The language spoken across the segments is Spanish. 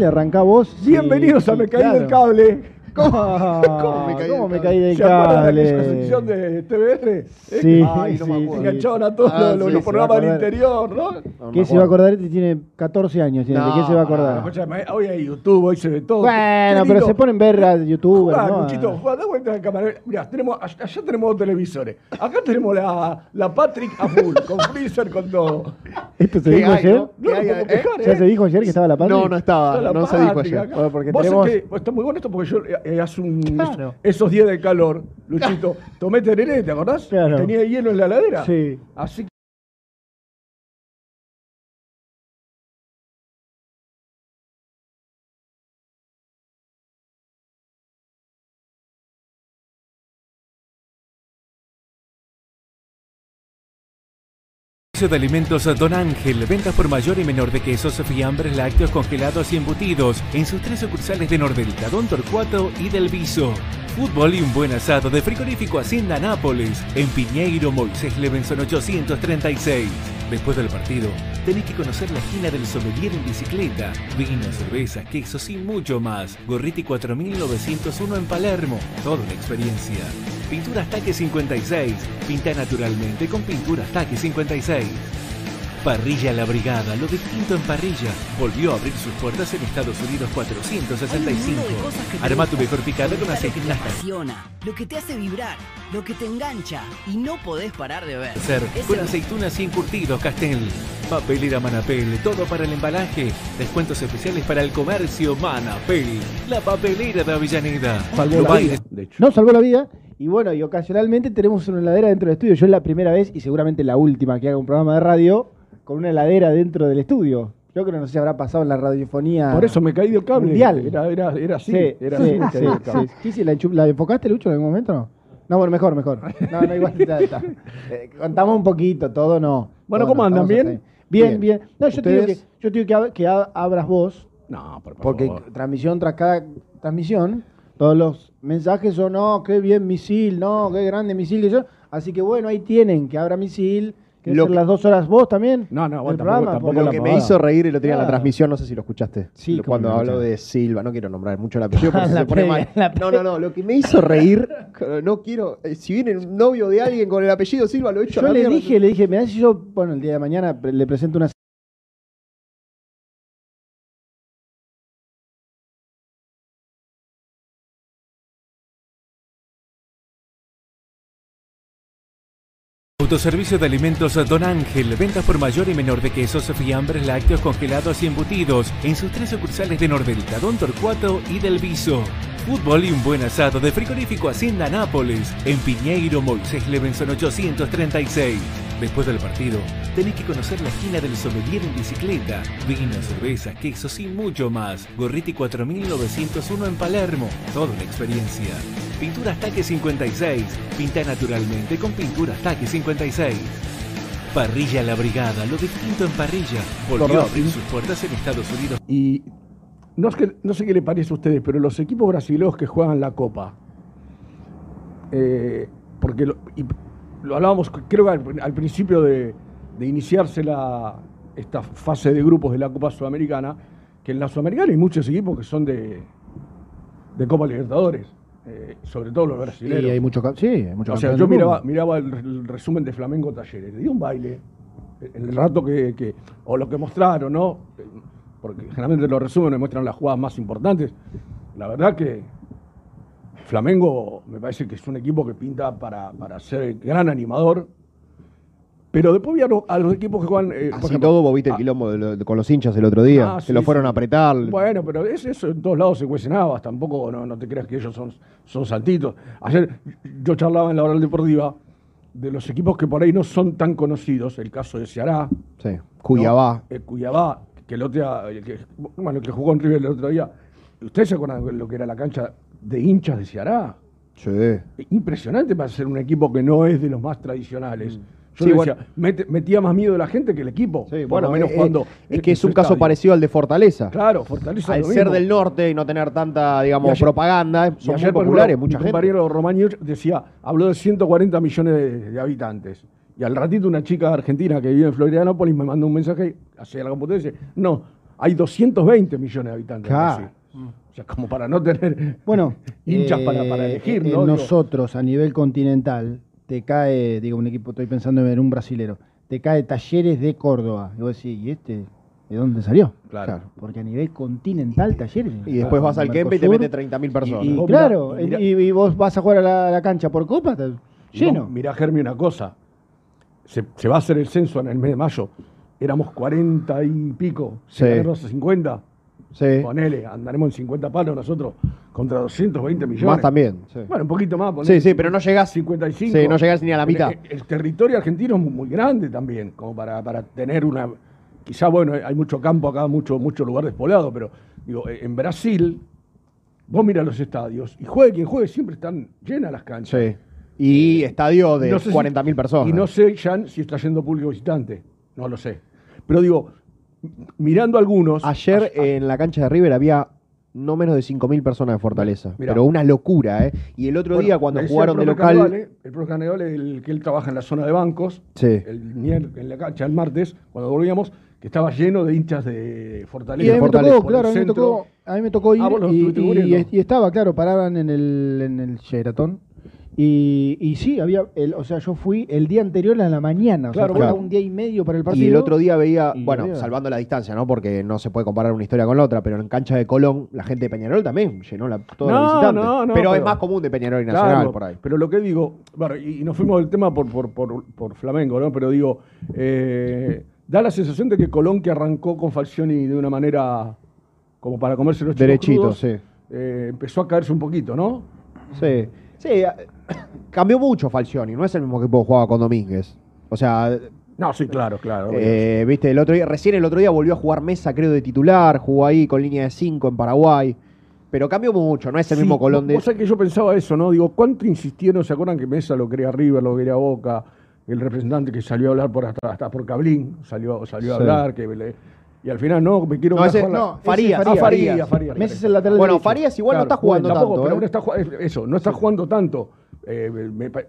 Dale, arranca vos. Bienvenidos Sí, a Me Caí claro. del Cable. ¿Cómo, ¿Cómo me caí ¿Cómo me cable? caí del ¿Se acuerdan de aquella cable? sección de TBR? Sí, Ay, no me sí, acuerdo. sí. Enganchaban a todos Ah, los, sí, los se programas del interior, ¿no? ¿Qué se va a acordar? Este tiene 14 años. ¿De qué se va a acordar? Hoy hay YouTube, hoy se ve todo. Bueno, pero se ponen ver a Jugá, ¿no? Luchito, da vuelta la cámara. Mirá, tenemos, allá allá tenemos dos televisores. Acá tenemos la, la Patrick a full, con freezer, con todo. ¿Esto se ¿Qué dijo hay, ayer? no? No ¿Ya ¿eh? se dijo ayer que estaba la Patrick? No, no estaba, no se dijo ayer. porque tenemos... está muy bueno esto porque yo eh, hace un, Claro. esos días de calor, Luchito, tomé tereré, ¿te acordás? Claro. Tenía hielo en la heladera. Sí. Así de alimentos Don Ángel, ventas por mayor y menor de quesos, fiambres, lácteos, congelados y embutidos, en sus tres sucursales de Nordelta, Don Torcuato y del Viso. Fútbol y un buen asado de frigorífico Hacienda Nápoles, en Piñeiro, Moisés Levenson 836. Después del partido, tenés que conocer la esquina del sommelier en bicicleta, vino, cerveza, quesos y mucho más. Gorriti 4901 en Palermo, toda una experiencia. Pinturas Taque 56, pinta naturalmente con Pinturas Taque 56. Parrilla La Brigada, lo distinto en parrilla. Volvió a abrir sus puertas en Estados Unidos 465. Arma tu mejor picada con aceite te Nastar. apasiona, lo que te hace vibrar, lo que te engancha y no podés parar de ver. Ser con aceitunas y encurtidos Castel. Papelera Manapel, todo para el embalaje. Descuentos especiales para el comercio Manapel. La papelera de Avellaneda. Salvó Lo la vida. No, salvó la vida. Y bueno, y ocasionalmente tenemos una heladera dentro del estudio. Yo es la primera vez y seguramente la última que haga un programa de radio con una heladera dentro del estudio. Yo creo que no sé si habrá pasado en la radiofonía. por eso me caí del cable. Mundial. Era, era, era así. Sí, era sí, así, sí, sí. ¿La, la enfocaste, Lucho, en algún momento? No, no bueno, mejor, mejor. No, no, igual está, está. Eh, contamos un poquito, todo no. Bueno, Todo ¿cómo no, andan? ¿Bien? Bien, Bien. bien. No, yo te digo que, yo te digo que, ab- que ab- abras vos, No, por, por porque favor. transmisión tras cada transmisión, todos los mensajes son, no, qué bien misil, no, qué grande misil. que yo. Así que bueno, ahí tienen, que abra misil. ¿Querés Lo que- las dos horas vos también? No, no, vos tampoco- programa? tampoco Porque- Lo que me hizo reír el otro día en la transmisión, no sé si lo escuchaste. Sí, Lo- cuando escuché. de Silva, no quiero nombrar mucho el apellido porque La se pone mal. la No, no, no, lo que me hizo reír, no quiero, eh, si viene un novio de alguien con el apellido Silva, lo he hecho a Yo la le mierda. dije, le dije, mirá si yo, bueno, el día de mañana le presento una Autoservicio de Alimentos Don Ángel, ventas por mayor y menor de quesos, fiambres, lácteos, congelados y embutidos en sus tres sucursales de Nordelta, Don Torcuato y del Viso. Fútbol y un buen asado de frigorífico Hacienda Nápoles, en Piñeiro, Moisés Levenson 836. Después del partido, tenés que conocer la esquina del sommelier en bicicleta. Vino, cerveza, quesos y mucho más. Gorriti 4901 en Palermo. Toda una experiencia. Pinturas Taque 56. Pinta naturalmente con Pinturas Taque 56. Parrilla La Brigada, lo distinto en parrilla. Volvió a abrir sus puertas en Estados Unidos. Y no, es que, no sé qué le parece a ustedes, pero los equipos brasileños que juegan la Copa, eh, porque lo, y lo hablábamos, creo que al, al principio de, de iniciarse la, esta fase de grupos de la Copa Sudamericana, que en la Sudamericana hay muchos equipos que son de, de Copa Libertadores, eh, sobre todo los brasileños. Sí, hay mucho, sí, hay mucho O sea, yo miraba, miraba el, el resumen de Flamengo Talleres, le dio un baile, en el rato que, que- o lo que mostraron, ¿no? Porque generalmente los resúmenes muestran las jugadas más importantes. La verdad que Flamengo me parece que es un equipo que pinta para, para ser gran animador, pero después vi a los, a los equipos que juegan... eh, Así ejemplo, todo, vos viste el quilombo de lo- de- con los hinchas el otro día. Ah, se sí, lo fueron sí. a apretar. Bueno, pero es eso, en todos lados se cuecen habas, tampoco no, no te creas que ellos son, son saltitos. Ayer yo charlaba en la oral deportiva de los equipos que por ahí no son tan conocidos, el caso de Ceará, Sí. Cuyabá. ¿no? Eh, Cuyabá, que el otro día, que, bueno, que jugó en River el otro día. ¿Ustedes se acuerdan de lo que era la cancha de hinchas de Ceará? Sí. Impresionante para ser un equipo que no es de los más tradicionales. Yo Sí, bueno. decía, mete- metía más miedo la gente que el equipo. Sí, por bueno, lo menos eh, cuando es en que es su un caso parecido al de Fortaleza. Claro, Fortaleza Al ser mismo. del norte y no tener tanta, digamos, ayer- propaganda, son muy ayer, por populares, mucha mi gente. compañero Romagnoli decía, habló de 140 millones de, de habitantes. Y al ratito una chica argentina que vive en Florianópolis me mandó un mensaje hacia la computadora y dice, no, hay 220 millones de habitantes. Claro. Sea, como para no tener Bueno, hinchas eh, para, para elegir, eh, ¿no? Nosotros, a nivel continental, te cae, digo, un equipo, estoy pensando en un brasilero, te cae Talleres de Córdoba. Y vos decís, ¿y este de dónde salió? Claro. Porque a nivel continental, Talleres. Y después vas al Kempe y te mete 30.000 personas. Y, claro, mirá, y mirá- y, y vos vas a jugar a la, a la cancha por Copa, lleno. vos Mirá, Germi, una cosa. Se, se va a hacer el censo en el mes de mayo. Éramos 40 y pico. Sí. Se a 50. Sí. Ponele, andaremos en 50 palos nosotros contra 220 millones. Más también. sí. Bueno, un poquito más. ponele. Sí, sí, pero no llegás. 55. Sí, no llegás ni a la mitad. El, el territorio argentino es muy, muy grande también, como para, para tener una. Quizá, bueno, hay mucho campo acá, mucho, mucho lugar despoblado, pero digo, eh, en Brasil, vos mirás los estadios y juegue quien juegue, siempre están llenas las canchas. Sí. Y estadio de no sé si- 40.000 personas. Y no sé, Jan, si está yendo público visitante. No lo sé. Pero digo, mirando algunos. Ayer a- a- en la cancha de River había no menos de 5.000 personas de Fortaleza. Mirá. Pero una locura, ¿eh? Y el otro bueno, día cuando jugaron de local... Carnevale, el profe Carnevale, el que él trabaja en la zona de bancos, Sí. el en la cancha el martes, cuando volvíamos, que estaba lleno de hinchas de Fortaleza. Y a mí me Fortaleza. tocó, claro, a mí me tocó, a mí me tocó ir Ah, y, y- y estaba, claro, paraban en el, en el Sheraton. Y, y sí, había, el, o sea, yo fui el día anterior a la mañana, o sea, Claro, un día y medio para el partido. Y el otro día veía, bueno, salvando la distancia, ¿no? Porque no se puede comparar una historia con la otra, pero en cancha de Colón, la gente de Peñarol también llenó la, toda la No, visitante. no, no, pero, es pero- más común de Peñarol y Nacional Claro, por ahí. Pero lo que digo, bueno, y, y nos fuimos del tema por, por, por, por Flamengo, ¿no? Pero digo, eh, da la sensación de que Colón, que arrancó con Falcioni de una manera como para comerse los chicos Derechito, crudos, sí. eh, empezó a caerse un poquito, ¿no? Sí. Sí, cambió mucho Falcioni, no es el mismo que jugaba con Domínguez. O sea, No, sí, claro, claro. eh, viste, el otro día, recién el otro día volvió a jugar Mesa, creo, de titular, jugó ahí con línea de 5 en Paraguay. Pero cambió mucho, no es el Sí, mismo Colón de. Vos sabés que yo pensaba eso, ¿no? Digo, ¿cuánto insistieron? ¿Se acuerdan que Mesa lo quería River, lo quería Boca? El representante que salió a hablar por hasta, hasta por Cablín, salió, salió a Sí. hablar, que le- y al final no, me quiero No, ese- no, Farías, Ah, Farías. Farías, Farías. Messi es el lateral Bueno, derecho. Farías igual no está jugando tampoco, tanto. pero ¿eh? no está, eso, no está jugando tanto. Eh, me, pa-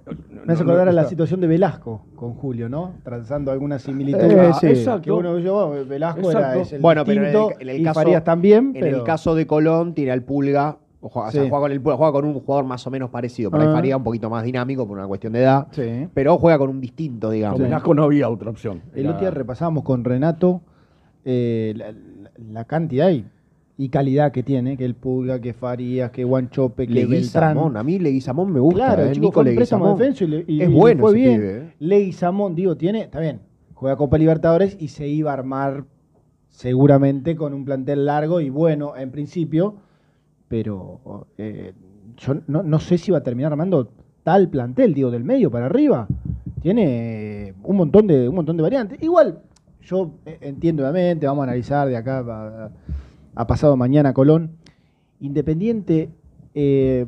Me hace no- acordar no a la situación de Velasco con Julio, ¿no? Trazando alguna similitud. Eh, Ah, sí. exacto. Que uno yo, Velasco era es el Bueno, pero en el, distinto en el y caso, Farías también, en pero el caso de Colón tiene al Pulga, o juega, o sea, juega con el Pulga, juega con un jugador más o menos parecido. Por ahí Ah. Faría un poquito más dinámico por una cuestión de edad, Sí. pero juega con un distinto, digamos. Con Velasco no había otra opción. El otro día repasábamos con Renato eh, la, la- la cantidad y, y calidad que tiene, que el Pulga, que Farías, que Guanchope, que Leguizamón, Beltrán. a mí Leguizamón me gusta, Claro, eh, el chico Nico Leguizamón. y, le, y- es y bueno fue ese bien. pibe, eh. Leguizamón, digo, tiene, está bien, juega Copa Libertadores y se iba a armar seguramente con un plantel largo y bueno, en principio, pero eh, yo no, no sé si va a terminar armando tal plantel, digo, del medio para arriba. Tiene eh, un montón de, un montón de variantes. Igual, yo entiendo obviamente, vamos a analizar de acá a, a pasado mañana Colón. Independiente eh,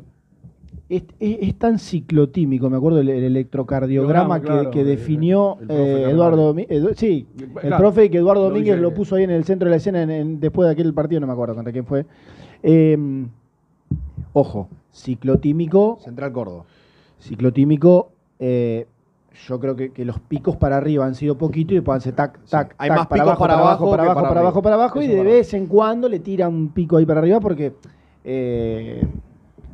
es, es- es tan ciclotímico, me acuerdo el, el electrocardiograma que, Claro, que el- definió el eh. Eduardo Domínguez. sí, el Claro, profe que Eduardo Domínguez lo puso ahí en el centro de la escena en- en- después de aquel partido, no me acuerdo contra quién fue. Eh, ojo, ciclotímico. Central Córdoba. Ciclotímico, eh, yo creo que, que los picos para arriba han sido poquito y después sido tac, tac, Hay tac, más picos para abajo para abajo, para para abajo, para abajo, y de vez en cuando le tira un pico ahí para arriba porque eh,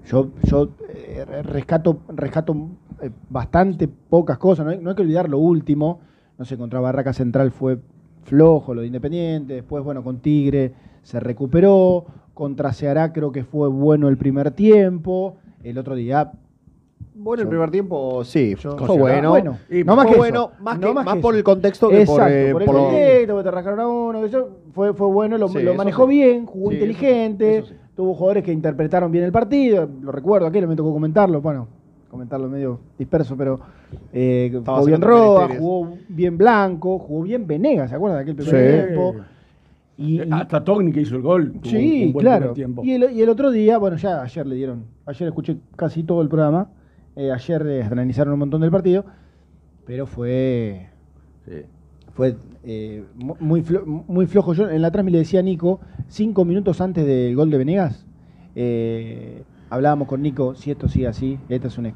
yo, yo eh, rescato, rescato eh, bastante pocas cosas, no hay, no hay que olvidar lo último, no sé, contra Barraca Central fue flojo lo de Independiente, después, bueno, con Tigre se recuperó, contra Ceará creo que fue bueno el primer tiempo, el otro día Bueno, el primer tiempo, sí, yo- fue bueno. bueno, Y no más fue que bueno, más, no que- más más que por el contexto que por, Exacto, eh, por el por contexto, que te rascaron a uno, eso fue, fue bueno, lo, Sí, lo eso manejó sí. bien, jugó Sí, eso sí, inteligente, eso sí. tuvo jugadores que interpretaron bien el partido, lo recuerdo aquí, me tocó comentarlo, bueno, comentarlo medio disperso, pero eh, jugó bien Roa, jugó bien Blanco, jugó bien Venegas, ¿se acuerdan de aquel primer Sí. tiempo? Y, y- Hasta Togni que hizo el gol. Sí, un buen claro. primer tiempo. Y el, y el otro día, bueno, ya ayer le dieron, ayer escuché casi todo el programa, eh, ayer eh, analizaron un montón del partido, pero fue fue eh, mu- muy, flo- muy flojo. Yo en la transmisión le decía a Nico, cinco minutos antes del gol de Venegas, eh, hablábamos con Nico, si esto sigue así, este es un,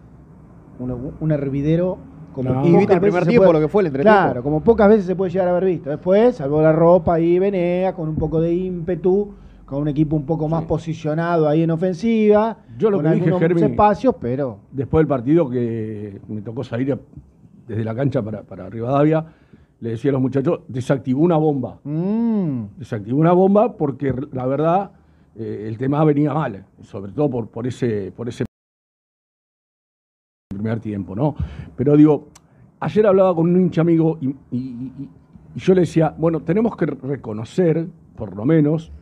un, un hervidero. Como No. Y viste el primer tiempo, puede- lo que fue el entretiempo. Claro, como pocas veces se puede llegar a haber visto. Después, salvó la ropa ahí Venegas, con un poco de ímpetu, con un equipo un poco más posicionado ahí en ofensiva, Yo lo con que dije, Germi, espacios, pero... Después del partido que me tocó salir a- desde la cancha para, para Rivadavia, le decía a los muchachos, desactivó una bomba. mm, Desactivó una bomba porque la verdad eh, el tema venía mal, sobre todo por, por ese por ese primer tiempo, ¿no? Pero digo, ayer hablaba con un hincha amigo y, y- y- y yo le decía, bueno, tenemos que reconocer, por lo menos,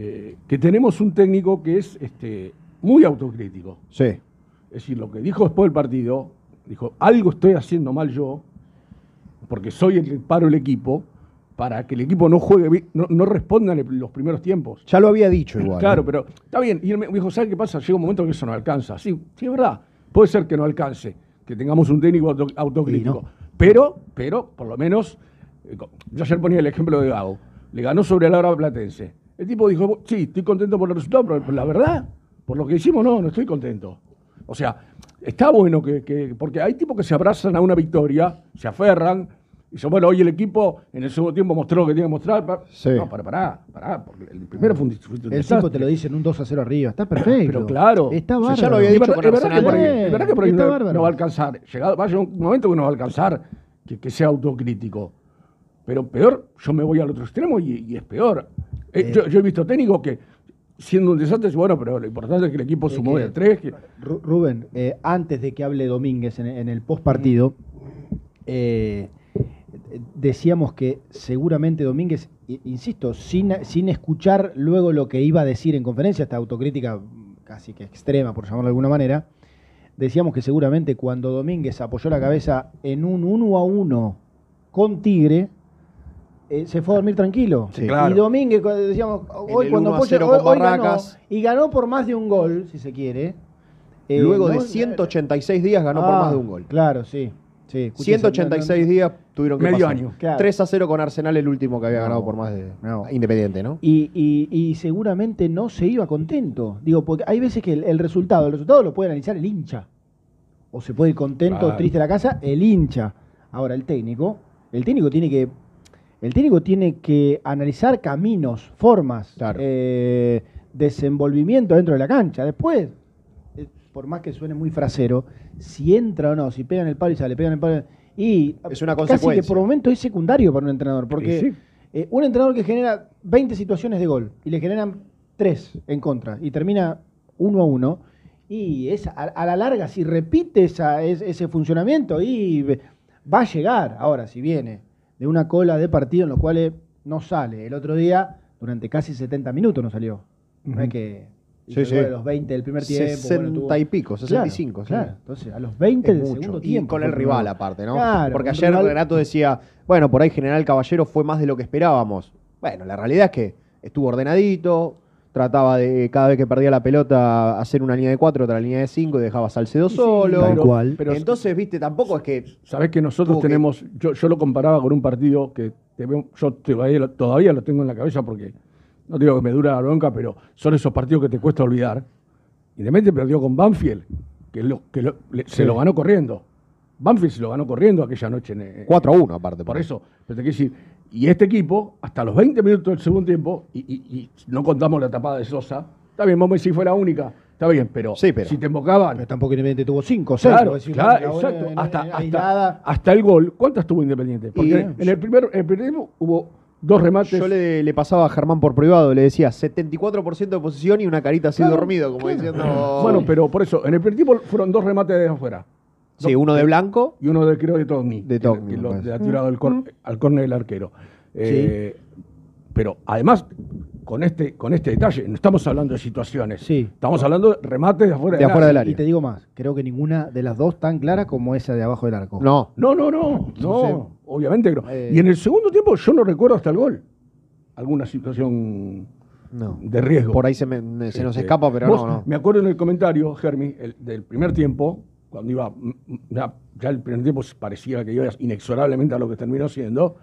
eh, que tenemos un técnico que es este, muy autocrítico. Sí. Es decir, lo que dijo después del partido, dijo, algo estoy haciendo mal yo, porque soy el que paro el equipo, para que el equipo no juegue, bien, no, no responda en los primeros tiempos. Ya lo había dicho igual. Claro, ¿eh? pero está bien. Y él me dijo, ¿sabes qué pasa? Llega un momento que eso no alcanza. Sí, sí, es verdad. Puede ser que no alcance, que tengamos un técnico auto- autocrítico. Pero, pero, por lo menos, eh, yo ayer ponía el ejemplo de Gago. Le ganó sobre la hora platense. El tipo dijo, sí, estoy contento por el resultado, pero la verdad, por lo que hicimos, no, no estoy contento. O sea, está bueno que, que- porque hay tipos que se abrazan a una victoria, se aferran, y dicen, bueno, hoy el equipo en el segundo tiempo mostró lo que tenía que mostrar. pa- Sí. No, para, pará, pará, porque el primero fue un, fue un El desastre. tipo te lo dice en un 2 a 0 arriba, está perfecto. Pero claro. Está O sea, bárbaro. ya lo había Es dicho verdad, con es verdad Arsenal que por ahí- es verdad que por ahí Está no, va a alcanzar. Llegado, va a llegar un momento que no va a alcanzar que, que sea autocrítico. Pero peor, yo me voy al otro extremo y, y es peor. Eh, Eh. yo, yo he visto técnicos que, siendo un desastre, bueno, pero lo importante es que el equipo sumó de tres. que- Rubén, eh, antes de que hable Domínguez en, en el post partido, eh, decíamos que seguramente Domínguez, insisto, sin, sin escuchar luego lo que iba a decir en conferencia, esta autocrítica casi que extrema, por llamarlo de alguna manera, decíamos que seguramente cuando Domínguez apoyó la cabeza en un 1 a 1 con Tigre, eh, se fue a dormir tranquilo. Sí, claro. Y Domínguez, decíamos, hoy cuando 1 a apoya, 0 hoy- con hoy ganó, y ganó por más de un gol, si se quiere. Eh, Luego de no- 186 días ganó por Ah, más de un gol. Claro, sí. sí escuché 186 esa- días tuvieron que Medio pasar. año. Claro. 3 a 0 con Arsenal, el último que había No, ganado por más de no. Independiente, ¿no? Y, y- y seguramente no se iba contento. Digo, porque hay veces que el, el resultado, el resultado lo puede analizar el hincha. O se puede ir contento, Claro. triste a la casa, el hincha. Ahora, el técnico, el técnico tiene que. El técnico tiene que analizar caminos, formas, Claro. eh, desenvolvimiento dentro de la cancha. Después, eh, por más que suene muy frasero, si entra o no, si pegan el palo y sale, pegan el palo. Y Es una casi que por momento es secundario para un entrenador. Porque sí. eh, un entrenador que genera 20 situaciones de gol y le generan tres en contra y termina uno a uno. Y es, a, a la larga, si repite esa, es- ese funcionamiento, y va a llegar. Ahora, si viene de una cola de partido en los cuales no sale. El otro día, durante casi 70 minutos no salió. No es que Sí, sí. a los 20 del primer tiempo. bueno, 60 tuvo- y pico, 65, sí. Claro, entonces a los 20 Es del mucho. segundo Y tiempo. con el rival aparte, ¿no? Claro, Porque ayer rival- Renato decía, bueno, por ahí General Caballero fue más de lo que esperábamos. Bueno, la realidad es que estuvo ordenadito, trataba de cada vez que perdía la pelota hacer una línea de cuatro, otra línea de cinco y dejaba Salcedo solo. Tal cual. Pero- Entonces, viste, tampoco es que Sabés que nosotros que- tenemos, yo, yo lo comparaba con un partido que te veo- yo todavía, lo- todavía lo tengo en la cabeza porque no digo que me dura la bronca, pero son esos partidos que te cuesta olvidar. Independiente perdió con Banfield, que, lo- que lo- le- se Sí. lo ganó corriendo. Banfield se lo ganó corriendo aquella noche. En, en- 4 a 1 aparte. Por eso, pero te quiero decir, y este equipo, hasta los 20 minutos del segundo tiempo, y, y- y no contamos la tapada de Sosa, está bien, vos me decís fue la única, está bien, pero, Sí, pero- si te embocaban, Pero tampoco Independiente tuvo 5 o 6. Claro, claro, exacto. Hasta, hasta, aislada. hasta el gol. ¿Cuántas tuvo Independiente? Porque Y- en el primer, en el primer tiempo hubo dos remates. Yo le, le pasaba a Germán por privado, le decía 74% de posición y una carita así Claro, dormido, como diciendo. Bueno, pero por eso, en el primer tiempo fueron dos remates de afuera. Sí, uno de blanco. Y uno de, creo, de Togni. De Togni, Que, lo, parece. le ha tirado al, cor- al córner del arquero. Eh, Pero además, con este, con este detalle, no estamos hablando de situaciones. Sí. Estamos hablando de remates de afuera De afuera del área. Y te digo más, creo que ninguna de las dos tan clara como esa de abajo del arco. No. No, no, no, no, sé. obviamente no. Eh. Y en el segundo tiempo yo no recuerdo hasta el gol alguna situación No. de riesgo. Por ahí se, me- me- se nos Este, escapa, pero vos- no, no. Me acuerdo en el comentario, Germi, el- del primer tiempo, cuando iba, mm, mm, ya, ya el primer tiempo parecía que iba inexorablemente a lo que terminó siendo,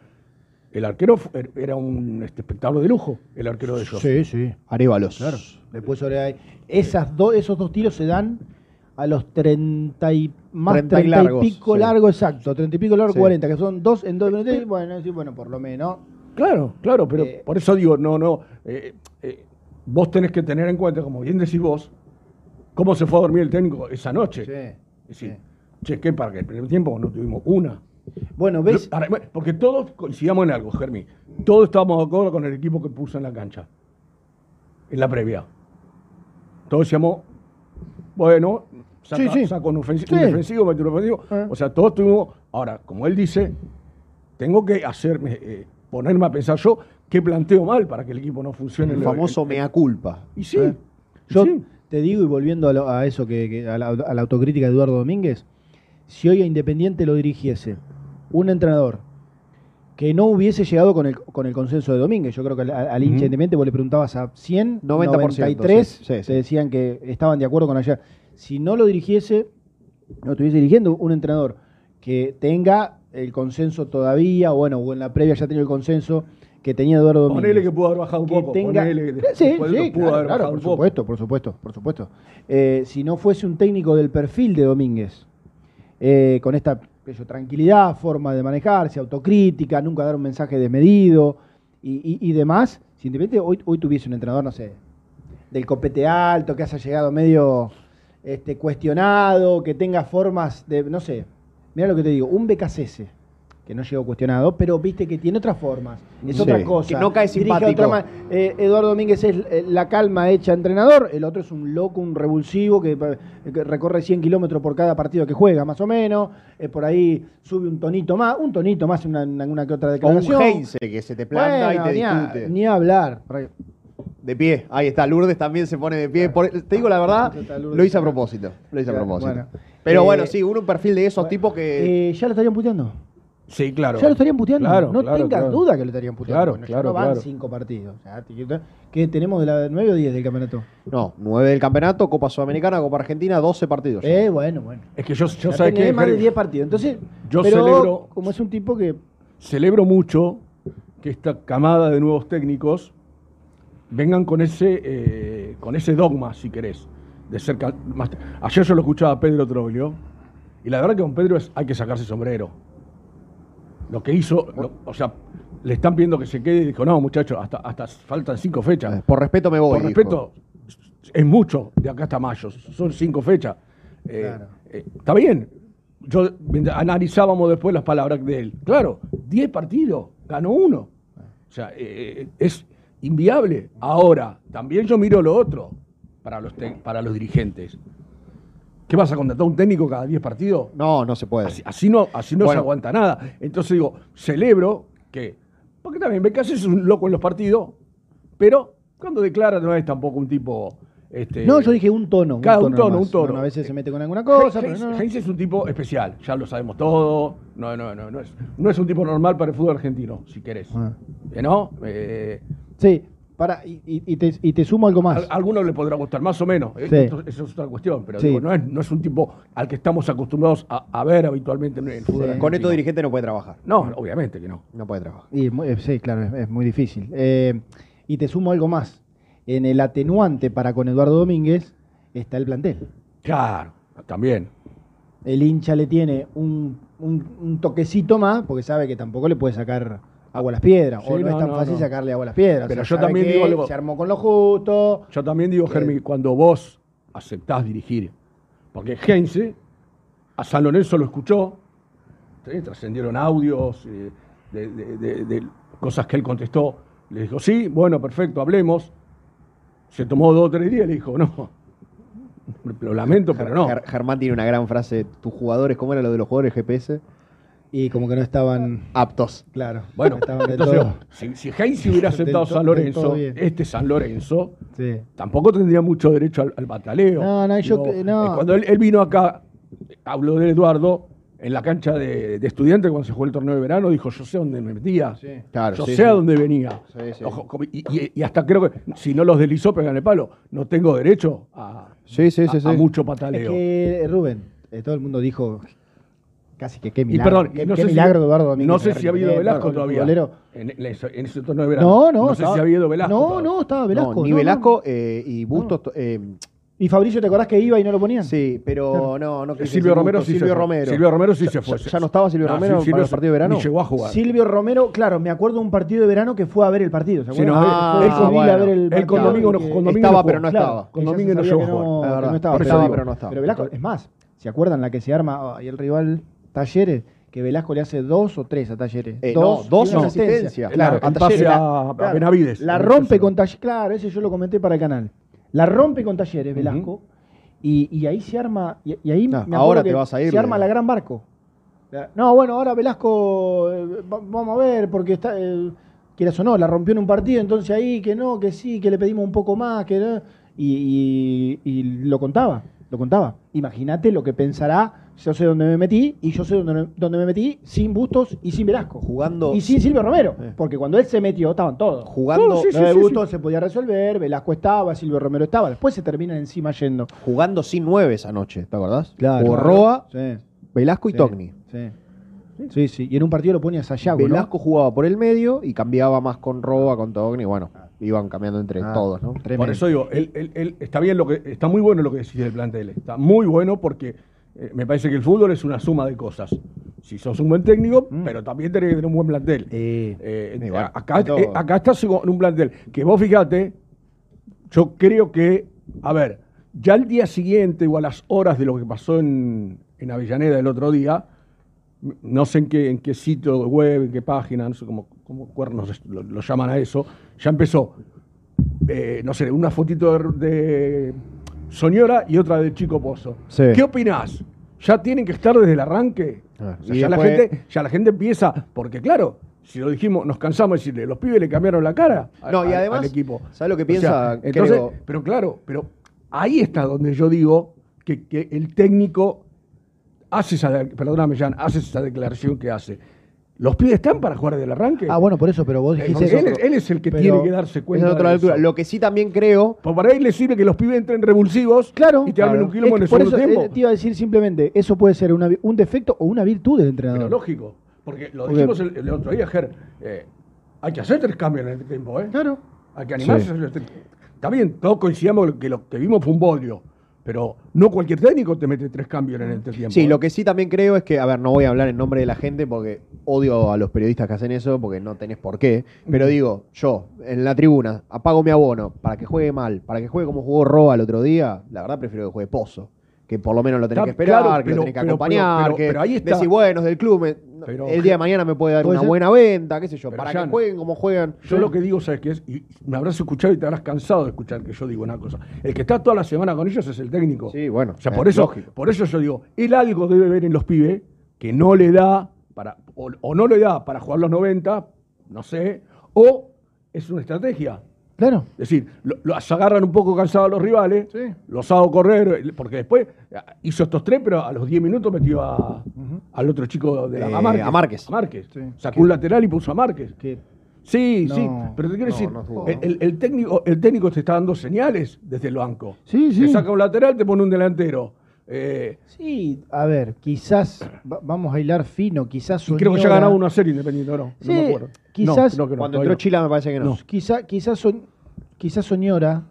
el arquero er- era un este, espectáculo de lujo, el arquero de ellos. Sí, sí. Arévalos. Claro. Después sobre ahí. Esas dos, esos dos tiros se dan a los 30 y más 30 y 30 y, largos, pico sí. largo, exacto. 30 y pico largo, Sí. 40, que son dos en dos minutos. y Bueno, sí, bueno, por lo menos. Claro, claro, pero Eh, por eso digo, no, no, eh, eh, vos tenés que tener en cuenta, como bien decís vos, cómo se fue a dormir el técnico esa noche. Sí. Es decir, che, ¿qué para que el primer tiempo no tuvimos una? Bueno, ¿ves? Porque todos coincidamos en algo, Germi. Todos estábamos de acuerdo con el equipo que puso en la cancha. En la previa. Todos decíamos, bueno, saca, Sí, sí. saca un, ofensi- Sí. un defensivo, mete un ofensivo. Ah. O sea, todos tuvimos. Ahora, como él dice, tengo que hacerme, eh, ponerme a pensar yo qué planteo mal para que el equipo no funcione. El famoso el- mea culpa. Y sí. ¿Eh? Yo sí. Te digo, y volviendo a, lo- a eso, que, que- a, la, a la autocrítica de Eduardo Domínguez, si hoy a Independiente lo dirigiese un entrenador que no hubiese llegado con el, con el consenso de Domínguez, yo creo que al, al hincha. Independiente vos le preguntabas a 100, 90%, 93, sí, sí, sí. te decían que estaban de acuerdo con ayer. Si no lo dirigiese, no estuviese dirigiendo un entrenador que tenga el consenso todavía, bueno, o en la previa ya tenía el consenso que tenía Eduardo Domínguez. Ponele que pudo haber bajado un poco. tenga- ponele que sí, sí, pudo claro, haber claro, bajado por un poco. supuesto, por supuesto, por supuesto. Eh, si no fuese un técnico del perfil de Domínguez, eh, con esta yo, tranquilidad, forma de manejarse, autocrítica, nunca dar un mensaje desmedido y, y- y demás, si Independiente hoy, hoy tuviese un entrenador, no sé, del copete alto, que haya llegado medio este, cuestionado, que tenga formas de, no sé, mira lo que te digo, un BKCS, que no llegó cuestionado, pero viste que tiene otras formas, es Sí, otra cosa. que no cae simpático. otra eh, Eduardo Domínguez es eh, la calma hecha entrenador, el otro es un loco, un revulsivo que, que recorre 100 kilómetros por cada partido que juega, más o menos, eh, por ahí sube un tonito más, un tonito más en una, en que otra O un declaración. Heinze que se te planta Bueno, y te ni, a, discute. ni hablar. De pie, ahí está. Lourdes también se pone de pie. Por- te digo la verdad, lo hice a propósito. Lo hice a propósito. bueno. Pero Eh, bueno, sí, uno un perfil de esos tipos que. Eh, ya lo estarían puteando. Sí, claro. Ya lo estarían puteando. Claro, no claro, tengas claro. duda que lo estarían puteando. Claro, Bueno, ya claro, no van claro. cinco partidos. O sea, te- ¿Qué tenemos de la 9 o 10 del campeonato? No, 9 del campeonato, Copa Sudamericana, Copa Argentina, 12 partidos. Eh, bueno, bueno. Es que yo, yo Ya que más de 10 partidos. Entonces, Yo pero celebro- como es un tipo que celebro mucho que esta camada de nuevos técnicos vengan con ese, eh, con ese dogma, si querés, de ser cal- más- Ayer yo lo escuchaba a Pedro Troglio, y la verdad que con Pedro es- hay que sacarse sombrero. Lo que hizo, lo- o sea, le están pidiendo que se quede y dijo, no, muchachos, hasta, hasta faltan cinco fechas. Eh, Por respeto me voy. Por dijo. respeto, es mucho de acá hasta mayo, son cinco fechas. Eh, Claro. eh, está bien. Yo analizábamos después las palabras de él. Claro, 10 partidos, ganó uno. O sea, eh, es inviable. Ahora, también yo miro lo otro para los, para los dirigentes. ¿Qué vas a contratar a un técnico cada 10 partidos? No, no se puede. Así, así no, así no Bueno. se aguanta nada. Entonces digo, celebro que. Porque también Becas es un loco en los partidos, pero cuando declara no es tampoco un tipo. Este, No, yo dije un tono. Cada un tono, un tono. Bueno, a veces se mete con alguna cosa, pero Heinz, no. Heinz es un tipo especial, ya lo sabemos todo. No, no, no, no es, no es un tipo normal para el fútbol argentino, si querés. Ah. ¿Eh, ¿No? Eh, Sí, para, y, te, y te sumo algo más. a, a algunos le podrá gustar más o menos. Sí. Esto- eso es otra cuestión, pero Sí. digo, no, es, no es un tipo al que estamos acostumbrados a, a ver habitualmente en el fútbol. Con estos dirigentes no puede trabajar. No, obviamente que no. No puede trabajar. Y eh, sí, claro, es, es muy difícil. Eh, y te sumo algo más. En el atenuante para con Eduardo Domínguez está el plantel. Claro, también. El hincha le tiene un, un- un toquecito más porque sabe que tampoco le puede sacar agua a las piedras. Sí, o no, no, es tan no, fácil no. sacarle agua a las piedras. Pero O yo sea, también digo algo- Se armó con lo justo. Yo también digo, Germi, cuando vos aceptás dirigir, porque Heinze a San Lorenzo lo escuchó, ¿sí? trascendieron audios eh, de, de- de- de cosas que él contestó, le dijo, sí, bueno, perfecto, hablemos. Se tomó dos o tres días y le dijo, no, lo lamento, pero no. Ger- Germán tiene una gran frase. Tus jugadores, ¿cómo era lo de los jugadores GPS? Y como que no estaban aptos. Claro. Bueno, estaban entonces, todo. si, si Heinze hubiera aceptado San Lorenzo, este San Lorenzo, Sí. tampoco tendría mucho derecho al, al bataleo. No, no, yo no. eh, Cuando él, él vino acá, habló de Eduardo en la cancha de, de estudiantes cuando se jugó el torneo de verano, dijo, yo sé dónde me metía, Claro, yo sí, sé a dónde venía. Sí, sí. Ojo, como- y, y- y hasta creo que si no los deslizó, pegan el palo. No tengo derecho a, Sí, sí, sí. a- a sí. mucho Es pataleo. que, eh, Rubén, eh, todo el mundo dijo casi que qué y milagro. perdón, qué, y no qué sé si- milagro Eduardo Domínguez. No sé si ha habido Velasco ¿no? todavía. En, en ese, torneo de verano. No, no, sé estaba- si ha habido Velasco. No, todavía. no, estaba Velasco. No, ni no, Velasco eh, y Bustos. eh, no. ¿Y Fabricio te acordás que iba y no lo ponían? sí, pero no, no. Eh, Silvio Romero sí se Silvio fue. Romero. Silvio Romero sí Ya- se fue. Ya, ya no estaba Silvio No, Romero Silvio para los partidos de verano. Ni llegó a jugar. Silvio Romero, claro, me acuerdo de un partido de verano que fue a ver el partido. ¿se Sí, acuerdan? no, Ah, Fue con bueno. a ver el Él con partido no- que- con Domingo Estaba, no pero no estaba. Con se no llegó a jugar. no- no estaba. Pero no estaba. pero Velasco, es más, ¿se acuerdan la que se arma y el rival Talleres? Que Velasco le hace dos o tres a Talleres. Eh, no, dos y una asistencias. Claro, El a pase Talleres. a- a Benavides. La rompe con Talleres. Claro, ese yo lo comenté para el canal. La rompe con Talleres, Velasco. y, y ahí se arma. Y, y ahí No, me ahora te vas a ir, Se arma la gran barco. No, bueno, ahora Velasco, eh, va- vamos a ver, porque está, eh, quieras o no, la rompió en un partido, entonces ahí que no, que sí, que le pedimos un poco más, que no. Y, y- y lo contaba, lo contaba. Imagínate lo que pensará, yo sé dónde me metí, y yo sé dónde, dónde me metí, sin Bustos y sin Velasco. Jugando. Y sin Silvio Romero, Eh. porque cuando él se metió estaban todos. Jugando, No, sí, de sí, Bustos se podía resolver, Velasco estaba, Silvio Romero estaba, después se terminan encima yendo. jugando sin nueve esa noche, ¿te acordás? Claro. Jugó Roa, Sí, Velasco y sí, Togni. Sí. Sí, sí. Y en un partido lo ponía Sayago, ¿no? Velasco jugaba por el medio y cambiaba más con Roa, con Togni. Bueno, iban cambiando entre Ah, todos, ¿no? tremendo. Por eso digo, él, él- él- está bien lo que está muy bueno lo que decís del plantel. Está muy bueno porque eh, me parece que el fútbol es una suma de cosas. Si sos un buen técnico, Mm. pero también tenés que tener un buen plantel. Eh, Eh, acá, acá estás con un plantel que vos fijate, yo creo que, a ver, ya al día siguiente o a las horas de lo que pasó en, en Avellaneda el otro día, no sé en qué, en qué sitio web, en qué página, no sé cómo, cómo cuernos lo, lo llaman a eso, ya empezó, eh, no sé, una fotito de, de Soñora y otra de Chico Pozo. Sí. ¿Qué opinás? ¿Ya tienen que estar desde el arranque? Ah, O sea, y ya, la gente, ya la gente empieza, porque claro, si lo dijimos, nos cansamos de decirle, los pibes le cambiaron la cara a- No, y al- además, al equipo. ¿sabes lo que O sea, piensa? entonces, Creo- pero claro, pero ahí está donde yo digo que, que el técnico hace esa, perdóname, Jan, hace esa declaración que hace. Los pibes están para jugar del arranque. Ah, bueno, por eso, pero vos Eh, dijiste él, él es el que Pero tiene que darse cuenta. es otra de altura. eso. Lo que sí también creo. Pues para él le sirve que los pibes entren revulsivos Claro. y te hablen Claro. un quilombo en el por segundo eso tiempo. eh, te iba a decir simplemente, eso puede ser una un defecto o una virtud del Pero entrenador. lógico, porque lo dijimos el, el otro día, Ger, eh, hay que hacer tres cambios en este tiempo, ¿eh? Claro. Hay que animarse. a hacer tres- Está bien, todos coincidamos que lo que vimos fue un bodrio, pero no cualquier técnico te mete tres cambios en este tiempo. Sí, ¿eh? lo que sí también creo es que, a ver, no voy a hablar en nombre de la gente porque odio a los periodistas que hacen eso porque no tenés por qué. Pero digo, yo, en la tribuna, apago mi abono para que juegue mal, para que juegue como jugó Roa el otro día, la verdad prefiero que juegue Pozo. Que por lo menos lo tenés Está que esperar, claro, que lo tenés que pero- acompañar, pero- que ahí está. decir, bueno, es del club. me- Pero el día de mañana me puede dar una ser. buena venta, qué sé yo, Pero para que jueguen como juegan. Yo lo que digo, ¿sabes qué es? Y me habrás escuchado y te habrás cansado de escuchar que yo digo una cosa. El que está toda la semana con ellos es el técnico. Sí, bueno, O sea, es por eso, lógico. por eso yo digo, él algo debe ver en los pibes que no le da para, o, o no le da para jugar los 90, no sé, o es una estrategia. Claro. Es decir, lo- los agarran un poco cansados los rivales, los hago correr, porque después ah, hizo estos tres, pero a los 10 minutos metió a- al otro chico de la, Eh, a Márquez. a Márquez. A Márquez. Sí. Sacó un lateral y puso a Márquez. Que Sí, No, sí, pero te quiero no, decir, no jugó. el, el- el técnico, el técnico te está dando señales desde el banco. Sí, sí. Te saca un lateral, te pone un delantero. Eh, Sí, a ver, quizás va- vamos a hilar fino, quizás y creo que ya Soñora- ganaba una serie independiente, ¿o ¿no? Sí, no me acuerdo. quizás- No, creo que no, Cuando todavía entró Chila me parece que no. No. Quizá, quizás son, quizás Soñora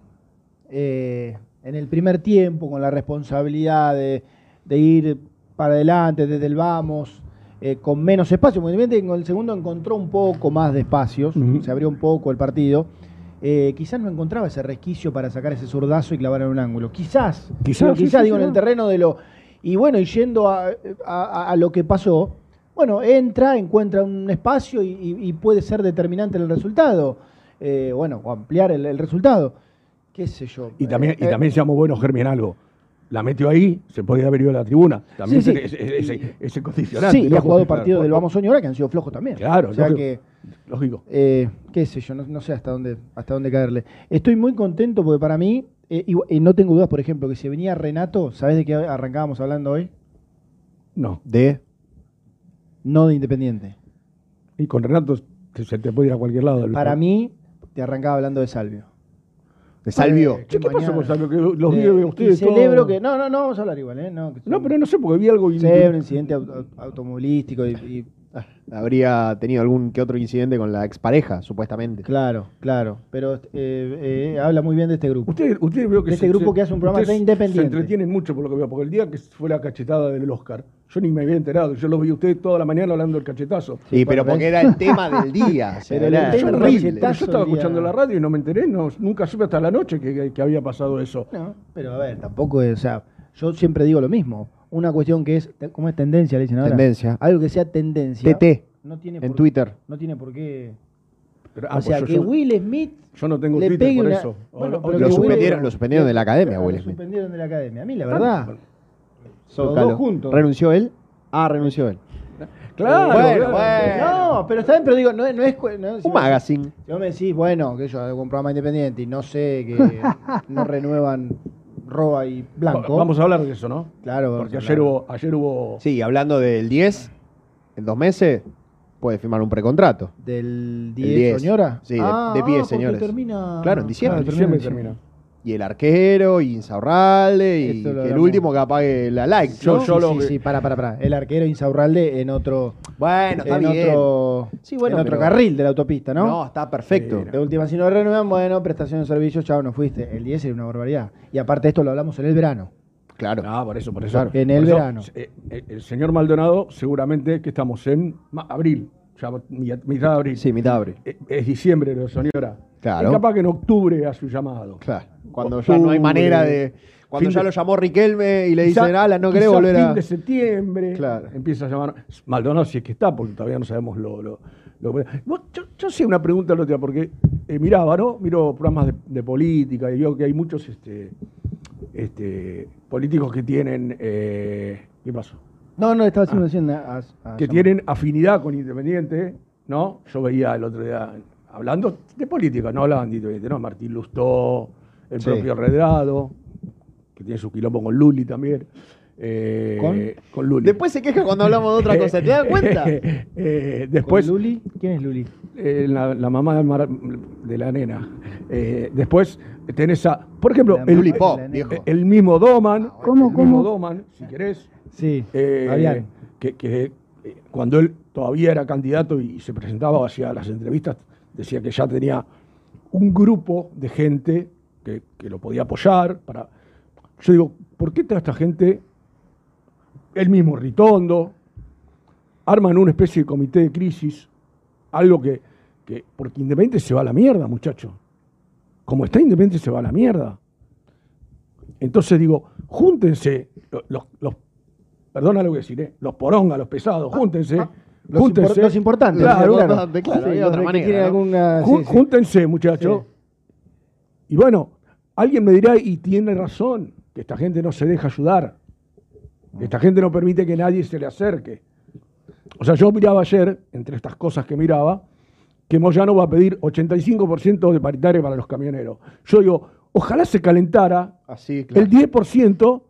eh, en el primer tiempo con la responsabilidad de, de ir para adelante desde el vamos eh, con menos espacio, porque evidentemente en el segundo encontró un poco más de espacios, Ujú. se abrió un poco el partido. Eh, quizás no encontraba ese resquicio para sacar ese zurdazo y clavar en un ángulo. Quizás, Quizás, sí, quizás sí, digo sí, en el no. terreno de lo. Y bueno, y yendo a, a- a lo que pasó, bueno, entra, encuentra un espacio y, y- y puede ser determinante en el resultado. Eh, bueno, o ampliar el, el resultado. ¿Qué sé yo? Y también, y Eh, también seamos buenos, Germán, algo. La metió ahí, se podía haber ido a la tribuna. También Sí, sí. tiene ese, ese- ese condicionante. Sí, y ha jugado partidos del Vamos Soñora que han sido flojos también. Claro, o sea lógico. que, Lógico. eh, qué sé yo, no, no sé hasta dónde, hasta dónde caerle. Estoy muy contento porque para mí, eh, y, y no tengo dudas, por ejemplo, que si venía Renato, ¿sabés de qué arrancábamos hablando hoy? No. De. No de Independiente. Y con Renato se se te puede ir a cualquier lado. Para mí, te arrancaba hablando de Salvio. De Salvio. Eh, ¿Qué, qué pasó mañana. con Salvio? Que los Eh, vi a y ustedes celebro que. No, no, no, vamos a hablar igual, ¿eh? No, que- No, pero no sé, porque vi algo... Sí, un incidente au- au- automovilístico y, y- Ah, Habría tenido algún que otro incidente con la expareja, supuestamente. Claro, claro. Pero eh, eh, habla muy bien de este grupo. Usted, usted veo que De este grupo que hace un programa de Independiente. Se entretienen mucho por lo que veo, porque el día que fue la cachetada del Oscar, yo ni me había enterado. Yo los vi a ustedes toda la mañana hablando del cachetazo. Sí, pero porque era el tema del día. sea, el era tema horrible. Cachetazo yo estaba el escuchando la radio y no me enteré, no, nunca supe hasta la noche que, que- que había pasado eso. No, pero a ver, tampoco es. O sea, yo siempre digo lo mismo. Una cuestión que es. ¿Cómo es tendencia? Le dicen ahora. Tendencia. Algo que sea tendencia. TT. No tiene En por- Twitter. No tiene por qué. Pero, o ah, sea, pues que yo, Will Smith. yo no tengo le Twitter por una- eso. Bueno, O- pero o- Lo que suspendieron, Will- lo suspendieron de la academia, Lo Will Smith. suspendieron de la academia. A mí, la Ah, verdad. bueno. Zócalo. dos juntos. ¿Renunció él? Ah, renunció él. Claro, Bueno, claro. bueno. No, pero está bien, pero digo, no, es- no es. cu- no, si Un magazine. Si vos me decís, bueno, que yo hago un programa independiente y no sé que no renuevan Roa y Blanco. Vamos a hablar de eso, ¿no? Claro, Porque ayer hubo, ayer hubo Sí, hablando del 10, en dos meses, puede firmar un precontrato. Del El 10, 10. señora. Sí, de- de pie, porque señores. termina. Claro, en diciembre. en diciembre termina. Y el arquero, y Insaurralde, y que el último que apague la like. Yo- ¿no? yo sí, lo sí, sí, para, para, para. El arquero Insaurralde en otro, Bueno, está en bien. otro, Sí, bueno, en otro pero- carril de la autopista, ¿no? No, está perfecto. Sí, De última, si no renuevan, bueno, prestación de servicios, chao, no fuiste. El 10 era una barbaridad. Y aparte esto lo hablamos en el verano. Claro. Ah, por eso, por eso. Claro, en el eso, verano. eh, eh, el señor Maldonado, seguramente que estamos en abril, ya mi- mitad de abril. Sí, mitad de abril. Eh, Es diciembre, lo señora. Claro. Y capaz que en octubre a su llamado. Claro. Cuando ya no hay manera de. Cuando fin ya de- lo llamó Riquelme y le Quizá- dicen, Alan, no querés quizá volver fin a. de septiembre. Claro. Empieza a llamar. Maldonado, si es que está, porque todavía no sabemos lo. lo- yo, yo hacía una pregunta el otro día, porque eh, miraba, ¿no? Miro programas de, de política y veo que hay muchos este, este, políticos que tienen. eh, ¿Qué pasó? No, no, estaba haciendo mención a- a- que tienen afinidad con Independiente, ¿no? Yo veía el otro día, hablando de política, no hablaban de. Martín Lustó, el Sí. propio Redrado, que tiene su quilombo con Luli también. eh, ¿Con? con Luli. Después se queja cuando hablamos de otra cosa, ¿te das cuenta? Eh, ¿Con después, Luli? ¿Quién es Luli? eh, la, la mamá de, Mar- de la nena. Eh, después tenés a, por ejemplo, el, Luli Pop, el mismo Doman, ¿Cómo, el mismo? Doman, si querés, Sí, que, que, cuando él todavía era candidato y se presentaba hacia las entrevistas, decía que ya tenía un grupo de gente que, que lo podía apoyar. Para... Yo digo, ¿por qué toda esta gente, el mismo Ritondo, arman una especie de comité de crisis? Algo que, que porque Independiente se va a la mierda, muchacho. Como está Independiente se va a la mierda. Entonces digo, júntense, lo- los, los- perdona lo que deciré, los porongas, los pesados, júntense, Los, Júntense. impor- los importantes. Claro, claro. Sí, otra manera, ¿no? alguna- Jú- sí, sí. Júntense, muchachos. Y bueno, alguien me dirá, y tiene razón, que esta gente no se deja ayudar. Que esta gente no permite que nadie se le acerque. O sea, yo miraba ayer, entre estas cosas que miraba, que Moyano va a pedir 85% de paritaria para los camioneros. Yo digo, ojalá se calentara Así, claro. el 10%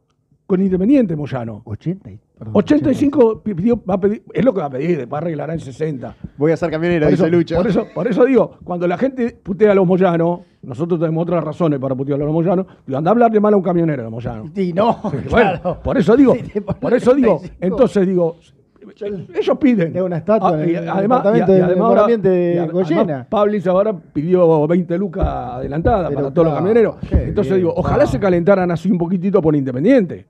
con Independiente Moyano. 80 y- perdón, 85 pidió- va a pedir, es lo que va a pedir, después arreglará en 60. Voy a ser camionero, dice Lucho. por, eso, por eso digo, cuando la gente putea a los moyanos, nosotros tenemos otras razones para putear a los moyanos, anda a hablar de mal a un camionero de Moyano. Y no, Bueno, claro. por eso digo, Sí, por eso digo, 35. entonces digo, ellos piden. Es una estatua Ah, en y el además, departamento y- y de además ahora- de además pidió 20 lucas adelantada Pero para todos los camioneros. Entonces bien, digo, ojalá no. se calentaran así un poquitito por Independiente.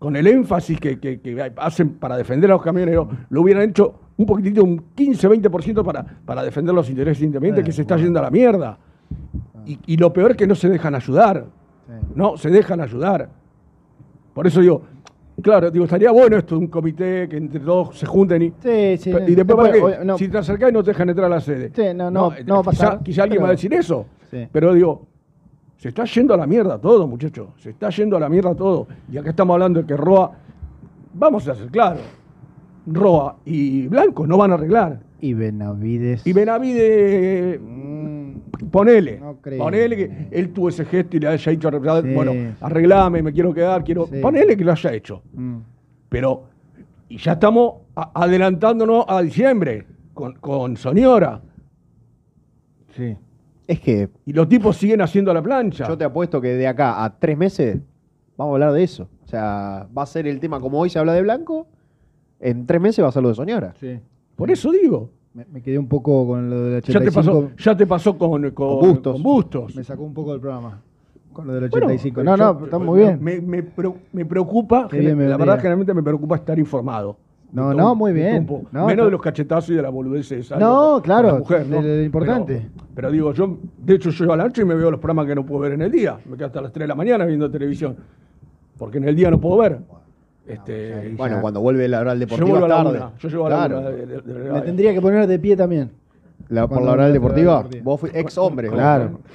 Con el énfasis que, que- que hacen para defender a los camioneros, lo hubieran hecho un poquitito, un 15-20% para, para defender los intereses independientes, Eh, que se está yendo a la mierda. Y, y lo peor es que no se dejan ayudar. No, se dejan ayudar. Por eso digo, claro, digo, estaría bueno esto un comité que entre todos se junten y. Sí, sí. Y después, ¿para no. Si te acercás y no te dejan entrar a la sede. Sí, no, no, eh, no va a quizá, pasar, quizá alguien pero- va a decir eso. Sí. Pero digo, se está yendo a la mierda todo, muchachos. Se está yendo a la mierda todo. Y acá estamos hablando de que Roa. Vamos a ser claros. Roa y Blanco no van a arreglar. Y Benavides. Y Benavide, Mm, ponele. No creo. Ponele que él tuvo ese gesto y le haya dicho, Sí. bueno, arreglame, me quiero quedar, quiero. Sí. Ponele que lo haya hecho. mm. Pero y ya estamos a- adelantándonos a diciembre con, con Soniora. Sí. Es que Y los tipos siguen haciendo la plancha. yo te apuesto que de acá a tres meses vamos a hablar de eso. O sea, va a ser el tema como hoy se habla de Blanco, en tres meses va a ser lo de Soñora. Sí. Por eso digo. Me, me quedé un poco con lo del 85. Ya te pasó, ya te pasó con, con, Con Bustos. con Bustos. Me sacó un poco del programa. Con lo del Bueno, 85. yo- no, no, está muy bien. Me, me me preocupa, Qué bien me la vendría. verdad generalmente me preocupa estar informado. No, no, muy bien. No, Menos de los cachetazos y de la boludez esa. No, claro, la mujer, ¿no? de lo importante. Pero, pero digo, yo, de hecho, yo a la noche y me veo los programas que no puedo ver en el día. Me quedo hasta las 3 de la mañana viendo televisión. Porque en el día no puedo ver. Este, Bueno, cuando vuelve la oral yo deportiva vuelvo a la tarde. una. Yo llego a la Claro. una de- de- de- de- Me tendría que poner de pie también. La- por la oral deportiva, vos fuiste ex hombre. Claro.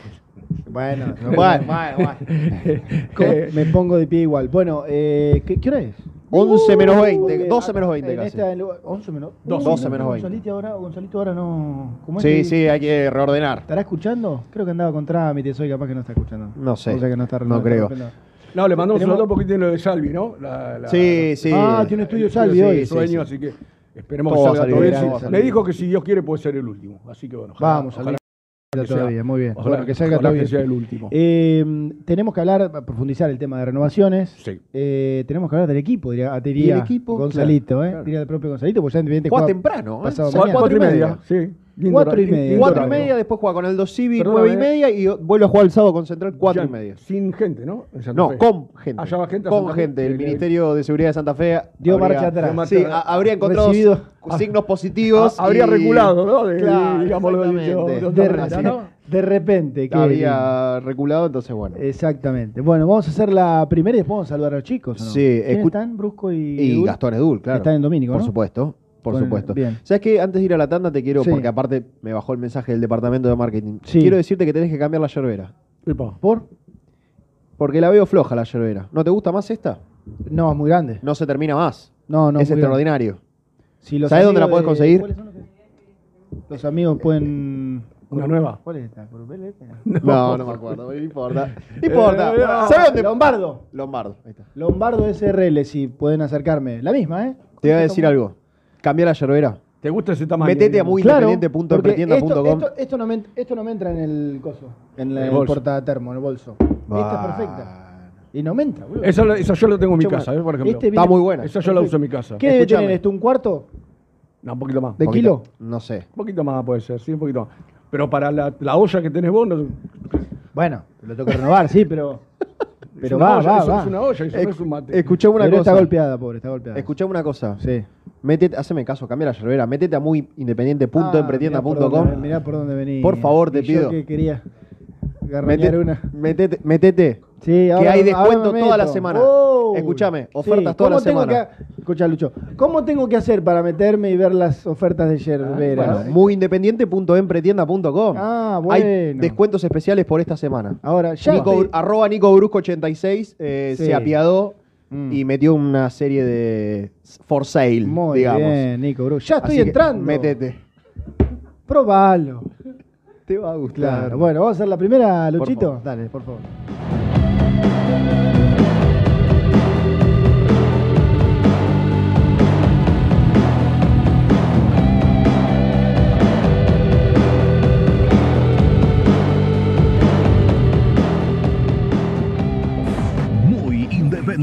Bueno, Bueno, bueno, Eh, me pongo de pie igual. Bueno, eh, ¿qué, qué hora es? 11 menos 20, eh, 12 acá, menos 20 en casi. esta- en lugar- 11 menos 12 Uy, menos 20. Gonzalito ahora, Gonzalito ahora no. ¿cómo es Sí, que- sí, hay que reordenar. ¿Estará escuchando? Creo que andaba con trámites hoy, capaz que no está escuchando. No sé, O sea que no, está, no creo. No, le mandamos un saludo porque tiene lo de Salvi, ¿no? La- la- Sí, sí. Ah, tiene un estudio Salvi sí, hoy. sueño, sí, sí. así que esperemos Todo que salga todo Me bien. dijo que si Dios quiere puede ser el último. Así que bueno. ojalá- Vamos, ojalá Sea- todavía, muy bien. ojalá- Bueno, que salga ojalá que sea el último. Eh, tenemos que hablar, profundizar el tema de renovaciones. Sí. Eh, tenemos que hablar del equipo, diría, diría Y el equipo, Gonzalito, ¿eh? claro. Diría el propio Gonzalito, porque ya evidentemente Juega juega temprano, ¿eh? pasado Cuatro- mañana. Cuatro y cuatro y media, sí. Cuatro y media. Cuatro y media, después juega con Aldo Civi, nueve y media y vuelve a jugar el sábado con Central, cuatro y media. Sin gente, ¿no? No, con gente. Allá va gente Con gente. El Ministerio de Seguridad de Santa Fe Dio marcha atrás. Sí, habría encontrado signos positivos. Habría reculado, ¿no? De- repente. lindo. Había reculado, entonces bueno. Exactamente. Bueno, vamos a hacer la primera y después vamos a saludar a los chicos. ¿o no? Sí, ¿Quiénes escu- están? Brusco y. Y Edul? Gastón Edul, claro. Están en Domínico, Por ¿no? supuesto, por Con- supuesto. bien. ¿Sabes qué? Antes de ir a la tanda te quiero, Sí. porque aparte me bajó el mensaje del departamento de marketing. Sí. Quiero decirte que tenés que cambiar la yerbera. Epa. ¿Por? Porque la veo floja la yerbera. ¿No te gusta más esta? No, es muy grande. No se termina más. No, no. es extraordinario. Si los ¿Sabés dónde la podés de- conseguir? ¿cuáles son los que- Los amigos pueden. Una nueva. ¿Cuál es esta? ¿Corbel esta? No, no me acuerdo. No importa. No importa. Eh, no. ¿Sabes dónde? Lombardo. Lombardo. Ahí está. Lombardo SRL, si pueden acercarme. La misma, ¿eh? Te voy a decir algo. Cambia la yerbera. ¿Te gusta ese tamaño? Metete a muy Claro, esto, esto, esto no me, esto no me entra en el coso, en la- El el, portatermo, en el bolso. Esta es perfecta. Y no me entra, boludo. Esa yo la tengo en mi casa, ¿eh? por ejemplo. este Está muy buena. Esa yo la uso en mi casa. ¿Qué debe tener esto? ¿Un cuarto No, un poquito más. de Poquito. kilo? No sé. Un poquito más puede ser, sí, un poquito más. Pero para la, la olla que tenés vos, no, Bueno, lo tengo que renovar, sí, pero. Es Pero una va, olla, va, eso va. es una olla, eso no es un mate. Escuchame una Pero cosa. está golpeada, pobre, está golpeada. Escuchame una cosa. Sí. Métete, haceme caso, cambia la yerbera. Métete a muy independiente.empretienda.com. Mirá por dónde venía. Por favor, te Y yo pido. que quería garroñar Metete, una. metete, metete. Sí, ahora, que hay ahora descuento me toda la meto. semana. Escuchame, sí, ofertas ¿cómo toda la semana. que- escucha Lucho, ¿cómo tengo que hacer para meterme y ver las ofertas de Yerbera? Bueno, muyindependiente.empretienda.com. Ah, Hay bueno. descuentos especiales por esta semana. Ahora, ya Nico, arroba Nico Brusco 86 eh, Sí. se apiadó Mm. y metió una serie de for sale, Muy digamos. bien, Nico Bru. Ya estoy Así entrando. Métete. Probalo. Te va a gustar. Claro. Bueno, vamos a hacer la primera, Luchito. Dale, por favor.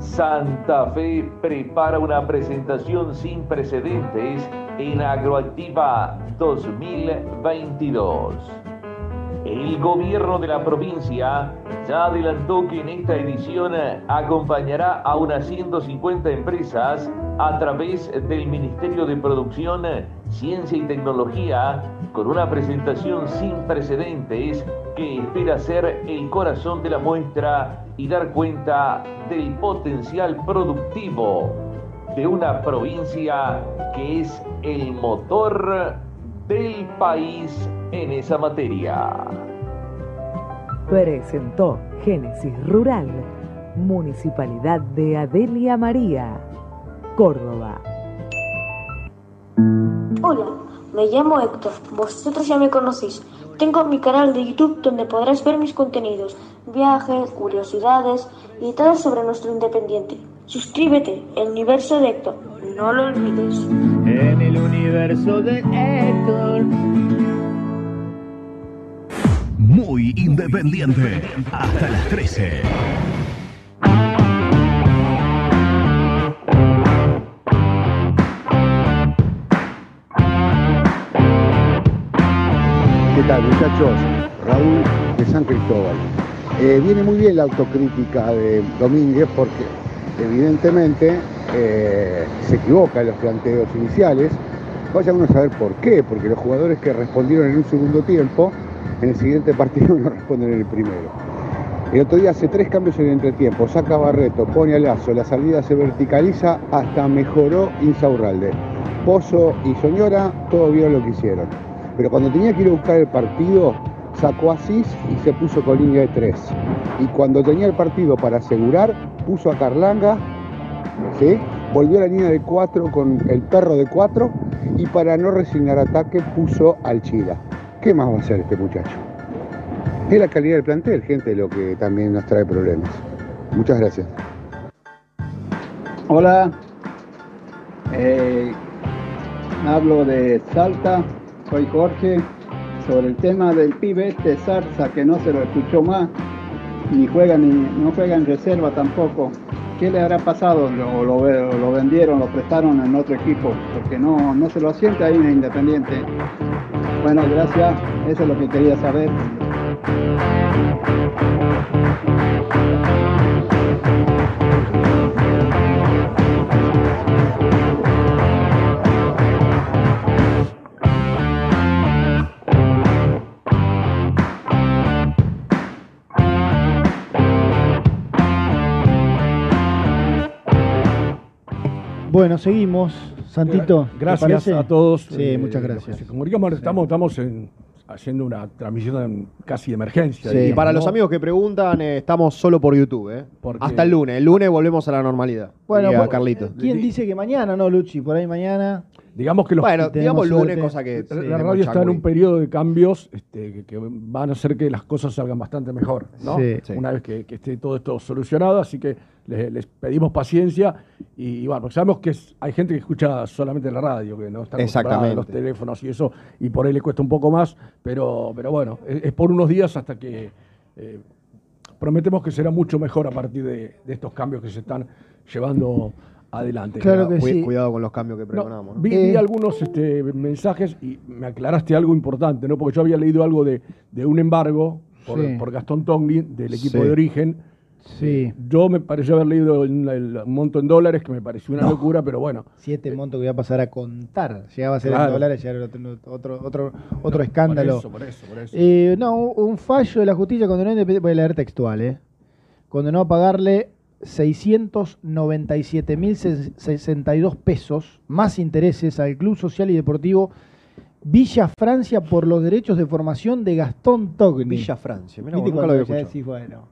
Santa Fe prepara una presentación sin precedentes en Agroactiva 2022. El gobierno de la provincia ya adelantó que en esta edición acompañará a unas 150 empresas a través del Ministerio de Producción, Ciencia y Tecnología con una presentación sin precedentes que espera ser el corazón de la muestra y dar cuenta del potencial productivo de una provincia que es el motor del país en esa materia. Presentó Génesis Rural, Municipalidad de Adelia María, Córdoba. Hola, me llamo Héctor, vosotros ya me conocéis. Tengo mi canal de YouTube donde podrás ver mis contenidos, viajes, curiosidades y todo sobre nuestro independiente. Suscríbete, el universo de Héctor, no lo olvides. En el universo de Héctor. Muy independiente. Hasta las 13. ¿Qué tal muchachos? Raúl de San Cristóbal. Eh, viene muy bien la autocrítica de Domínguez porque evidentemente eh, se equivoca en los planteos iniciales. Vaya uno a saber por qué, porque los jugadores que respondieron en un segundo tiempo, en el siguiente partido no responden en el primero. El otro día hace tres cambios en el entretiempo, saca Barreto, pone a Lazo, la salida se verticaliza, hasta mejoró Insaurralde. Pozo y Soñora, todo vieron lo que hicieron. Pero cuando tenía que ir a buscar el partido, sacó a Cis y se puso con línea de tres. Y cuando tenía el partido para asegurar, puso a Carlanga, ¿sí? volvió la línea de cuatro con el perro de cuatro y para no resignar ataque puso al Chila. ¿Qué más va a hacer este muchacho? Es la calidad del plantel, gente, lo que también nos trae problemas. Muchas gracias. Hola, Eh, hablo de Salta, soy Jorge, sobre el tema del pibe este Zarza que no se lo escuchó más, ni juega ni no juega en reserva tampoco. ¿Qué le habrá pasado? Lo, lo, ve- lo vendieron, lo prestaron en otro equipo, porque no, no se lo siente ahí en Independiente. Bueno, gracias, eso es lo que quería saber. Bueno, seguimos. Santito, ¿te Gracias a todos. Sí, eh, muchas que gracias. se comunican. estamos, estamos en- haciendo una transmisión en- casi de emergencia. Sí, digamos, para los amigos que preguntan, eh, estamos solo por YouTube. eh. Porque- Hasta el lunes. El lunes volvemos a la normalidad. Bueno, Y a Carlito. ¿quién dice que mañana, no, Luchi? Por ahí mañana. Digamos que los Bueno, Tenemos digamos lunes, suerte. cosa que. la radio está en un periodo de cambios este, que, que van a hacer que las cosas salgan bastante mejor, ¿no? Sí. Sí. Una vez que, que esté todo esto solucionado, así que les, les pedimos paciencia y, y bueno, porque sabemos que es- hay gente que escucha solamente la radio, que no está a los Exactamente. teléfonos y eso, y por ahí le cuesta un poco más, pero, pero bueno, es, es por unos días hasta que eh, prometemos que será mucho mejor a partir de, de estos cambios que se están llevando adelante. Claro que Cuid- sí. Cuidado con los cambios que pregonamos. ¿no? vi, Eh. vi algunos este, mensajes y me aclaraste algo importante, ¿no? Porque yo había leído algo de, de un embargo por, Sí. por Gastón Togni del equipo Sí. de origen. Sí. Yo me pareció haber leído el, el monto en dólares, que me pareció una No. locura, pero bueno. Siete montos que voy a pasar a contar. Llegaba a ser Claro. en dólares, ya era otro, otro, otro, otro escándalo. Por eso, por eso, por eso. Eh, no, un un fallo de la justicia condenó a Independiente, voy a leer textual, ¿eh? Condenó a pagarle 697.062 pesos más intereses al Club Social y Deportivo Villa Francia por los derechos de formación de Gastón Togni. Villa Francia. Mirá, ¿Viste vos, nunca lo había escuchado. decís, bueno,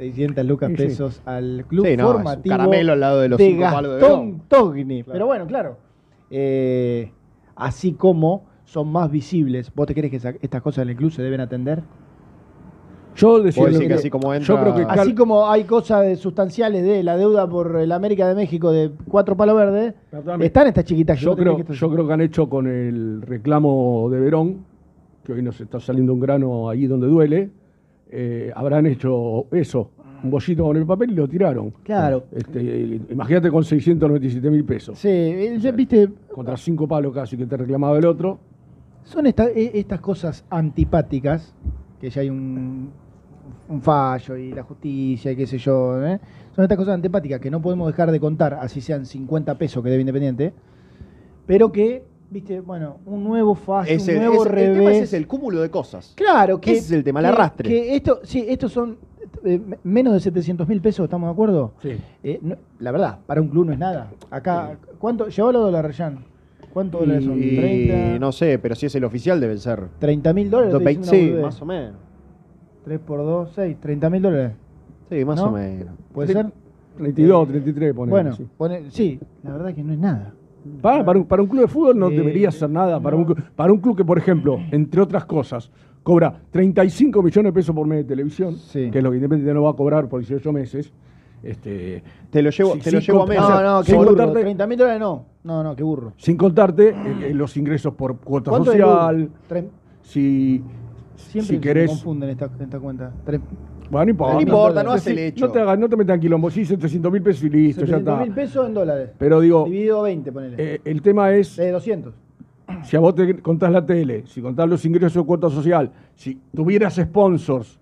600 lucas Sí, sí. pesos al club Sí, no, es un formativo caramelo al lado de los de cinco palos de Gastón Verón. Togni. Claro. Pero bueno, claro. eh, así como son más visibles, ¿vos te crees que estas cosas en el club se deben atender? Yo lo decís que- que así como yo creo que Cal- Así como hay cosas de- sustanciales de la deuda por el América de México de cuatro palos verdes, están estas chiquitas. que yo creo, que yo creo que han hecho con el reclamo de Verón, que hoy nos está saliendo un grano ahí donde duele, eh, habrán hecho eso, un bollito con el papel y lo tiraron. Claro. Este, imagínate con 697 mil pesos. Sí, eh, ya viste, Contra cinco palos casi que te reclamaba el otro. son esta- e- estas cosas antipáticas, que ya hay un, un fallo y la justicia y qué sé yo, ¿eh? son estas cosas antipáticas que no podemos dejar de contar, así sean 50 pesos que debe Independiente, pero que, viste, bueno, un nuevo fallo, Es un el, nuevo es- el revés. tema ese es el cúmulo de cosas. Claro, que Ese es el tema, el arrastre. Que esto, sí, estos son eh, me- menos de 700 mil pesos, ¿estamos de acuerdo? Sí. Eh, no- la verdad, para un club no es nada. Acá, ¿cuánto? Llévalo a dólares, Ryan. ¿Cuántos dólares son? Y 30, no sé, pero si es el oficial deben ser. 30 mil dólares. Dos estoy veinte- diciendo sí, una más o menos. 3 por 2, 6, 30 mil dólares. Sí, más ¿No? o menos. ¿Puede ser? 32, 33, ponele, Bueno, sí. pone- sí, la verdad que no es nada. Para, para un, para un club de fútbol no Eh, debería ser nada. Para, un, club- para un club que, por ejemplo, entre otras cosas, cobra 35 millones de pesos por mes de televisión, que es lo que Independiente no va a cobrar por 18 meses. Este, Te lo llevo, Sí, te lo llevo a meses. No, no, qué sin burro. contarte- 30 mil dólares no. No, no, qué burro. Sin contarte eh, eh, los ingresos por cuota ¿Cuánto es el social. Si, Siempre si se querés. confunden esta, esta cuenta. Tre- Bueno, no importa. No importa, no hace el hecho. No te, hagas, no te metas en quilombo. Sí, 700 mil pesos y listo, ya 700 está. mil pesos en dólares. Pero digo, Dividido 20, ponele. eh, el tema es. de 200. Si a vos te contás la tele, si contás los ingresos de cuota social, si tuvieras sponsors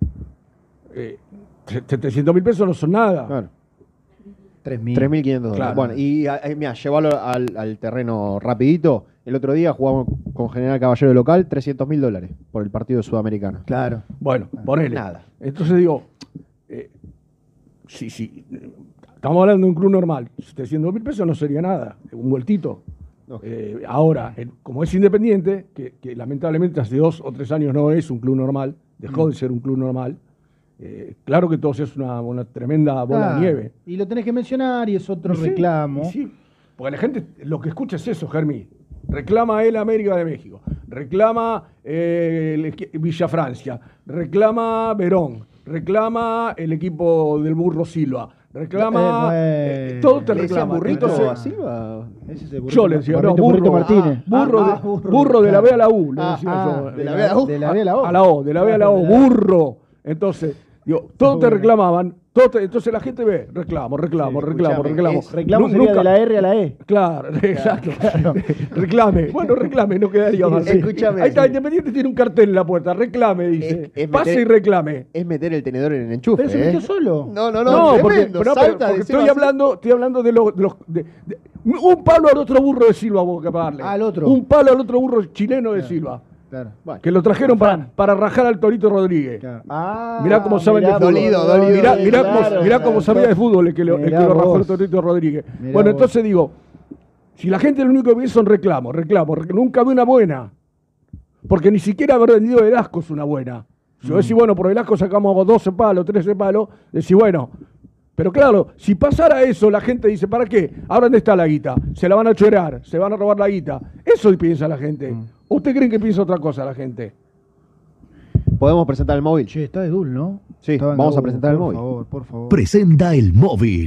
eh, 700 mil pesos no son nada. Claro. 3.000. 3.500 dólares. Claro. Bueno, y eh, mira, llevarlo al, al terreno rapidito. El otro día jugamos con General Caballero local 300 mil dólares por el partido sudamericano. Claro. Bueno, ponele. Nada. Entonces digo, eh, sí, sí, estamos hablando de un club normal. 700 mil pesos no sería nada, un vueltito. Eh, ahora, el- como es independiente, que, que lamentablemente hace dos o tres años no es un club normal, dejó Mm. de ser un club normal, eh, claro que todo eso es una, una tremenda bola Ah, de nieve. Y lo tenés que mencionar y es otro Y sí, reclamo. y sí, porque la gente lo que escucha es eso, Germi. Reclama el América de México, reclama eh, el Villa Francia, reclama Verón, reclama el equipo del Burro Silva, reclama. Eh, eh, todo te ¿Le decían reclama. burrito Silva? Es yo le decía, no, burro, burrito Martínez. ah, burro, Ah, de, burro, burro de la B a la. U, le Ah, decía ah, yo. de la B a la U. De la B a la O. A la O, de la B a la O, burro. Entonces, digo, todos te reclamaban, todo entonces la gente ve, reclamo, reclamo, reclamo, Escuchame, reclamo. es- reclamo sería nunca- de la R a la E. Claro, exacto. reclame. Bueno, reclame, no quedaría Sí, sí. Escúchame. Ahí está, Independiente tiene un cartel en la puerta. Reclame, dice. Es Pase meter- y reclame. Es meter el tenedor en el enchufe. Pero se ¿eh? metió solo. No, no, no. No, porque, tremendo, pero, salta pero- porque estoy hablando, estoy hablando de los. de los- de- de- un palo al otro burro de Silva, vos que pagarle. Al otro. Un palo al otro burro chileno de Silva. Claro. Que lo trajeron para, para rajar al Torito Rodríguez. Ah, mirá cómo saben mirá de fútbol. Dolido, dolido, mirá, dolido, mirá claro, cómo, mirá cómo claro. sabía de fútbol el que lo, el que lo rajó el. Torito Rodríguez. Mirá bueno, vos. entonces digo, si la gente lo único que ve son reclamos, reclamos, rec- nunca ve una buena. Porque ni siquiera haber vendido Velasco es una buena. Si Mm. vos decís, bueno, por Velasco sacamos 12 palos, 13 palos, decís, bueno. Pero claro, si pasara eso, la gente dice, ¿para qué? ¿Ahora dónde está la guita? Se la van a chorar, se van a robar la guita. Eso piensa la gente. Mm. ¿Usted creen que piensa otra cosa la gente? ¿Podemos presentar el móvil? Che, está de Dul, ¿no? Sí, Estaba en vamos la a U, presentar el por móvil. favor, por favor. Presenta el móvil.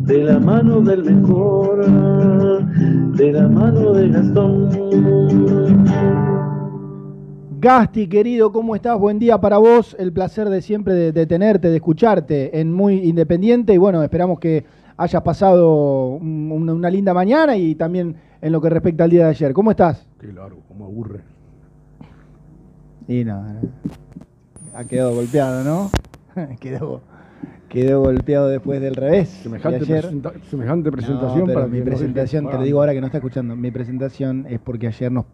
de la mano del mejor, de la mano de Gastón. Gasti, querido, ¿cómo estás? Buen día para vos. El placer de siempre de, de tenerte, de escucharte en Muy Independiente. Y bueno, esperamos que hayas pasado un- una, una linda mañana y también en lo que respecta al día de ayer. ¿Cómo estás? Qué largo, cómo aburre. Y no, no. ha quedado golpeado, ¿no? quedó, quedó golpeado después del revés. Semejante, de ayer. presenta- semejante No, presentación pero para mi que presentación, te lo digo ahora que no está escuchando, mi presentación es porque ayer nos,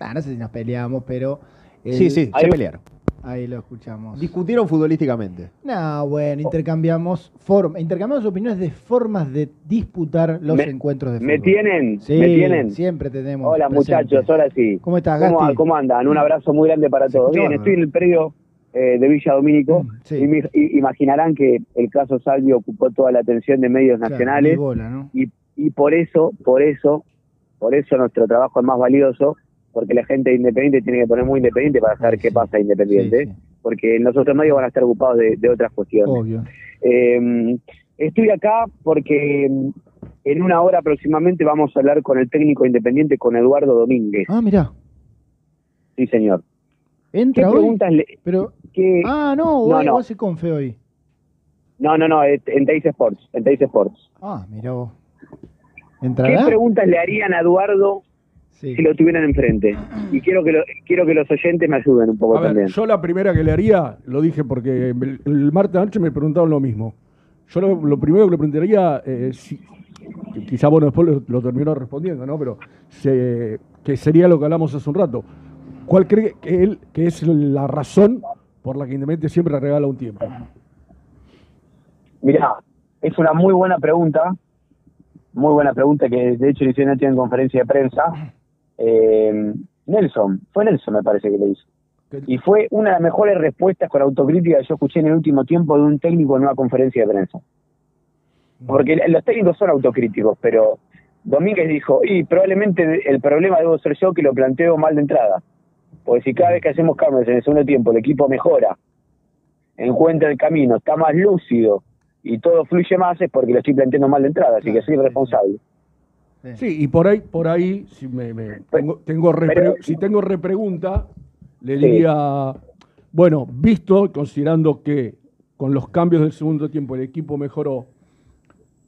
ah, no sé si nos peleamos, pero... el- Sí, sí, se pelearon. Ahí lo escuchamos. Discutieron futbolísticamente. No, bueno, intercambiamos forma, intercambiamos opiniones de formas de disputar los Me- encuentros de fútbol. ¿Me tienen? Sí, ¿Me tienen? siempre tenemos. Hola presente. muchachos, ahora sí. ¿Cómo estás, ¿Cómo, Gasti? ¿Cómo andan? Un abrazo muy grande para todos. Bien, estoy en el predio eh, de Villa Domínico Sí. y, imaginarán que el caso Salvio ocupó toda la atención de medios Claro, nacionales bola, ¿no? y, y por eso, por eso, por eso nuestro trabajo es más valioso, porque la gente de Independiente tiene que poner muy independiente para saber qué pasa Independiente, porque los otros medios van a estar ocupados de, de otras cuestiones. Obvio. Eh, estoy acá porque mm, en una hora aproximadamente vamos a hablar con el técnico independiente, con Eduardo Domínguez. Ah, mira, Sí, señor. entra ¿Qué hoy. preguntas le- Pero, qué- ah, no, No, no. hace confe hoy. No, no, no, en Teis Sports, en Teis Sports. Ah, mira vos. ¿Qué preguntas le harían a Eduardo Sí. si lo tuvieran enfrente? Y quiero que lo- quiero que los oyentes me ayuden un poco A ver, también. yo la primera que le haría, lo dije porque el, el martes anoche me preguntaron lo mismo. Yo lo, lo primero que le preguntaría, eh, si, quizá bueno después lo, lo terminó respondiendo, ¿no? Pero se- que sería lo que hablamos hace un rato. ¿Cuál cree que él que es la razón por la que Independiente siempre regala un tiempo? Mirá, es una muy buena pregunta, muy buena pregunta que de hecho le hicieron en conferencia de prensa. Eh, Nelson, fue Nelson me parece que le hizo. Y fue una de las mejores respuestas con autocrítica que yo escuché en el último tiempo de un técnico en una conferencia de prensa. Porque los técnicos son autocríticos, pero Domínguez dijo, y probablemente el problema debo ser yo que lo planteo mal de entrada. Porque si cada vez que hacemos cambios en el segundo tiempo el equipo mejora encuentra el camino, está más lúcido y todo fluye más, es porque lo estoy planteando mal de entrada, así que soy responsable. Sí, y por ahí, por ahí, si me, me- tengo, tengo repre- pero- si tengo repregunta, le Sí. diría, bueno, visto, considerando que con los cambios del segundo tiempo el equipo mejoró,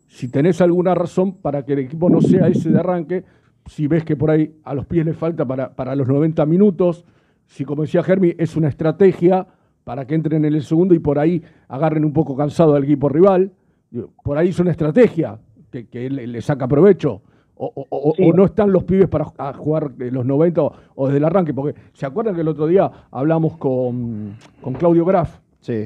si tenés alguna razón para que el equipo no sea ese de arranque, si ves que por ahí a los pies le falta para, para los 90 minutos, si como decía Germi, es una estrategia para que entren en el segundo y por ahí agarren un poco cansado al equipo rival, por ahí es una estrategia que, que le, le saca provecho. O, o- o- o no están los pibes para jugar los 90 o, o desde el arranque, porque se acuerdan que el otro día hablamos con, con Claudio Graf,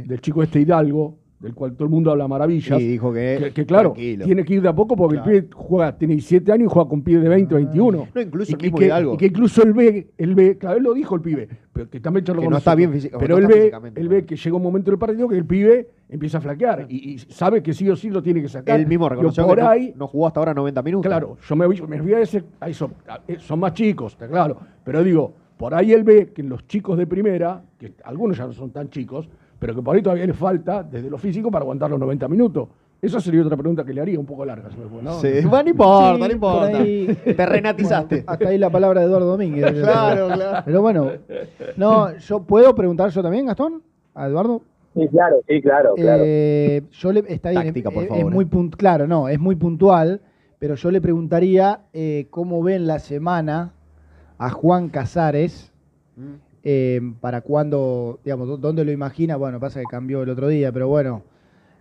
del chico este Hidalgo, del cual todo el mundo habla maravillas. Y dijo que- que, claro, tranquilo. tiene que ir de a poco porque el pibe juega, tiene 17 años y juega con pibes de 20, 21. No, incluso y, el mismo que, Hidalgo. y que incluso él ve, él ve, claro, él lo dijo el pibe, pero que también charló Que con no está bien física- Pero no él está ve, él ve que llega un momento del partido que el pibe empieza a flaquear y, y sabe que sí o sí lo tiene que sacar. Él mismo reconoció por que no- ahí, no, jugó hasta ahora 90 minutos. Claro, yo me, voy- me fui a ese, a eso, a- eh, son más chicos, está claro, pero digo, por ahí él ve que los chicos de primera, que algunos ya no son tan chicos, pero que por ahí todavía les falta desde lo físico para aguantar los 90 minutos. Esa sería otra pregunta que le haría, un poco larga, se me fue, ¿no? Sí, bueno, no importa, Sí, no importa. por ahí- Te renatizaste. Bueno, hasta ahí la palabra de Eduardo Domínguez. Claro, claro. Pero bueno, no, yo puedo preguntar yo también, Gastón, a Eduardo. Sí, claro, sí, claro, claro. Eh, yo le está bien, Táctica, por es- favor, es muy eh. punt- claro, no, es muy puntual, pero yo le preguntaría eh, cómo ven la semana a Juan Casares Mm. Eh, para cuándo, digamos, dó- dónde lo imagina, bueno, pasa que cambió el otro día, pero bueno,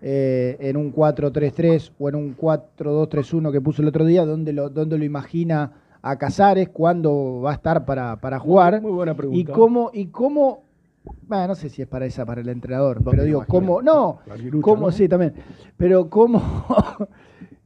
eh, en un 4-3-3 o en un 4-2-3-1 que puso el otro día, ¿dónde lo, dónde lo imagina a Casares? ¿Cuándo va a estar para, para jugar? Muy buena pregunta. ¿Y cómo, y cómo bueno, no sé si es para esa, para el entrenador, pero digo, ¿cómo? No, ¿cómo? ¿no? Sí, también. Pero ¿cómo?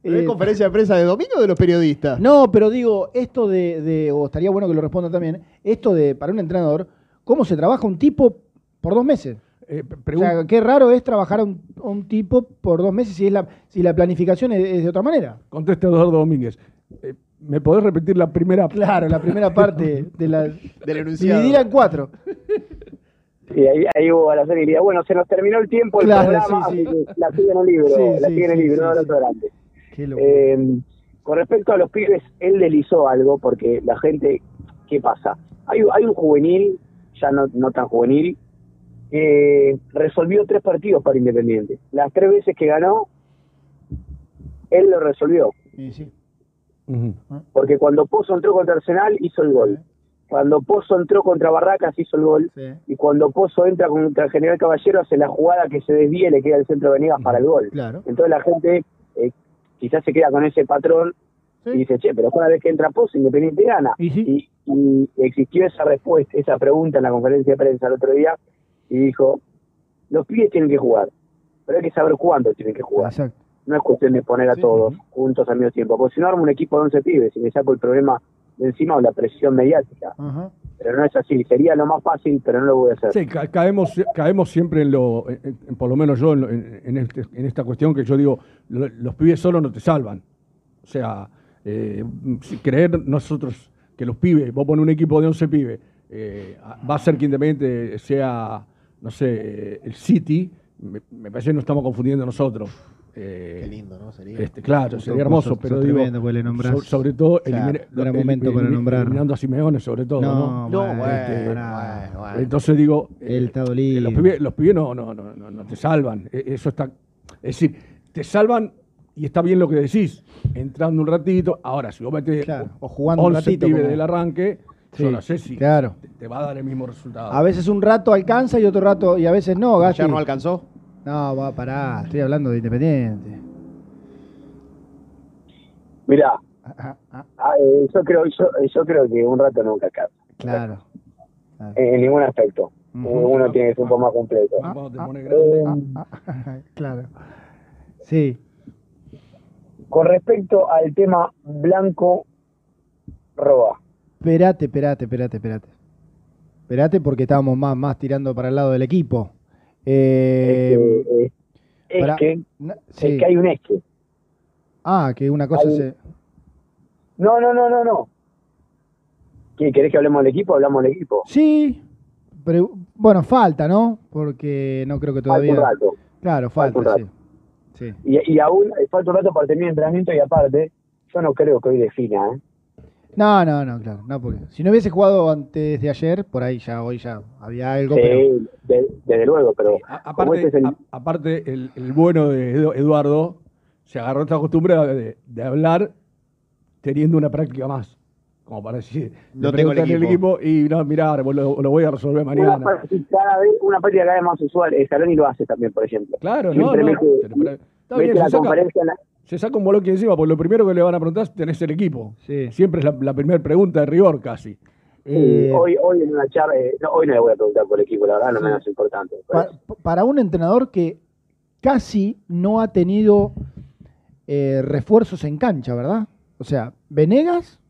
¿Pero es Eh, conferencia de prensa de domingo o de los periodistas? No, pero digo, esto de, de- o estaría bueno que lo responda también, esto de, para un entrenador, ¿cómo se trabaja un tipo por dos meses? Eh, O sea, qué raro es trabajar a un, a un tipo por dos meses si, es la, si la planificación es, es de otra manera. Contesta Eduardo Domínguez. Eh, ¿Me podés repetir la primera Claro, la primera parte de la... Del enunciado. Dividida en cuatro. Y ahí, ahí hubo a la serie diría, bueno, se nos terminó el tiempo el Claro, programa, sí, sí. la sigue en el libro, Sí, la sí, sigue en el sí, libro, sí, no sí. otro grande. Eh, con respecto a los pibes, él deslizó algo porque la gente, ¿qué pasa? Hay, hay un juvenil, ya no, no tan juvenil, resolvió tres partidos para Independiente. Las tres veces que ganó, él lo resolvió. Sí, sí. Porque cuando Pozo entró contra Arsenal, hizo el gol. Cuando Pozo entró contra Barracas, hizo el gol. Y cuando Pozo entra contra General Caballero, hace la jugada que se desvía y le queda el centro de Venegas para el gol. Claro. Entonces la gente eh, quizás se queda con ese patrón y dice, che, pero una vez que entra Pozo, Independiente gana. Y, y existió esa respuesta, esa pregunta en la conferencia de prensa el otro día y dijo, los pibes tienen que jugar, pero hay que saber cuándo tienen que jugar. Exacto. No es cuestión de poner a todos juntos al mismo tiempo, porque si no armo un equipo de 11 pibes y me saco el problema de encima o la presión mediática. Ajá. Pero no es así, sería lo más fácil, pero no lo voy a hacer. Sí, ca- caemos, caemos siempre en lo, en- en- por lo menos yo, en, lo- en- en este- en esta cuestión que yo digo, lo- los pibes solos no te salvan. O sea, eh, si creer nosotros que los pibes, vos pones un equipo de 11 pibes, eh, va a ser que Independiente sea, no sé, eh, el City, me, me parece que nos estamos confundiendo nosotros. Qué lindo, ¿no? Sería. Este, claro, sería hermoso, sos- pero sos digo, nombrás. so- sobre todo, elimina- no era el- momento para nombrar. eliminando a Simeone, sobre todo. No, No, bueno, Este, pará. entonces digo, Él está eh, dolido. los pibes, los pibes no, no, no, no, no te salvan. E- Eso está. Es decir, te salvan y está bien lo que decís, entrando un ratito. Ahora, si vos metés o jugando un 11 ratito, pibes como- del arranque, yo Sí, no sé si claro. te, te va a dar el mismo resultado. A veces un rato alcanza y otro rato, y a veces no, Gasti. ¿Ayer no alcanzó? No, va, pará, estoy hablando de Independiente. Mirá, Ah, ah, eh, yo creo yo, yo creo que un rato nunca alcanza, Claro. en, en ningún aspecto. Uno tiene que ser un poco más completo. Cuando te pones Eh, claro. Sí. Con respecto al tema Blanco Roa, Esperate, esperate, esperate, esperate. Esperate porque estábamos más, más tirando para el lado del equipo. Eh, es que, eh, es que, No, es que hay un que. Ah, que una cosa Hay- se... No, no, no, no, no. ¿Qué, ¿Querés que hablemos del equipo? Hablamos del equipo. Sí, Pero, bueno, falta, ¿no? Porque no creo que todavía. Falta un rato. Claro, Falta falta, un sí. Sí. Y, y aún falta un rato para terminar el entrenamiento y aparte, yo no creo que hoy defina, ¿eh? No, no, no, claro. No, porque si no hubiese jugado antes de ayer, por ahí ya, hoy ya había algo. Sí, pero... de- desde luego, pero Aparte, este es el- a- aparte el, el bueno de Edu- Eduardo se agarró esta costumbre de, de hablar teniendo una práctica más. Como para decir, No tengo el equipo. y no, mirá, lo, lo voy a resolver una, mañana. práctica cada vez, una práctica cada vez más usual. Scaloni lo hace también, por ejemplo. Claro, no, Siempre no. mete- pero- pero- está mete bien, la se saca, conferencia la- se saca un boloque encima, porque lo primero que le van a preguntar es tenés el equipo. Siempre es la, la primera pregunta de rigor casi. Sí, Eh, hoy, hoy en una charla, eh, no, hoy no le voy a preguntar por el equipo, la verdad, no Sí. menos importante. Pa- para un entrenador que casi no ha tenido eh, refuerzos en cancha, ¿verdad? O sea, Venegas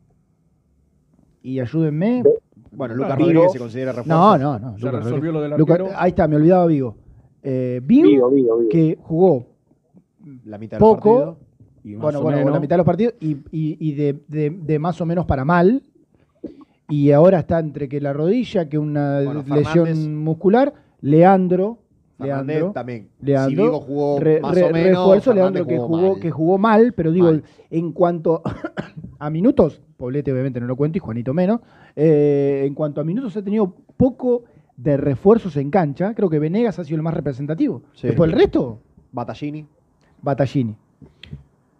y ayúdenme. Bueno, Lucas Vigo. Rodríguez se considera refuerzo. No, no, no. Ya Lucas resolvió Rodríguez. lo del Lucas- ahí está, me olvidaba Vigo. Eh, Vigo, Vigo, Vigo, Vigo. que jugó La mitad del poco, partido. Y más bueno, bueno, menos- la mitad de los partidos y, y- y de, de- de más o menos para mal. Y ahora está entre que la rodilla, que una Bueno, lesión muscular, Leandro. Fernández Leandro, también. Leandro, Si Vigo jugó re- más re- o menos, refuerzo Fernández Leandro que jugó jugó, mal. que jugó mal, pero digo, Mal. en cuanto a minutos, Poblete obviamente no lo cuento y Juanito menos, eh, en cuanto a minutos ha tenido poco de refuerzos en cancha, creo que Venegas ha sido el más representativo. Sí. Después el resto, Battaglini, Battaglini.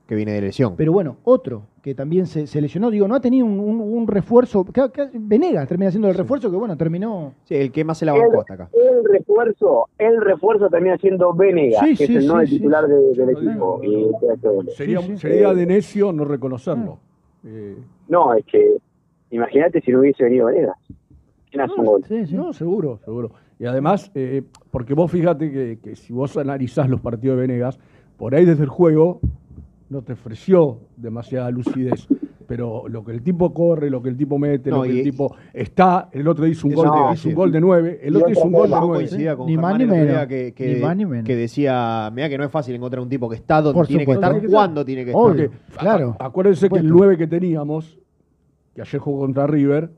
que viene de lesión. Pero bueno, otro que también se, se lesionó, digo, no ha tenido un, un- un refuerzo, que- que- Venegas termina siendo el refuerzo que bueno, terminó... Sí, el que más se la bancó hasta acá. El refuerzo, el refuerzo termina siendo Venegas, Sí, que sí, es el no sí, el sí. titular de- del equipo. Y, Sería, Sí, sí. sería de necio no reconocerlo. Eh, No, es que imagínate si no hubiese venido Venegas. ¿Quién hace un gol? No, seguro, seguro. Y además, eh, porque vos fíjate que, que si vos analizás los partidos de Venegas, por ahí desde el juego no te ofreció demasiada lucidez. Pero lo que el tipo corre, lo que el tipo mete, No, lo que y- el tipo está, el otro hizo un gol, de, hizo un decir. gol de nueve, el Y otro hizo un gol de nueve. coincidía con Ni más ni menos. que, que- Ni más ni menos. que decía, mira que no es fácil encontrar un tipo que está donde Por tiene supuesto. que estar, cuándo tiene que estar. Obvio. Porque, Claro. a- acuérdense que el. 9 que teníamos, que ayer jugó contra River,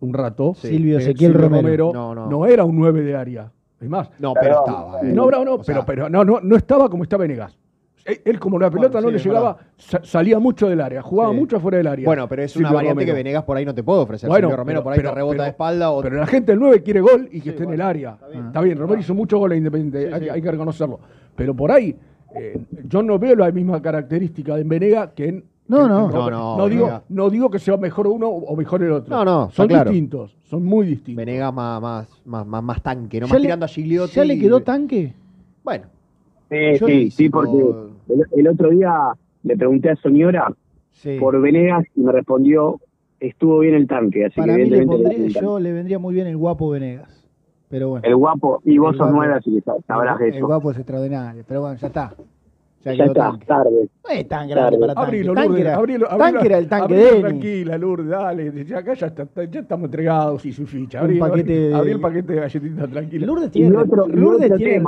un rato, Sí. Silvio Ezequiel Romero. no, No, era un 9 de área. Es más, No, pero estaba. eh. no, no, no, O sea, pero, pero no, no, no estaba como está Venegas. Él, él como la pelota Bueno, no sí, le llegaba, sa- salía mucho del área, jugaba Sí. mucho afuera del área. Bueno, pero es una Silvio variante que. Venegas por ahí no te puede ofrecer. Bueno, Silvio Romero pero- por ahí pero- te rebota pero- de espalda o Pero la gente del 9 quiere gol y que esté en el área. Está bien, Romero hizo muchos goles independientes, Sí, hay, sí. hay que reconocerlo. Pero por ahí, eh, yo no veo la misma característica de Venega que en. No, en no. No, no, no, digo, Venega. no digo que sea mejor uno o mejor el otro. No, no, Son claro. distintos, son muy distintos. Venegas más, más, más, más, más tanque, no ¿Ya más le- tirando a Gigliotti. ¿Ya le quedó tanque? Bueno, Sí, sí, sí, porque por- el, el otro día le pregunté a Soñora Sí. por Venegas y me respondió, estuvo bien el tanque, así Para que mí le le yo le vendría muy bien el guapo Venegas. Pero bueno. El guapo, y vos sos nueve, así que sab- sabrás el, eso. el guapo es extraordinario. Pero bueno, ya está. Ya, está, tanque. tarde. No es tan grande Tarde. para tanque. Abrilo, tanque, Lourdes, era, abrilo, tanque era el tanque abrilo de Denis. Tranquila, Lourdes, dale. Ya acá ya, está- ya estamos entregados y su ficha. Un Abrí, paquete de- abrí el paquete de galletitas tranquila. Lourdes tiene, otro- Lourdes otro tiene,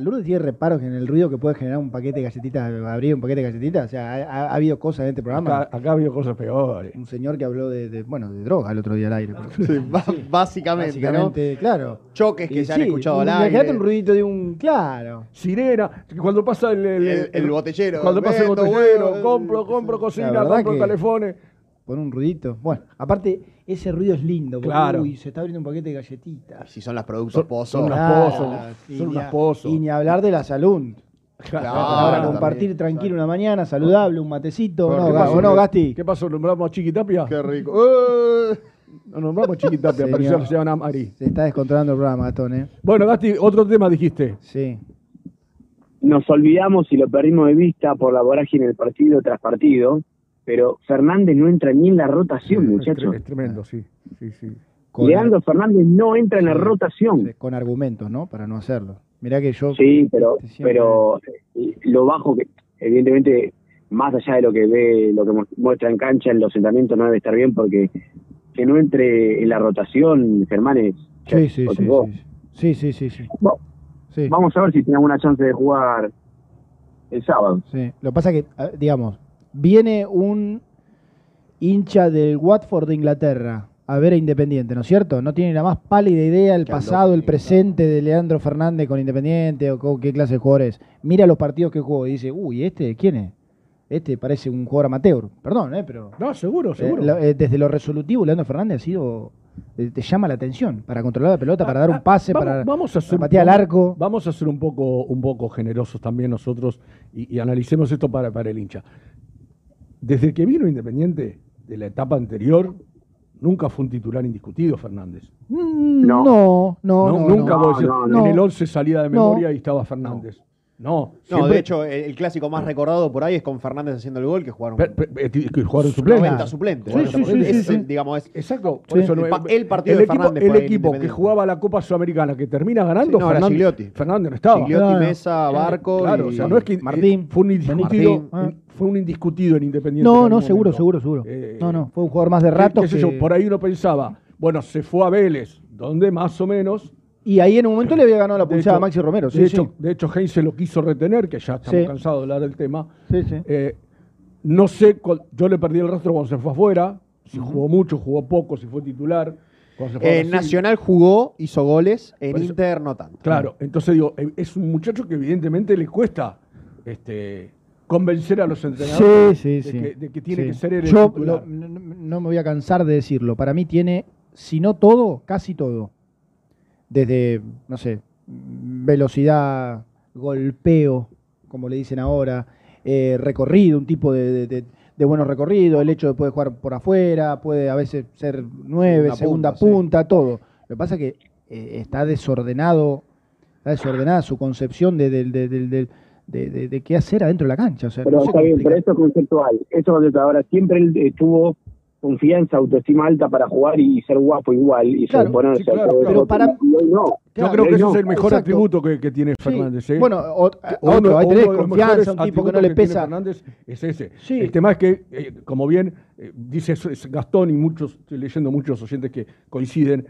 Lourdes tiene reparos en el ruido que puede generar un paquete de galletitas, abrir un paquete de galletitas. O sea, ha, ha- ha habido cosas en este programa. Acá, acá ha habido cosas peores. Un señor que habló de, de, bueno, de droga el otro día al aire. sí, básicamente, Básicamente, claro. Choques que Y se han sí, escuchado un- al aire. Imagínate un ruidito de un. Claro. Sirena, cuando pasa el, el, El- el botellero, Cuando pasa el botellero, compro, compro cocina, compro calefones. Pon un ruidito. Bueno, aparte, ese ruido es lindo. porque, Claro. Uy, se está abriendo un paquete de galletitas. Si son las productos Son- pozos. son unas pozos, son unas pozos. Y ni hablar de la salud. Claro, también. compartir tranquilo una mañana, saludable, un matecito. Pero, ¿no, ¿qué Ga- pasó? ¿O no, Gasti? ¿Qué pasó? ¿Nombramos a Chiquitapia? Qué rico. ¡Eh! No nombramos a Chiquitapia, pero ya se llaman a Mari. Se está descontrolando el programa, Gastón, ¿eh? Bueno, Gasti, otro tema dijiste. Sí. Nos olvidamos y lo perdimos de vista por la vorágine del partido tras partido, pero Fernández no entra ni en la rotación, Es, muchachos. es tremendo, sí. sí, sí. Con, Leandro Fernández no entra en la Sí. rotación. con argumentos, ¿no? Para no hacerlo. Mirá que yo. Sí, pero, Siempre- pero eh, lo bajo que, evidentemente, más allá de lo que ve, lo que mu- muestra en cancha, en los entrenamientos no debe estar bien porque que no entre en la rotación, Germán es. Sí, sí, sí, sí. Sí, sí, sí, sí. Bueno, Sí. Vamos a ver si tiene alguna chance de jugar el sábado. Sí. Lo que pasa es que, digamos, viene un hincha del Watford de Inglaterra a ver a Independiente, ¿no es cierto? No tiene la más pálida idea el pasado, el presente de Leandro Fernández con Independiente o con qué clase de jugador es. Mira los partidos que jugó y dice, uy, ¿este quién es? Este parece un jugador amateur. Perdón, ¿eh? Pero. No, seguro, eh, seguro. lo- eh, desde lo resolutivo, Leandro Fernández ha sido. Eh, te llama la atención para controlar la pelota, para dar un pase, Ah, Vamos, para, vamos a hacer, para patear al arco. Vamos a ser un poco, un poco generosos también nosotros y, y analicemos esto para, para el hincha. Desde que vino Independiente de la etapa anterior, nunca fue un titular indiscutido Fernández. Mm, No, no, no. No, no, nunca no. vos decís, No. en el 11 salida de No. memoria y estaba Fernández. No, No, siempre- de hecho, el, el clásico más recordado por ahí es con Fernández haciendo el gol que jugaron. Eh, que jugaron suplente. 90 suplentes. Sí, 90 sí, sí, suplentes. sí, Es, sí. eh, digamos, es Exacto. Por Sí. eso no- El pa- el partido el de equipo, Fernández el por ahí, equipo que jugaba la Copa Sudamericana, que termina ganando, Sí, no, Fernández, Gigliotti. Fernández no estaba. Gigliotti, Claro. Mesa, Barco Claro, y o sea, no es que Martín. fue un indiscutido, Martín, ah. fue un indiscutido en Independiente. No, en no, seguro, seguro, seguro. Eh, no, no, fue un jugador más de ¿Qué- rato. que-? Por ahí uno pensaba, bueno, se fue a Vélez, donde más o menos. Y ahí en un momento le había ganado la pulsada hecho- a Maxi Romero. Sí, de, sí. hecho, de hecho, Heinz se lo quiso retener, que ya estamos Sí. cansados de hablar del tema. Eh, no sé, cuál- yo le perdí el rastro cuando se fue afuera. Si jugó mucho, jugó poco, si fue titular. En Brasil. Nacional jugó, hizo goles, en eso- Inter no tanto. Claro, entonces digo, eh, es un muchacho que evidentemente le cuesta este, convencer a los entrenadores sí, de, sí. Que, de que tiene que ser el Yo lo- no me voy a cansar de decirlo. Para mí tiene, si no todo, casi todo. Desde, no sé, velocidad, golpeo, como le dicen ahora, eh, recorrido, un tipo de, de, de- de buenos recorridos, el hecho de poder jugar por afuera, puede a veces ser nueve, Segunda segunda punta, sí. todo. Lo que pasa es que eh, está desordenado, está desordenada su concepción de, de, de, de- de- de- de- de qué hacer adentro de la cancha. O sea, Pero no sé está bien, pero eso es conceptual. Eso. Ahora, siempre él eh, tuvo confianza, autoestima alta para jugar y ser guapo igual y Claro, sí, a claro. Pero para- Y no. Yo creo que Hoy ese no. es el mejor Exacto. atributo que, que tiene Fernández. ¿eh? Bueno, o- Uno- otro, ahí tenés confianza, un tipo que no le pesa. Fernández es ese. Sí. El tema es que, eh, como bien eh, dice Gastón y muchos, estoy leyendo muchos oyentes que coinciden,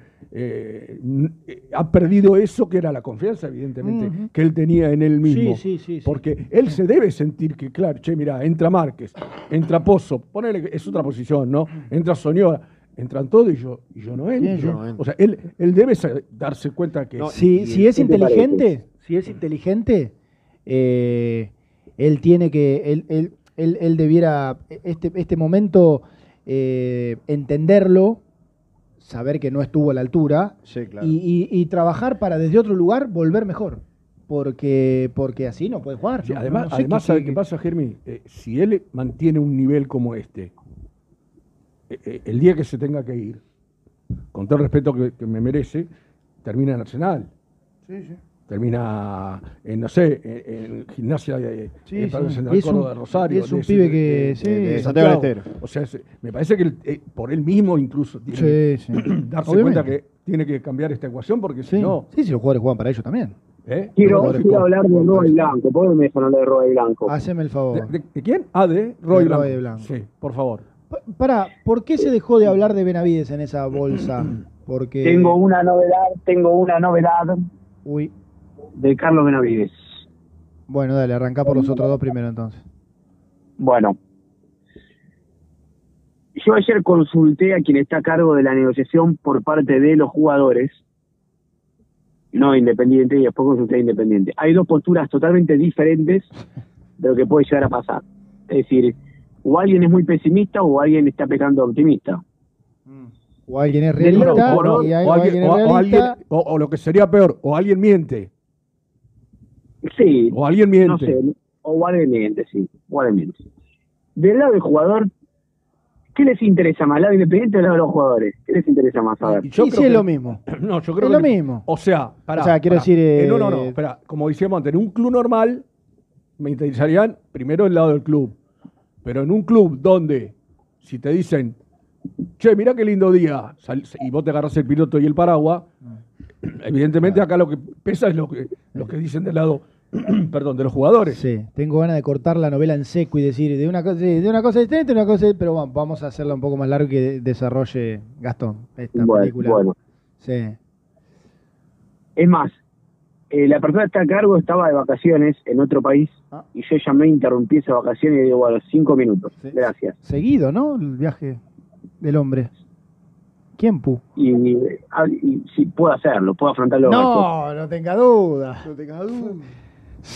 ha perdido eso que era la confianza, evidentemente, que él tenía en él mismo. Sí, sí, sí. Porque él se debe sentir que, claro, che, mira, entra Márquez, entra Pozo, ponele es otra posición, ¿no? Entra Soñora. Entran todos y yo, y yo no entro. yo no entro. O sea, él, él debe darse cuenta que. si, si es ¿qué te inteligente, si es inteligente, eh, él tiene que, él, él, él, él debiera este, este momento eh, entenderlo, saber que no estuvo a la altura Sí, claro. y, y- y trabajar para desde otro lugar volver mejor, porque porque así no puede jugar. Sí, No- además, no sé además qué- ¿sabe qué- qué pasa, Germi? Eh, si él mantiene un nivel como este, el día que se tenga que ir, con todo el respeto que, que me merece, termina en Arsenal. Termina en, no sé, en, en gimnasia de, Sí, en sí. Central Y es un- de Rosario. es un de- pibe que- de- sí. de de Santiago del Santiago. Estero. O sea, se- me parece que eh, por él mismo incluso tiene que Sí, sí. darse Obviamente. cuenta que tiene que cambiar esta ecuación porque Sí. si no... sí, si los jugadores juegan para ellos también. ¿eh? Quiero, quiero hablar de Roy Blanco. ¿Por qué me dejan hablar de Roy Blanco? Haceme el favor. ¿De, de- de quién? Ah, de Roy De Blanco. Roy Blanco. Sí, por favor. Pa- Pará, ¿por qué se dejó de hablar de Benavides en esa bolsa? Porque. Tengo una novedad, tengo una novedad Uy, de Carlos Benavides. bueno, dale, arrancá por los otros dos primero entonces. Bueno, yo ayer consulté a quien está a cargo de la negociación por parte de los jugadores, no Independiente, y después consulté a Independiente. Hay dos posturas totalmente diferentes de lo que puede llegar a pasar. Es decir, o alguien es muy pesimista o alguien está pecando optimista. Hay- o, alguien, es realista. o- lo que sería peor, o alguien miente. Sí, O alguien miente. no sé, o alguien miente, sí, o alguien miente. Del lado del jugador, ¿qué les interesa más, lado independiente o el lado de los jugadores? ¿Qué les interesa más saber? Y yo creo sí es lo mismo. No, yo creo Es que lo mismo. O sea, pará, O sea, quiero pará. decir, Eh, no, no, no, eh, espera. Como decíamos antes, en un club normal me interesarían primero el lado del club. Pero en un club donde, si te dicen, che, mirá qué lindo día, sal- y vos te agarras el piloto y el paraguas, evidentemente acá lo que pesa es lo que, lo que dicen del lado, perdón, de los jugadores. Sí, tengo ganas de cortar la novela en seco y decir de una cosa, sí, de una cosa distinta, una cosa, pero vamos, vamos a hacerla un poco más largo y que desarrolle Gastón esta Bueno, película. bueno. Sí. Es más, eh, la persona que está a cargo estaba de vacaciones en otro país Ah. y yo llamé, interrumpí esa vacación y digo, bueno, cinco minutos. Gracias. Seguido, ¿no? El viaje del hombre. ¿Quién Pu? Y, y sí, puedo hacerlo, puedo afrontarlo. No, no tenga duda. No tengas duda.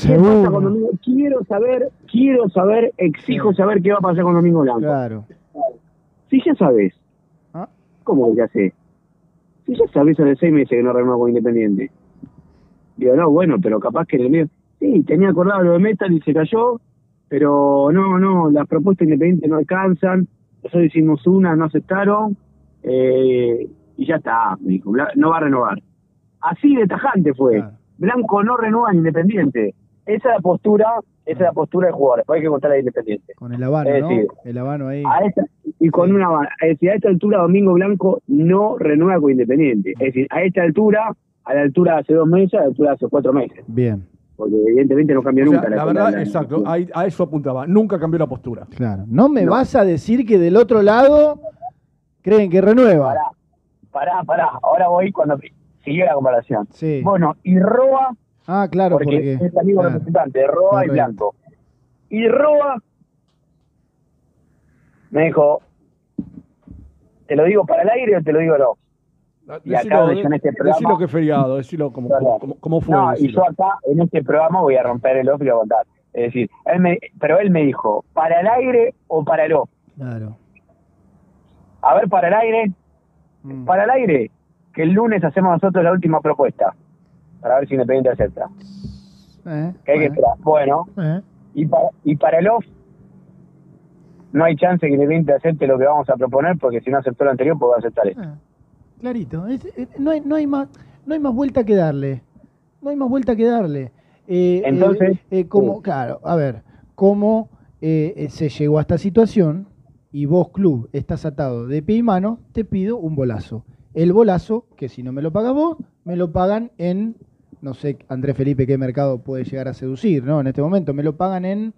¿Qué pasa con Domingo? Quiero saber, quiero saber, exijo saber qué va a pasar con Domingo Blanco. Claro. Si ya sabes. ¿Ah? ¿Cómo que ya sé? Si ya sabes hace seis meses que no renueva con Independiente. Digo, no, bueno, pero capaz que en el medio. Sí, tenía acordado lo de Metal y se cayó, pero no, no, las propuestas independientes no alcanzan. Nosotros hicimos una, no aceptaron, eh, y ya está, me dijo, no va a renovar. Así de tajante fue. Blanco no renueva en Independiente. Esa es la postura, esa es la postura del jugador. Después hay que contar a Independiente. Con el habano, Es ¿no? El habano ahí. a esta, y con una es decir, a esta altura Domingo Blanco no renueva con Independiente. Es decir, a esta altura, a la altura de hace dos meses, a la altura de hace cuatro meses. Bien, Porque evidentemente no cambió O sea, nunca. la verdad, exacto, ahí- a eso apuntaba. Nunca cambió la postura. claro. No me vas a decir que del otro lado creen que renueva. Pará, pará, pará. Ahora voy cuando siguió la comparación. Sí. Bueno, y Roa, Ah, claro, porque, porque. es amigo claro. representante de Roa y Correcto. Blanco. Y Roa me dijo, ¿te lo digo para el aire o te lo digo no? Y acá Decilo, yo en este de- programa- decilo que es feriado, decilo como, como, como- como fue. No, y yo acá en este programa voy a romper el off y lo voy a contar. Es decir, él me, pero él me dijo, ¿para el aire o para el off? Claro. A ver, para el aire, Mm. para el aire, que el lunes hacemos nosotros la última propuesta, para ver si Independiente acepta. Eh, Que hay que esperar. Bueno, eh. y para, y para el off, no hay chance que Independiente acepte lo que vamos a proponer, porque si no aceptó lo anterior, pues va a aceptar esto. Clarito. Es- es- no, hay, no, hay más, no hay más vuelta que darle. No hay más vuelta que darle. Eh, Entonces, eh, eh, como, claro, a ver, cómo eh, eh, se llegó a esta situación y vos, club, estás atado de pie y mano, te pido un bolazo. El bolazo, que si no me lo pagas vos, me lo pagan en, no sé, Andrés Felipe, qué mercado puede llegar a seducir, ¿no? En este momento, me lo pagan en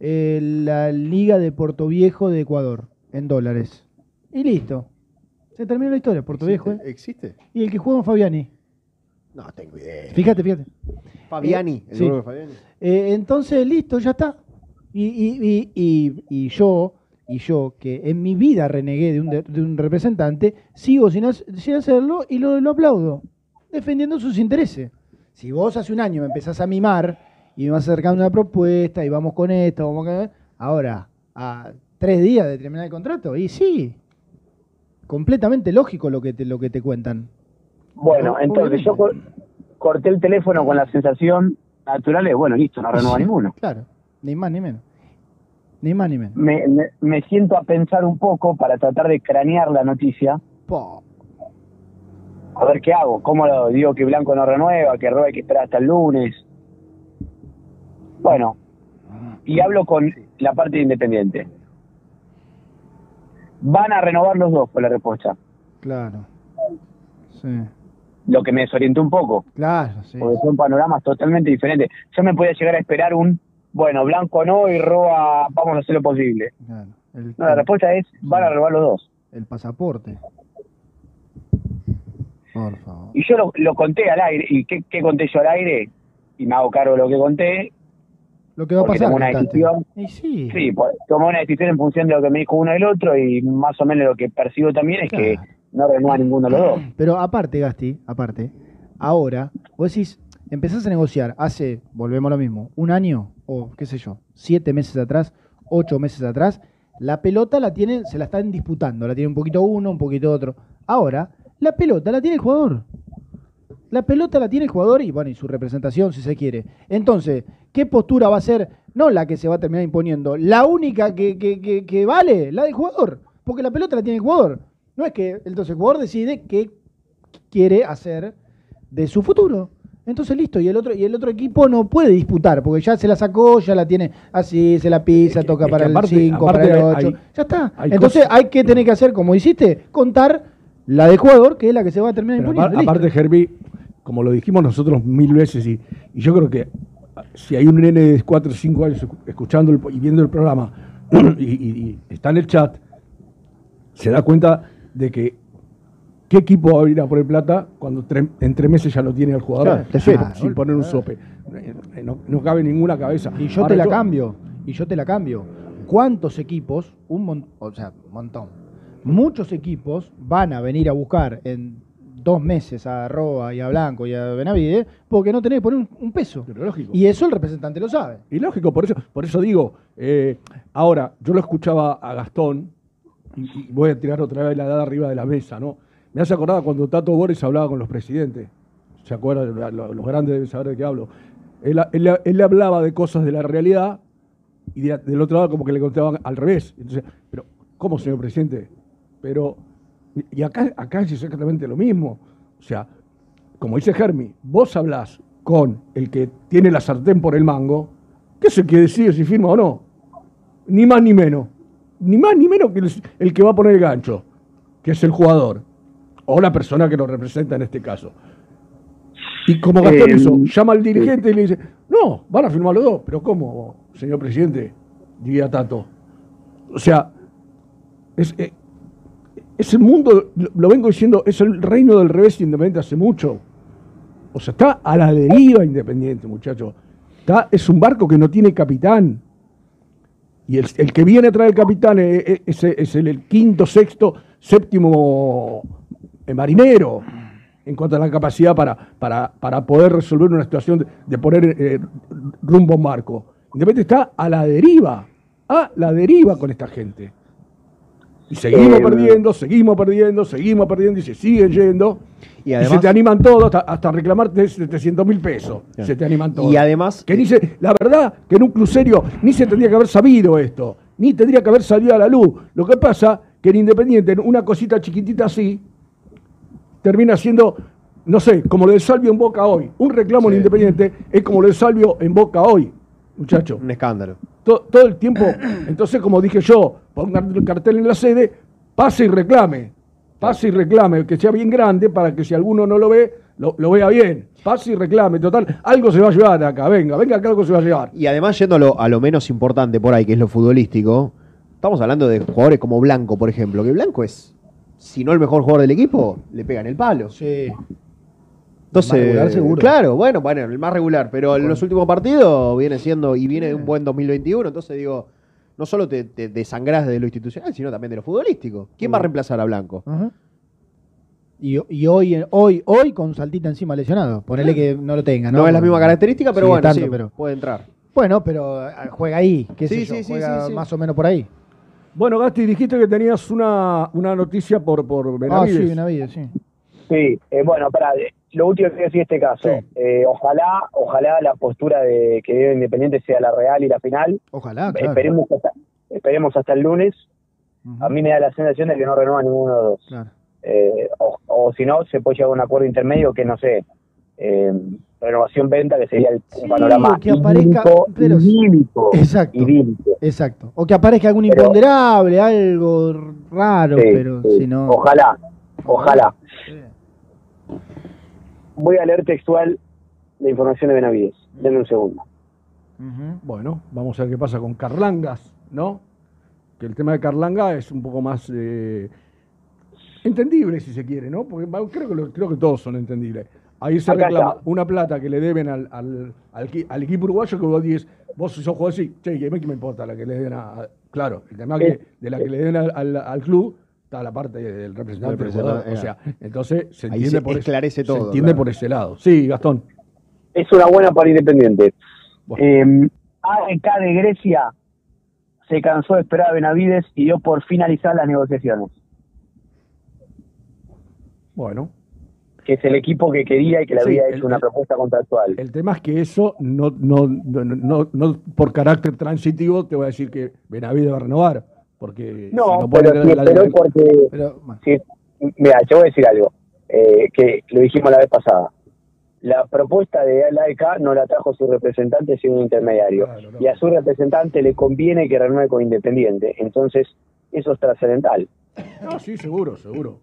eh, la Liga de Puerto Viejo de Ecuador, en dólares. Y listo. Se terminó la historia, Puerto Viejo. ¿eh? ¿Existe? Y el que juega con Fabiani. No tengo idea. Fíjate, fíjate. Fabiani, Eh, el sí. gordo de Fabiani. Eh, entonces, listo, ya está. Y, y- y- y- y yo, y yo, que en mi vida renegué de un, de, de un representante, sigo sin, hac- sin hacerlo y lo, lo aplaudo, defendiendo sus intereses. Si vos hace un año me empezás a mimar y me vas acercando una propuesta y vamos con esto, vamos con ahora, a tres días de terminar el contrato, y sí, completamente lógico lo que te, lo que te cuentan. Bueno, entonces yo cor- corté el teléfono con la sensación natural de, bueno, listo, no renueva ninguno. Claro, ni más ni menos. Ni más ni menos. Me, me, me siento a pensar un poco para tratar de cranear la noticia. Po. A ver qué hago. ¿Cómo lo digo que Blanco no renueva, que Roa hay que esperar hasta el lunes? Bueno, y hablo con la parte de Independiente. Van a renovar los dos, fue la respuesta. Claro. Sí. Lo que me desorientó un poco. Claro, sí. porque son panoramas totalmente diferentes. Yo me podía llegar a esperar un, bueno, Blanco no y Roa vamos a hacer lo posible. Claro. El, No, la respuesta es, van a renovar los dos. el pasaporte. Por favor. Y yo lo, lo conté al aire, ¿y qué, qué conté yo al aire? Y me hago cargo de lo que conté, Lo que va a pasar. tomé una decisión. Y sí. Sí, pues, tomé una decisión en función de lo que me dijo uno y el otro, y más o menos lo que percibo también es que no renueva ninguno de los dos. Pero aparte, Gasti, aparte, ahora, vos decís, empezás a negociar hace, volvemos a lo mismo, un año, o qué sé yo, siete meses atrás, ocho meses atrás, la pelota la tienen, se la están disputando, la tiene un poquito uno, un poquito otro. Ahora, la pelota la tiene el jugador. La pelota la tiene el jugador y bueno, y su representación si se quiere. Entonces, ¿qué postura va a ser? No la que se va a terminar imponiendo, la única que, que- que- que vale, la del jugador. Porque la pelota la tiene el jugador. No es que entonces el jugador decide qué quiere hacer de su futuro. Entonces listo, y el otro y el otro equipo no puede disputar, porque ya se la sacó, ya la tiene así, se la pisa, toca es para el aparte- 5, para el hay- 8. hay- ya está. hay Entonces cosas- hay que tener que hacer, como hiciste, contar la del jugador, que es la que se va a terminar Pero imponiendo. aparte, Herbie, como lo dijimos nosotros mil veces, y, y yo creo que ah, si hay un nene de 4 o 5 años escu- escuchando el- y viendo el programa y, y- y está en el chat, se da cuenta de que qué equipo va a ir a por el plata cuando tre- en tres meses ya lo tiene el jugador Claro, sin, poner un sope. No, no cabe ninguna cabeza. Y yo Ahora te la cambio, y yo te la cambio. ¿Cuántos equipos? Un mon- o sea, un montón. muchos equipos van a venir a buscar en dos meses a Roa y a Blanco y a Benavide porque no tenés que poner un, un peso. lógico. Y eso el representante lo sabe. Y lógico, por eso, por eso digo, eh, ahora, yo lo escuchaba a Gastón, y, y voy a tirar otra vez la edad arriba de la mesa, ¿no? Me hace acordar cuando Tato Boris hablaba con los presidentes. ¿Se acuerdan? Lo- Los grandes deben saber de qué hablo. Él, él- él le hablaba de cosas de la realidad y de- del otro lado como que le contaban al revés. Entonces, pero, ¿cómo, señor presidente? Pero, y acá, acá es exactamente lo mismo. O sea, como dice Germi, vos hablás con el que tiene la sartén por el mango, que es el que decide si firma o no. Ni más ni menos. Ni más ni menos que el, el que va a poner el gancho, que es el jugador. O la persona que lo representa en este caso. Y como Gastón Eh, hizo, llama al dirigente y le dice, no, van a firmar los dos. Pero ¿cómo, señor presidente? Diría Tato. O sea, es, eh, ese mundo, lo, vengo diciendo, es el reino del revés independiente hace mucho. O sea, está a la deriva independiente, muchachos. Es un barco que no tiene capitán. Y el, el que viene a traer el capitán es, es- es- el, el quinto, sexto, séptimo eh, marinero en cuanto a la capacidad para, para, para poder resolver una situación de, de poner eh, rumbo a un barco. Independiente está a la deriva, a la deriva con esta gente. Y seguimos Eh, perdiendo, seguimos perdiendo, seguimos perdiendo y se siguen yendo. Y Y, además- se te animan todos hasta, hasta reclamarte 700 mil pesos. Se te animan todos. Y además- Que dice, la verdad, que en un club serio ni se tendría que haber sabido esto, ni tendría que haber salido a la luz. Lo que pasa que en Independiente, en una cosita chiquitita así, termina siendo, no sé, como lo de Salvio en Boca hoy. Un reclamo en Independiente es como lo de Salvio en Boca hoy, muchacho. Un escándalo. To- todo el tiempo, entonces como dije yo, pongan el cartel en la sede, pase y reclame, pase y reclame, que sea bien grande para que si alguno no lo ve, lo, lo vea bien, pase y reclame, total, algo se va a llevar de acá, venga, venga que algo se va a llevar. Y además, yendo a lo, a lo menos importante por ahí, que es lo futbolístico, estamos hablando de jugadores como Blanco, por ejemplo, que Blanco es, si no el mejor jugador del equipo, le pega en el palo. Sí. Entonces, Más regular, seguro. claro, bueno, bueno, el más regular, pero en los últimos partidos viene siendo, y viene de un buen 2021, entonces digo, no solo te, te desangrás de lo institucional, sino también de lo futbolístico. ¿Quién va a reemplazar a Blanco? Ajá. Y, y hoy, hoy, hoy con Saltita encima lesionado. Ponele que no lo tenga, ¿no? No es la misma característica, pero Sigue bueno, tanto, sí, pero- puede entrar. Bueno, pero eh, juega ahí, qué sé Sí, yo, sí, sí, juega más o menos por ahí. Bueno, Gasti, dijiste que tenías una, una noticia por, por Ah, Benavides. sí, Benavides, sí. Sí, eh, bueno, para lo último que quiero decir este caso, eh, ojalá, ojalá la postura de que debe Independiente sea la real y la final. Ojalá, claro. Esperemos hasta, esperemos hasta el lunes. A mí me da la sensación de que no renueva ninguno de los dos. Claro. Eh, o, o si no, se puede llegar a un acuerdo intermedio que no sé, eh, renovación-venta, que sería el, un panorama que aparezca, idílico, pero- idílico, Exacto. idílico. Exacto. O que aparezca algún Pero- imponderable, algo raro, Sí, pero sí. si no. Ojalá, ojalá. Voy a leer textual la información de Benavides. Denme un segundo. Bueno, vamos a ver qué pasa con Carlangas, ¿no? Que el tema de Carlanga es un poco más eh, entendible, si se quiere, ¿no? Porque creo que, lo- creo que todos son entendibles. Ahí se Acá reclama está. una plata que le deben al, al, al equi- al equipo uruguayo que vos dices, vos sos jugador, sí, che, ¿qué me importa la que le den a... claro, el tema que de la que le den al- al club está la parte del representante del jugador. Representante, O sea, entonces se entiende se por ese- Se entiende claro. por ese lado. Sí, Gastón. Es una buena para Independiente. Eh, AEK de Grecia se cansó de esperar a Benavides y dio por finalizar las negociaciones. Bueno. Que es el equipo que quería y que le Sí, había el- hecho una propuesta contractual. El tema es que eso, no, no, no, no, no por carácter transitivo, te voy a decir que Benavides va a renovar. Porque No, si no pone pero sí la- esperó la- porque... sí, mira, te voy a decir algo, eh, que lo dijimos la vez pasada. La propuesta de la AEK no la trajo su representante, sino un intermediario. Y a su representante le conviene que renueve con Independiente. Entonces, eso es trascendental. No, sí, seguro, seguro.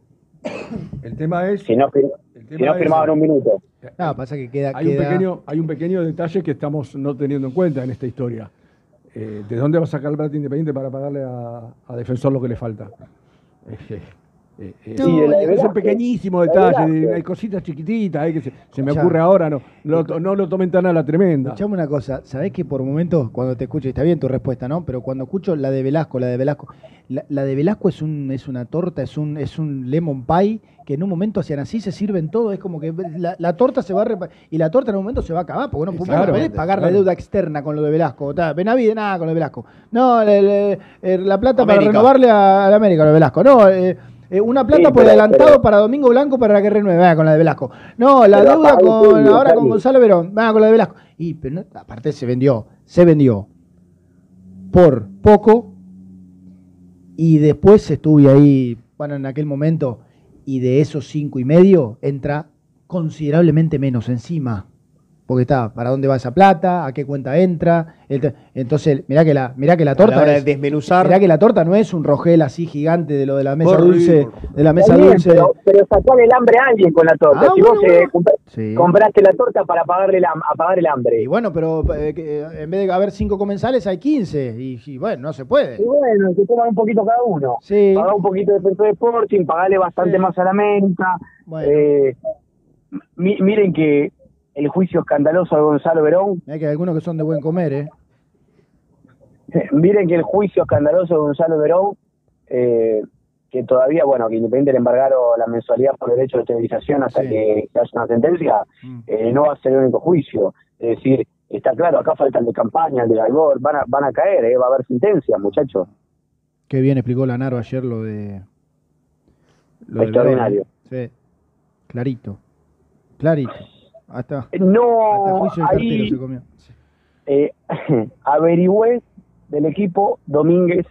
El tema es. Si no, si no firmaban un minuto. No, pasa que queda. hay, un pequeño, hay un pequeño detalle que estamos no teniendo en cuenta en esta historia. Eh, ¿De dónde va a sacar el plata independiente para pagarle a, a Defensor lo que le falta? Eh, Eh, eh, Sí, de la de son Velázquez. pequeñísimos La de detalles, Velázquez. hay cositas chiquititas eh, que se, se me ocurre ahora, no, no, lo- no lo tomen tan a la tremenda. Escuchame una cosa, ¿sabés que por momentos cuando te escucho, y está bien tu respuesta, ¿no? Pero cuando escucho la de Velasco, la de Velasco, la, la de Velasco es un es una torta, es un es un lemon pie que en un momento hacían así, se sirven todo, es como que la, la torta se va a y la torta en un momento se va a acabar, porque no puede pagar la deuda externa con lo de Velasco. Ta, Benavides, nada con lo de Velasco. No, le- le- eh, la plata para América. renovarle a, a la América, lo de Velasco. No, eh, una plata Sí, por pero- adelantado pero- para Domingo Blanco para que renueve, ah, con la de Velasco. No, la Pero deuda con ahora con. Gonzalo Verón, ah, con la de Velasco. Y pero no- aparte se vendió, se vendió por poco y después estuve ahí, bueno, en aquel momento, y de esos cinco y medio entra considerablemente menos encima. Porque está, ¿para dónde va esa plata? ¿A qué cuenta entra? Ent- Entonces, mirá que la, mirá que la A torta. la hora de es- desmenuzar. mirá que la torta no es un rogel así gigante de lo de la mesa dulce. De la mesa bien, dulce. Pero, pero sacó el hambre a alguien con la torta. Ah, si bueno, vos eh, Sí. compraste la torta para pagarle el, apagar el hambre. Y bueno, pero eh, eh, en vez de haber cinco comensales hay 15. Y, y bueno, no se puede. Y bueno, que toman un poquito cada uno. Sí. Pagar un poquito de peso de Sporting, pagarle bastante Sí. más a la América. Bueno. Eh, mi- miren que el juicio escandaloso de Gonzalo Verón, Mirá que hay algunos que son de buen comer, ¿eh? miren que el juicio escandaloso de Gonzalo Verón, eh, que todavía, bueno, que Independiente le embargaron la mensualidad por derecho de televisación hasta Sí. que haya una sentencia, Mm. eh, no va a ser el único juicio. Es decir, está claro, acá falta el de campaña, el de Gaibor, van a, van a caer, eh, va a haber sentencia, muchachos. Qué bien explicó Lanaro ayer lo de. Lo Extraordinario. ¿eh? Sí. Clarito. Clarito. Hasta, hasta No, ahí se comió. eh, averigüé del equipo, Domínguez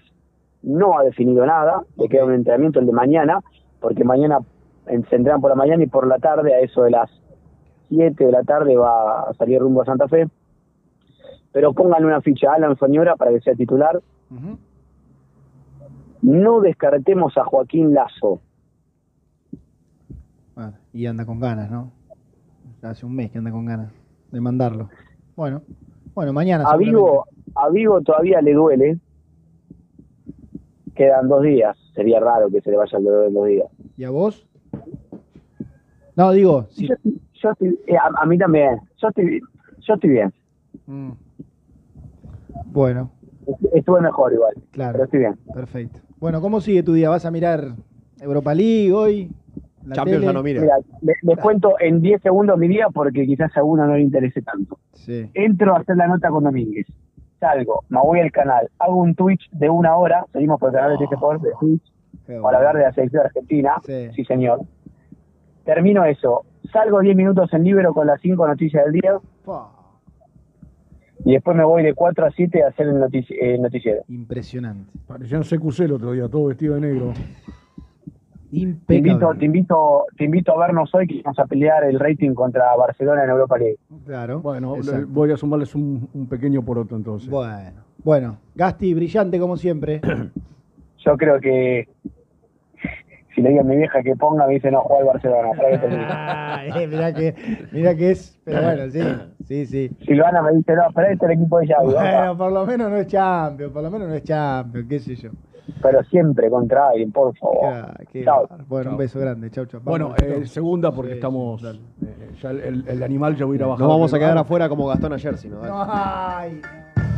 no ha definido nada, le queda un entrenamiento el de mañana, porque mañana se entrenan por la mañana y por la tarde, a eso de las 7 de la tarde va a salir rumbo a Santa Fe. Pero pónganle una ficha a Alan Soñora para que sea titular. No descartemos a Joaquín Lazo. Ah, y anda con ganas, ¿no? Hace un mes que anda con ganas de mandarlo. Bueno, bueno, mañana. A. Vigo, a Vigo todavía le duele. Quedan dos días. Sería raro que se le vaya el dolor en dos días. ¿Y a vos? No, digo, sí. Yo, estoy- yo estoy- eh, a, a mí también. Yo estoy, yo estoy bien. Mm. Bueno, Estuve mejor igual. claro. Pero estoy bien. Perfecto. Bueno, ¿cómo sigue tu día? ¿Vas a mirar Europa League hoy? ¿La Champions tele? ya no mira. Mira, le- les cuento en 10 segundos mi día porque quizás a uno no le interese tanto. Sí. Entro a hacer la nota con Domínguez. Salgo, me voy al canal, hago un Twitch de una hora, seguimos por el canal de Sport de Twitch, para bueno. hablar de la selección argentina. Sí. Sí, señor. Termino eso. Salgo 10 minutos en libro con las 5 noticias del día y después me voy de 4 a 7 a hacer el notici- eh, noticiero. Impresionante. Parecían CQC el otro día, todo vestido de negro. Te invito, te invito, te invito a vernos hoy que vamos a pelear el rating contra Barcelona en Europa League. Claro. Bueno, exacto. voy a sumarles un, un pequeño poroto entonces. Bueno, bueno. Gasti, brillante como siempre. Yo creo que si le digo a mi vieja que ponga, me dice no juega al Barcelona. Ah, eh, mirá que, mirá que es, pero bueno, sí, sí, sí. Silvana me dice no, pero este es el equipo de Xavi. papá". Bueno, por lo menos no es champion, por lo menos no es champion, qué sé yo. Pero siempre contra alguien, por favor. Ah. Bueno, un beso grande, chau, chau. Bueno, eh, segunda porque Sí, estamos. sí, dale. eh, ya el, el- el animal ya voy a ir a bajar. No vamos a quedar bar. afuera como Gastón ayer, sino. dale. No,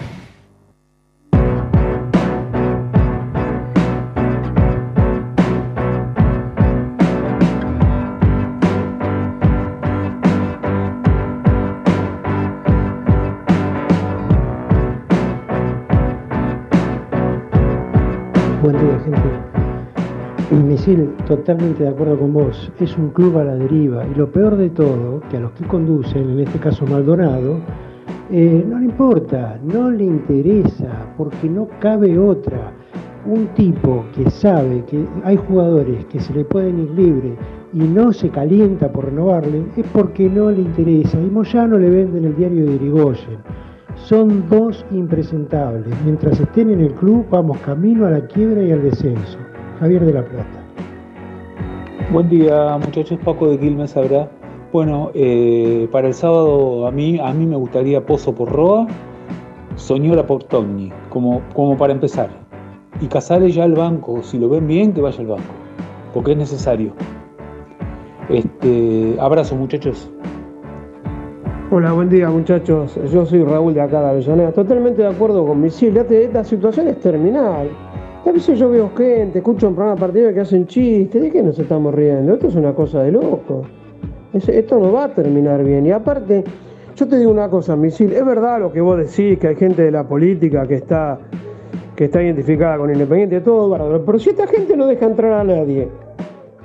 Totalmente de acuerdo con vos. Es un club a la deriva. Y lo peor de todo, que a los que conducen, en este caso Maldonado, eh, no le importa, no le interesa, porque no cabe otra. Un tipo que sabe que hay jugadores que se le pueden ir libre y no se calienta por renovarle, es porque no le interesa. Y Moyano le venden el diario de Irigoyen. Son dos impresentables. Mientras estén en el club, vamos camino a la quiebra y al descenso. Javier de la Plata. Buen día, muchachos. Paco de Quilmes habrá. Bueno, eh, para el sábado a mí, a mí me gustaría Pozo por Roa, Soñora por Togni, como, como para empezar. Y Casares ya al banco, si lo ven bien, que vaya al banco, porque es necesario. Este, abrazo, muchachos. Hola, buen día muchachos. Yo soy Raúl de acá de Avellaneda. Totalmente de acuerdo con Misil. Esta situación es terminal. A veces yo veo gente, escucho en programa partido que hacen chistes. ¿De qué nos estamos riendo? Esto es una cosa de loco. Es- esto no va a terminar bien. Y aparte, yo te digo una cosa, Misil. Es verdad lo que vos decís, que hay gente de la política que está, que está identificada con Independiente, todo bárbaro. Pero si esta gente no deja entrar a nadie,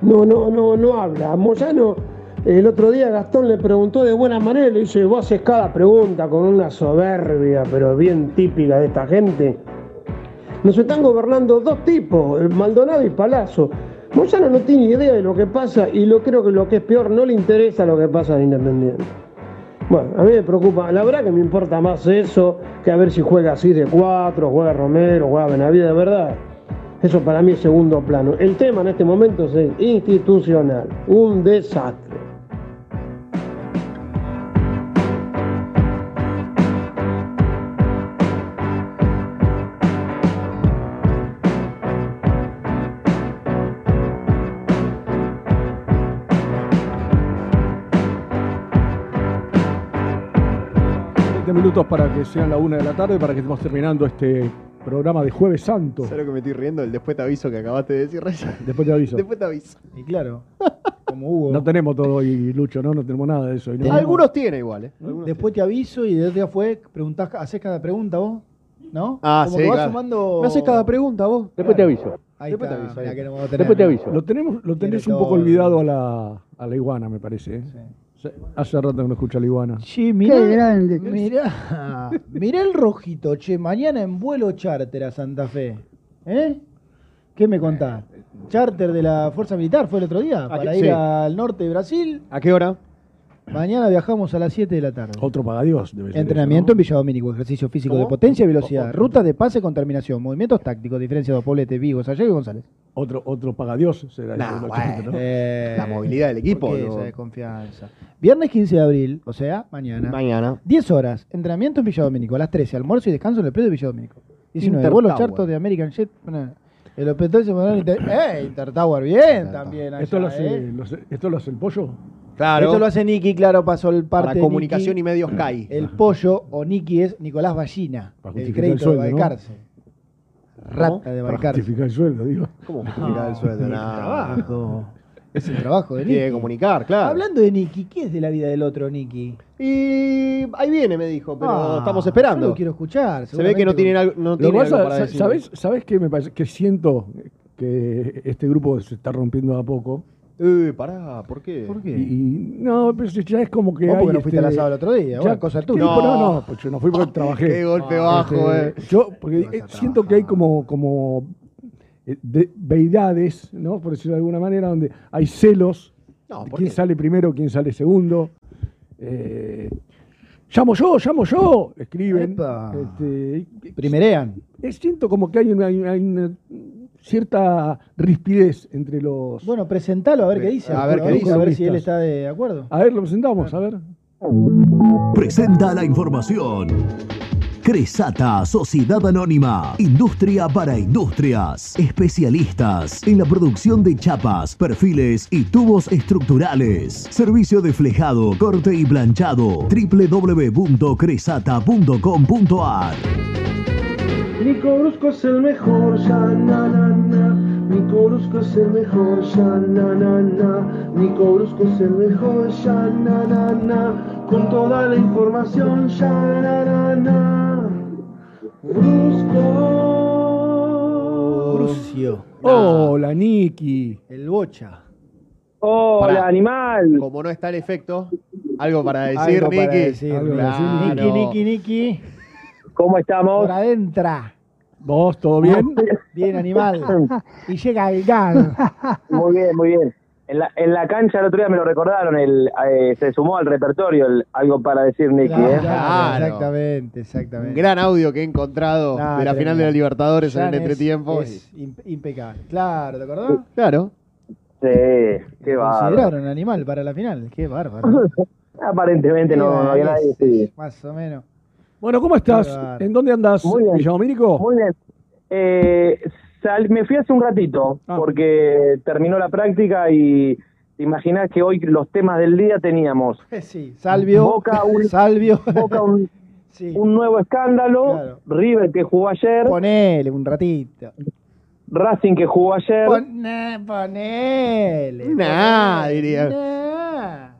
no, no, no, no habla. Moyano, el otro día Gastón le preguntó de buena manera, le dice, vos haces cada pregunta con una soberbia, pero bien típica de esta gente. Nos están gobernando dos tipos, Maldonado y Palazzo. Moyano no tiene idea de lo que pasa y lo creo que lo que es peor, no le interesa lo que pasa en Independiente. Bueno, a mí me preocupa, la verdad que me importa más eso que a ver si juega así de cuatro, juega Romero, juega Benavides, de verdad. Eso para mí es segundo plano. El tema en este momento es institucional, un desastre. Minutos para que sean la una de la tarde, para que estemos terminando este programa de Jueves Santo. ¿Sabes lo que me estoy riendo? El después te aviso que acabaste de decir, Reyes. Después te aviso. Después te aviso. Y claro, como hubo. No tenemos todo hoy, Lucho, ¿no? No tenemos nada de eso. ¿no? Algunos tienen igual, ¿eh? Algunos Después te aviso y de día fue, preguntás, haces cada pregunta vos, ¿no? Ah, Como sí, que vas claro. sumando. Me haces cada pregunta vos. Después te aviso. Ahí Después está, te aviso. mirá que no vamos a tener, Después te ¿no? aviso. Lo tenemos, lo tenés Tiene un poco todo. olvidado a la, a la iguana, me parece. ¿eh? Se- Hace rato que no escucha a la iguana. Sí, mirá, Qué grande. mirá, mirá el rojito, che, mañana en vuelo charter a Santa Fe. ¿Eh? ¿Qué me contás? Charter de la Fuerza Militar fue el otro día para ir sí. al norte de Brasil. ¿A qué hora? Mañana viajamos a las 7 de la tarde. Otro pagadios debe ser Entrenamiento en Villa Domínico, ejercicio físico de potencia y velocidad, ruta de pase con terminación, movimientos tácticos, diferencia de Poblete, Vigo, Sayago y González. Otro, otro pagadios será Nah, el bueno. ochenta, ¿no? Eh, La movilidad del equipo, ¿por qué ¿no? esa desconfianza? Viernes 15 de abril, o sea, mañana. Mañana. 10 horas, entrenamiento en Villa Domínico. A las 13, almuerzo y descanso en el predio de Villa Domínico. 19, Intertower. vuelos chartos de American Jet. bueno, el hospital se mandaron Inter... ¡Eh! Intertower, bien también. allá, ¿Esto, lo hace, ¿eh? lo hace- ¿Esto lo hace el pollo? Claro. Esto lo hace Nicky, claro, pasó el parte Para de comunicación Nicky. y medios CAI. El pollo o Nicky es Nicolás Ballina, Para el justificar el crédito de sueldo, ¿no? Balcarce. Rata de Para Balcarce. justificar el sueldo, digo. ¿Cómo justificar el sueldo? Es el Nah. trabajo. Es el trabajo de Tiene Nicky. que comunicar, claro. Hablando de Nicky, ¿qué es de la vida del otro Nicky? Y ahí viene, me dijo, pero Ah, estamos esperando. yo lo quiero escuchar. Se ve que no tienen algo, no pasa, algo para decir. ¿sabes, ¿Sabes qué me parece? Que siento que este grupo se está rompiendo de a poco. Eh, pará, ¿por qué? ¿Por qué? Y, no, pero ya es como que Vos hay. porque no fuiste este, al asado el otro día, ya- cosa tuya. No, no, No. no, pues yo no fui porque trabajé. Qué golpe bajo, eh. Yo, porque eh, siento que hay como, como eh, de- deidades, ¿no? Por decirlo de alguna manera, donde hay celos. No, ¿por quién qué? sale primero, quién sale segundo. Eh, llamo yo, llamo yo, escriben. Este, Primerean. siento como que hay una- hay una cierta rispidez entre los. Bueno, presentalo a ver qué dice. A ver qué dice. A ver si él está de acuerdo. A ver, lo presentamos, a ver. Presenta la información. Cresata, Sociedad Anónima, Industria para Industrias, especialistas en la producción de chapas, perfiles y tubos estructurales. Servicio de flejado, corte y planchado. www.cresata.com.ar Nico Brusco es el mejor, ya na na na. Nico Brusco es el mejor, ya na na na. Nico Brusco es el mejor, ya na na na. Con toda la información, ya na na na. Brusco. Brucio. Hola, Niki. El bocha. Hola, Pará. animal. Como no está el efecto, algo para decir, Algo para Nicky. decir. Algo para decir, Claro. Niki, Niki, Niki. ¿Cómo estamos? Por adentro. ¿Vos, todo bien? Bien, animal. Y llega el gan. Muy bien, muy bien. En la, en la cancha el otro día me lo recordaron, el, eh, se sumó al repertorio el, algo para decir Nicky. ¿eh? Claro. Exactamente, Un exactamente. gran audio que he encontrado de la final de la Libertadores en el es- entretiempo. Es imp- impecable. Claro, ¿te acordás? Claro. Sí, qué bárbaro. Consideraron un animal para la final. Qué bárbaro. Aparentemente no, no había nadie. Sí. Más o menos. Bueno, ¿cómo estás? ¿En dónde andas, Muy bien. Villadomínico? Muy bien. Eh, sal- me fui hace un ratito Ah. porque terminó la práctica y te imaginás que hoy los temas del día teníamos Sí, Salvio. Boca, un- Salvio. Boca un, Sí. un nuevo escándalo, Claro. River que jugó ayer, Ponele un ratito. Racing que jugó ayer, ponele. Nah, ponele. diría. Nah.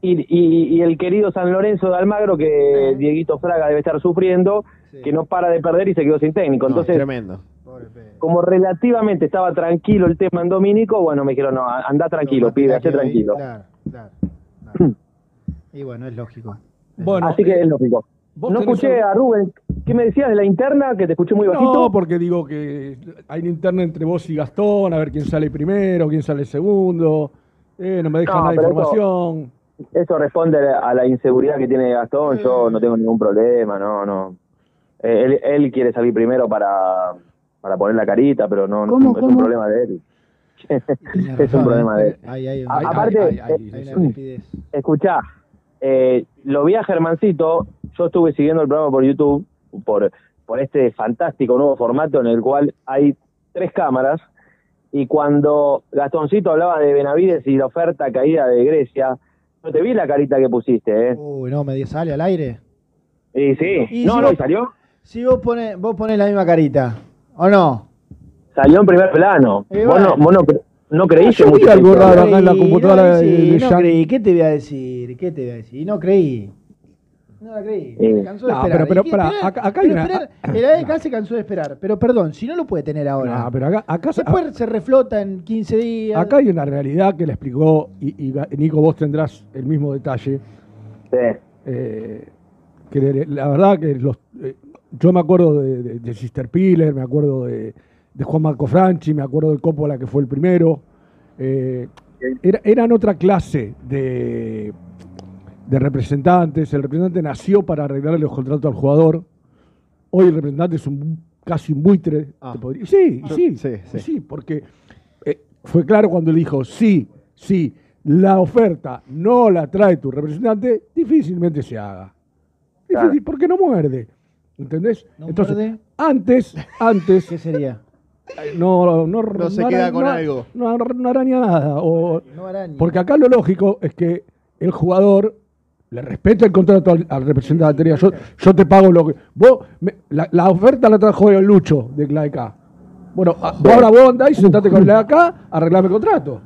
Y, y- y el querido San Lorenzo de Almagro que Dieguito Fraga debe estar sufriendo, Sí. que no para de perder y se quedó sin técnico. No, Entonces, tremendo. Como relativamente estaba tranquilo el tema en Domínico, bueno, me dijeron, no, anda tranquilo, pibe, la esté tranquilo. Claro, claro. claro. y bueno, es lógico. Bueno, Así que es lógico. No escuché a Rubén. ¿Qué me decías de la interna? Que te escuché muy bajito. No, porque digo que hay una interna entre vos y Gastón, a ver quién sale primero, quién sale segundo. Eh, no me dejan No, nada de eso- información. Eso responde a la inseguridad que tiene Gastón. Yo no tengo ningún problema, no, no. Eh, él, él quiere salir primero para, para poner la carita, pero no, no ¿Cómo, es un problema de él. Es un problema de él. Ay, aparte, ay, ay, una rapidez. Escuchá, eh, lo vi a Germancito, yo estuve siguiendo el programa por YouTube, por, por este fantástico nuevo formato en el cual hay tres cámaras, y cuando Gastoncito hablaba de Benavides y la oferta caída de Grecia, no te vi la carita que pusiste, ¿eh? Uy, no, me sale al aire. Y sí, Y no, si no, vos- salió, Si vos pones, vos ponés la misma carita, ¿o no? salió en primer plano. Y Vos, bueno. no, vos no, no creíste Yo vi mucho. algo eso, raro ¿eh? acá en la computadora no, de, sí, de no Jan. creí. ¿Qué te voy a decir? ¿Qué te voy a decir? No creí. No la creí. Eh. Se cansó de No, esperar. pero- acá- acá hay Pero una- esperar, El AEK se cansó de esperar. Pero perdón, si no lo puede tener ahora. No, pero acá, acá, Después se reflota en 15 días. acá hay una realidad que le explicó, y, Nico, vos tendrás el mismo detalle. Sí. eh, que le- la verdad que los, eh, yo me acuerdo de, de- de Sister Piller, me acuerdo de, de Juan Marco Franchi, me acuerdo de Coppola, que fue el primero. Eh, era- eran otra clase de, de representantes. El representante nació para arreglarle los contratos al jugador. Hoy el representante es un, casi un buitre. podría- y sí, sí, Sí, sí, porque eh, fue claro cuando él dijo, sí, sí, la oferta no la trae tu representante, difícilmente se haga. Difícil, porque no muerde. ¿Entendés? Entonces, muerde? antes, antes. ¿Qué sería? No, no, No se queda con algo. No, no araña nada. o- araña. porque acá lo lógico es que el jugador le respete el contrato al, al representante. Diga, Yo, yo te pago lo que. Vos, me- la, la oferta la trajo el Lucho de la de acá. Bueno, a- vos ahora vos andás y sentate con la de acá, arreglame el contrato.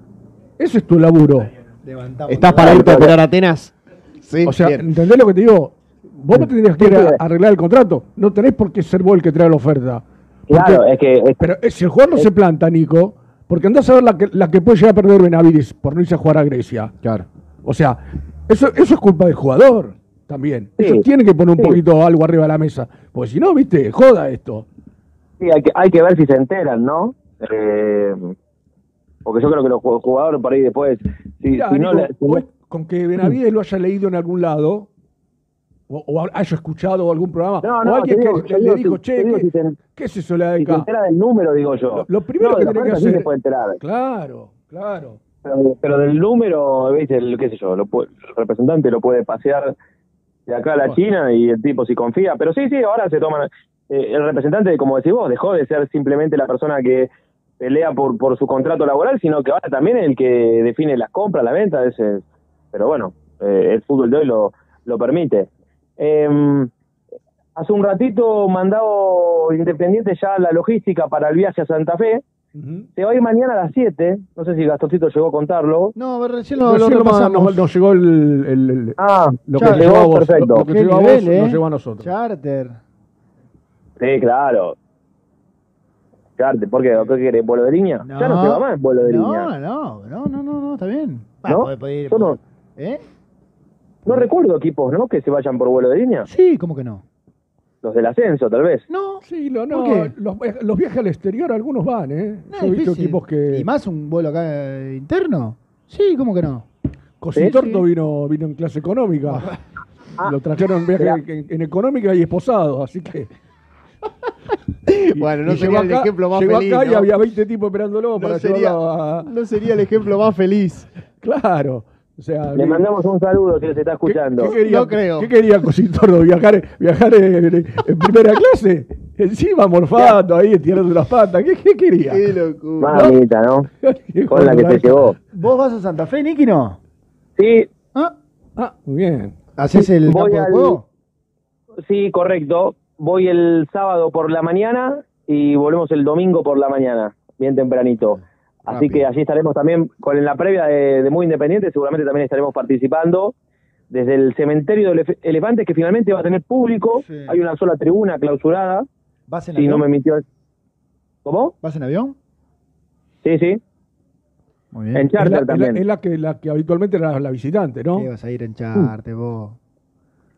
Ese es tu laburo. ¿Estás para irte a operar a Atenas? Sí, o sea, bien. ¿entendés lo que te digo? Vos me tendrías que ir a arreglar el contrato. No tenés por qué ser vos el que trae la oferta. Claro, es que. es- Pero si el jugador no se planta, Nico, porque andás a ver la que, la que puede llegar a perder Benavides por no irse a jugar a Grecia. Claro. O sea, eso, eso es culpa del jugador también. Sí, Ellos tienen que poner un sí. poquito algo arriba de la mesa. Porque si no, viste, joda esto. Sí, hay que, hay que ver si se enteran, ¿no? Eh, porque yo creo que los ju- jugadores por ahí después, si, Mirá, si no no- con que Benavides lo haya leído en algún lado, o, o haya escuchado algún programa, No, o no, alguien digo- que le digo dijo, che, ¿qué, si se- qué es eso de la si se DK? entera del número, digo yo. Lo, lo primero que de la tenés que hacer. se puede enterar. Claro, claro. Pero, pero del número, ¿viste? El, qué sé yo, lo el representante lo puede pasear de acá a la China y el tipo si confía. Pero sí, sí, ahora se toman. eh, el representante, como decís vos, dejó de ser simplemente la persona que pelea por, por su contrato laboral, sino que ahora también es el que define las compras, la venta. Ese, pero bueno, eh, el fútbol de hoy lo, lo permite. Em, hace un ratito mandado Independiente ya la logística para el viaje a Santa Fe. Se va a ir mañana a las 7. No sé si Gastoncito llegó a contarlo. No, recién lo, lo nomás repasamos. nos, nos llegó el, el- el- Ah, lo que llegó a vos, perfecto. lo, lo que llegó a vos ¿eh? nos llegó a nosotros. Charter. Sí, claro. Charte, ¿por qué? ¿Qué querés? ¿Vuelo de línea? Ya no se va más vuelo de no, línea. No, no, no, no, no, está bien. Ah, ¿No? puede- puede ir- Yo no, ¿Eh? no recuerdo equipos, ¿no? Que se vayan por vuelo de línea. Sí, ¿cómo que no? Los del ascenso, tal vez. No, Sí, lo, ¿Por no, qué? los, los viajes al exterior, algunos van, ¿eh? No, Yo he visto equipos que. ¿Y más un vuelo acá eh, interno? Sí, ¿cómo que no? Cositorto Sí, vino, vino en clase económica. Ah. Lo trajeron en viaje en, en económica y esposado, así que. Bueno, no y sería llegó el acá- ejemplo más llegó feliz, acá y había 20 tipos esperándolo para sería, llevarlo a. no sería el ejemplo más feliz. Claro. O sea, Le mandamos un saludo si se está escuchando. ¿Qué quería, No creo. ¿Qué quería Cositordo? ¿Viajar, viajar en, en- en primera clase? Encima morfando ahí, estirando las patas. ¿Qué, qué quería? Qué locura. Mamita, ¿no? Con la que te llevó. ¿Vos vas a Santa Fe, Niki, no? Sí, ¿Ah? Ah, muy bien. ¿Haces el Voy campo de juego? sí, correcto. Voy el sábado por la mañana y volvemos el domingo por la mañana, bien tempranito. Así Rápido. que allí estaremos también con la previa de, de Muy Independiente, seguramente también estaremos participando desde el cementerio de Elef- Elefantes, que finalmente va a tener público. Sí. Hay una sola tribuna clausurada, ¿Vas en si no avión? me mintió. el- ¿Cómo? ¿Vas en avión? Sí, sí. Muy bien. En Es la, charter es la- también. es la que, la que habitualmente era la visitante, ¿no? ¿Qué vas a ir en charter, vos?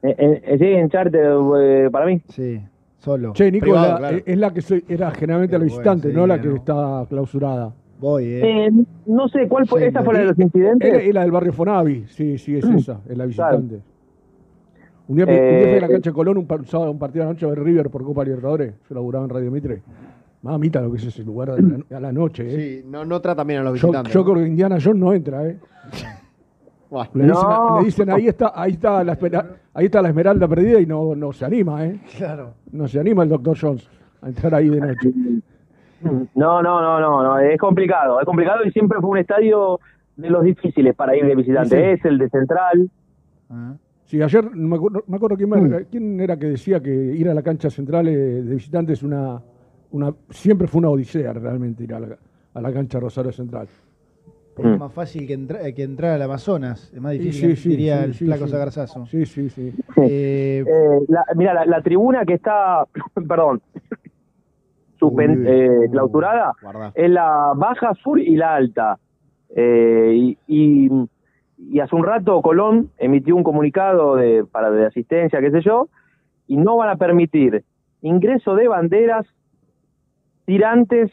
En, en- sí, en charter eh, para mí. Sí, solo. Che, Nico, Privado, la- claro. es la que soy- era generalmente la visitante, bueno, no sí, la que ¿no? está clausurada. Voy, ¿eh? Eh, no sé, ¿cuál fue? Sí, ¿Esa fue la de los incidentes? Era, es la del barrio Fonavi, sí, sí, es esa, es la visitante. Un día, un día Eh, fui a la cancha de Colón, un, par- un sábado, un partido de la noche a ver River por Copa Libertadores. Yo laburaba en Radio Mitre. Mamita lo que es ese lugar de la- a la noche, ¿eh? Sí, no, no trata bien a los visitantes. yo creo que Indiana Jones no entra, ¿eh? Le dicen, No. le dicen, ahí está, ahí está la espera- ahí está la esmeralda perdida y no, no se anima, ¿eh? Claro. No se anima el doctor Jones a entrar ahí de noche. No, no, no, no, no, es complicado, es complicado y siempre fue un estadio de los difíciles para ir de visitante. Sí, sí. Es el de Central. Ah. Sí, ayer no me acuerdo, no me acuerdo quién, me- quién era que decía que ir a la cancha central eh, de visitante es una, una siempre fue una odisea realmente ir a la, a la cancha Rosario Central. Porque es más fácil que, entra- que entrar al Amazonas. Es más difícil, sí, sí, diría sí, el flaco sí. Sagarzazo. Sí, sí, sí. Eh, Eh, la, mira, la, la tribuna que está, perdón, suspen- Uy, eh, clausurada guarda. es la baja sur y la alta. Eh, y, y, y hace un rato Colón emitió un comunicado de, para de asistencia, qué sé yo, y no van a permitir ingreso de banderas tirantes,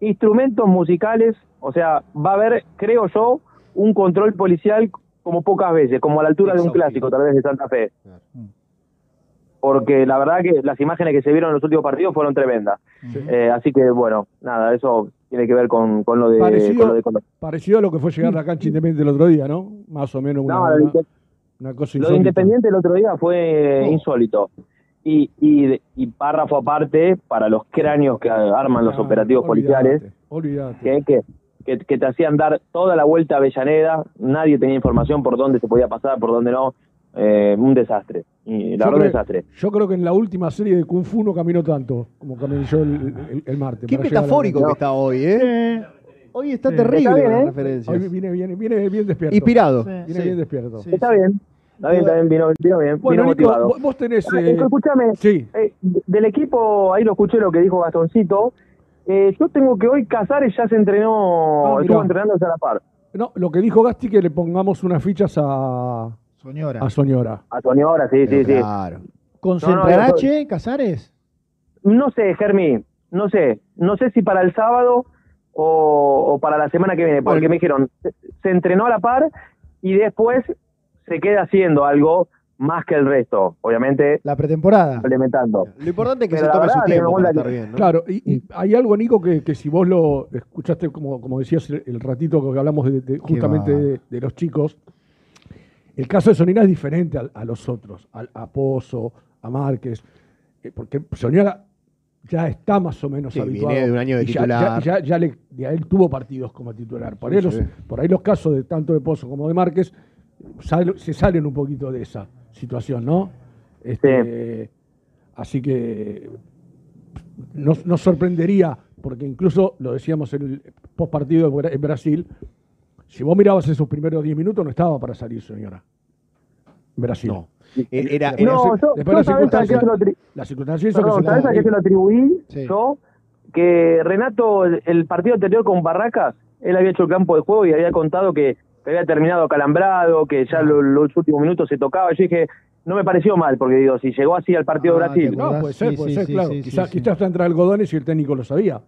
instrumentos musicales, o sea, va a haber, creo yo, un control policial como pocas veces, como a la altura de un clásico, tal vez de Santa Fe. Porque la verdad que las imágenes que se vieron en los últimos partidos fueron tremendas. Eh, así que, bueno, nada, eso tiene que ver con, con lo de... Parecido, con lo de- parecido a lo que fue llegar a la cancha Independiente el otro día, ¿no? Más o menos una, No, de una- cosa Lo de insólita. Independiente el otro día fue insólito. Y, y, y párrafo aparte para los cráneos que arman los operativos policiales, que, que, que te hacían dar toda la vuelta a Avellaneda, nadie tenía información por dónde se podía pasar, por dónde no, eh, un desastre, y la Yo verdad un creo, desastre. yo creo que en la última serie de Kung Fu no caminó tanto como caminé yo el, el- el martes. Qué la- metafórico que está hoy, ¿eh? Hoy está Sí. terrible Está bien, las ¿eh? referencias. Hoy viene, viene, viene bien despierto. Inspirado. Viene Sí. bien despierto. Está bien, está bien, está bien, vino, vino bien, Bueno, vino Nico, motivado. vos- vos tenés, Ah, eh, escúchame, sí. eh, del equipo, ahí lo escuché lo que dijo Gastoncito, eh, yo tengo que hoy Casares ya se entrenó, Ah, estuvo entrenándose a la par. No, lo que dijo Gasti que le pongamos unas fichas a Soñora. A Soñora. A Soñora, sí, sí, sí. ¿Concentrará No, no, Che, Casares? No sé, Germi, no sé. No sé si para el sábado o, o para la semana que viene, porque me dijeron, se, se entrenó a la par y después se queda haciendo algo más que el resto. Obviamente, La pretemporada. implementando. Lo importante es que Pero se tome verdad, su tiempo en para cuenta estar que- bien, ¿no? Claro, y, y hay algo, Nico, que, que si vos lo escuchaste, como, como decías el, ratito que hablamos de, de- justamente de los chicos, el caso de Sonora es diferente a, a los otros, al- a, Pozo, a Márquez, eh, porque Soñora ya está más o menos Sí, habituado. viene de un año de ya- titular. Ya, ya, ya le, ya él tuvo partidos como titular. Por, Sí, ahí los, sí. por ahí los casos de tanto de Pozo como de Márquez sal- se salen un poquito de esa situación, ¿no? Este, Así que nos, nos sorprendería, porque incluso lo decíamos en el post partido en Brasil, si vos mirabas esos primeros 10 minutos no estaba para salir, señora. Brasil. No. Era- Después No, las- yo, después yo las sabés a qué circunstancias- se lo atri- las circunstancias hizo que Perdón, se ¿sabés a qué se lo atribuí? Sí. Yo, que Renato, el, el partido anterior con Barracas, él había hecho el campo de juego y había contado que, que había terminado calambrado, que ya lo- los últimos minutos se tocaba. Yo dije, no me pareció mal, porque digo, si llegó así al partido de Ah, Brasil ¿te No, puede ser, Sí, puede sí, ser, sí, claro. sí, quizás quizás está entre algodones y el técnico lo sabía.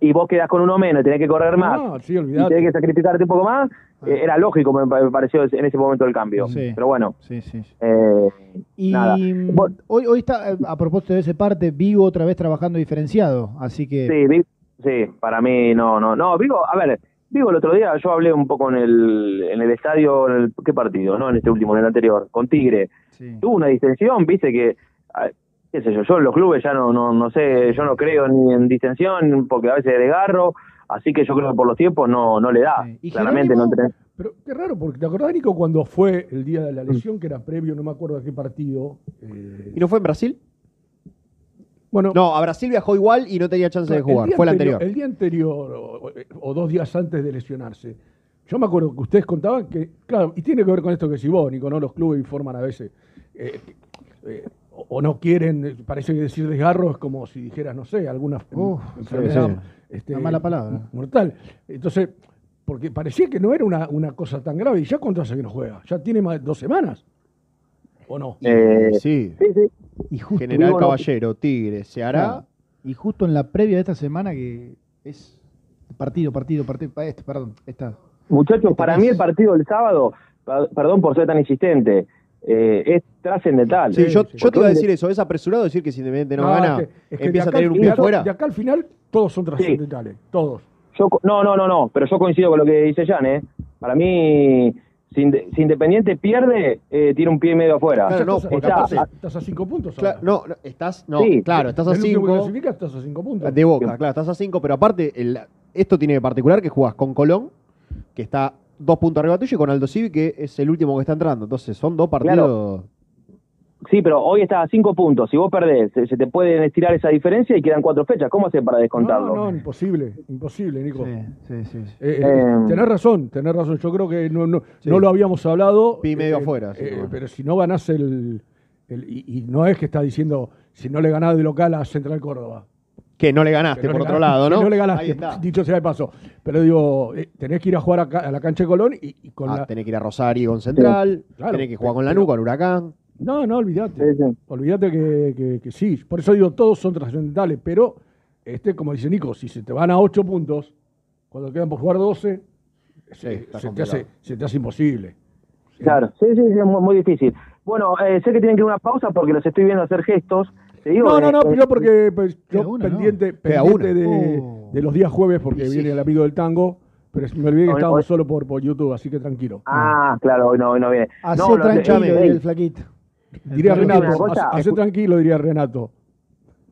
Y vos quedás con uno menos tenés que correr más, No, sí, y tenés que sacrificarte un poco más, eh, era lógico, me, pareció en ese momento el cambio. Sí. Pero bueno, Sí, sí. eh, Y nada. mm, hoy, hoy está, eh, a propósito de ese parte, Vigo otra vez trabajando diferenciado. Así que. Sí, Vi- sí, para mí no, no, no. Vigo, a ver, Vigo el otro día yo hablé un poco en el, en el estadio, en el, ¿qué partido? No, en este último, en el anterior, con Tigre. Tuvo una distensión, viste que, ah, qué sé yo, yo en los clubes ya no, no, no sé, yo no creo ni en distensión porque a veces desgarro, así que yo creo que por los tiempos no, no le da. ¿Y Claramente no entrenó. Pero qué raro, porque ¿te acordás, Nico, cuando fue el día de la lesión, que era previo, no me acuerdo a qué partido? eh, ¿Y no fue en Brasil? Bueno, No, a Brasil viajó igual y no tenía chance de jugar. Fue el anterior. El día anterior, o, o dos días antes de lesionarse, yo me acuerdo que ustedes contaban que, claro, y tiene que ver con esto que si vos, Nico, ¿no? Los clubes informan a veces, eh, eh, o, o no quieren, eh, parece que decir desgarro es como si dijeras, no sé, alguna en- Uf, enfermedad sí, sí. este, Una mala palabra. mortal. Entonces, porque parecía que no era una, una cosa tan grave, y ya cuánto hace que no juega, ya tiene más de dos semanas, ¿o no? Eh, sí. sí, sí. Y justo, General Caballero, Tigre, se hará. Y justo en la previa de esta semana que es partido, partido, partido, pa- este, perdón, esta. Muchachos, para mes. mí el partido del sábado, perdón por ser tan insistente, eh, es trascendental. Sí, yo, yo te iba a decir eso. Es apresurado decir que si Independiente no, No, gana, es que- es que empieza a tener un pie acá- fuera. De acá al final, todos son trascendentales, todos. Yo, no, no, no, no, pero yo coincido con lo que dice Jan, ¿eh? Para mí, si, Inde- si Independiente pierde, eh, tiene un pie y medio afuera. Claro, no, estás, porque estás- aparte- estás a cinco puntos. Claro, ahora. no, no, estás, no, Sí. claro, estás a El último que 5 clasifica, estás a cinco puntos. de boca, claro, estás a 5, pero aparte, el- esto tiene de particular que jugás con Colón, que está dos puntos arriba tuyo, y con Aldo Civi, que es el último que está entrando. Entonces, son dos partidos. Sí, pero hoy está a cinco puntos. Si vos perdés, se, se te pueden estirar esa diferencia y quedan cuatro fechas. ¿Cómo hacer para descontarlo? No, no, imposible, imposible, Nico. Sí, sí, sí. sí. Eh, eh, Eh, tenés razón, tenés razón. Yo creo que no, no, Sí. no lo habíamos hablado. Pi medio eh, afuera, sí, eh, bueno. pero si no ganás el. el- y, y no es que está diciendo, si no le ganás de local a Central Córdoba. Que no le ganaste, no por le otro ganaste, lado, que ¿no? no le ganaste, Ahí está. dicho sea de paso. Pero digo, eh, tenés que ir a jugar a, ca- a la cancha de Colón y, y con Ah, la. tenés que ir a Rosario con Central, Claro. tenés que jugar con Lanús, con Huracán. No, no, olvídate. Sí, sí. Olvídate que, que- que sí. Por eso digo, todos son trascendentales, pero este, como dice Nico, si se te van a 8 puntos, cuando quedan por jugar 12, se, te hace, se te hace imposible. Claro, sí, sí, sí, es muy, muy difícil. Bueno, eh, sé que tienen que ir a una pausa porque los estoy viendo hacer gestos. Te digo, No, no, no, eh, yo porque pues, yo una, ¿no? pendiente, Queda pendiente de, Oh. de los días jueves porque sí. viene el amigo del tango, pero me olvidé que Hoy- estábamos hoy- solo por, por YouTube, así que tranquilo. Ah, claro, hoy no, hoy no viene. Hacé no, lo- tranquilo, diría el flaquito. Diría Renato, escu- tranquilo, diría Renato.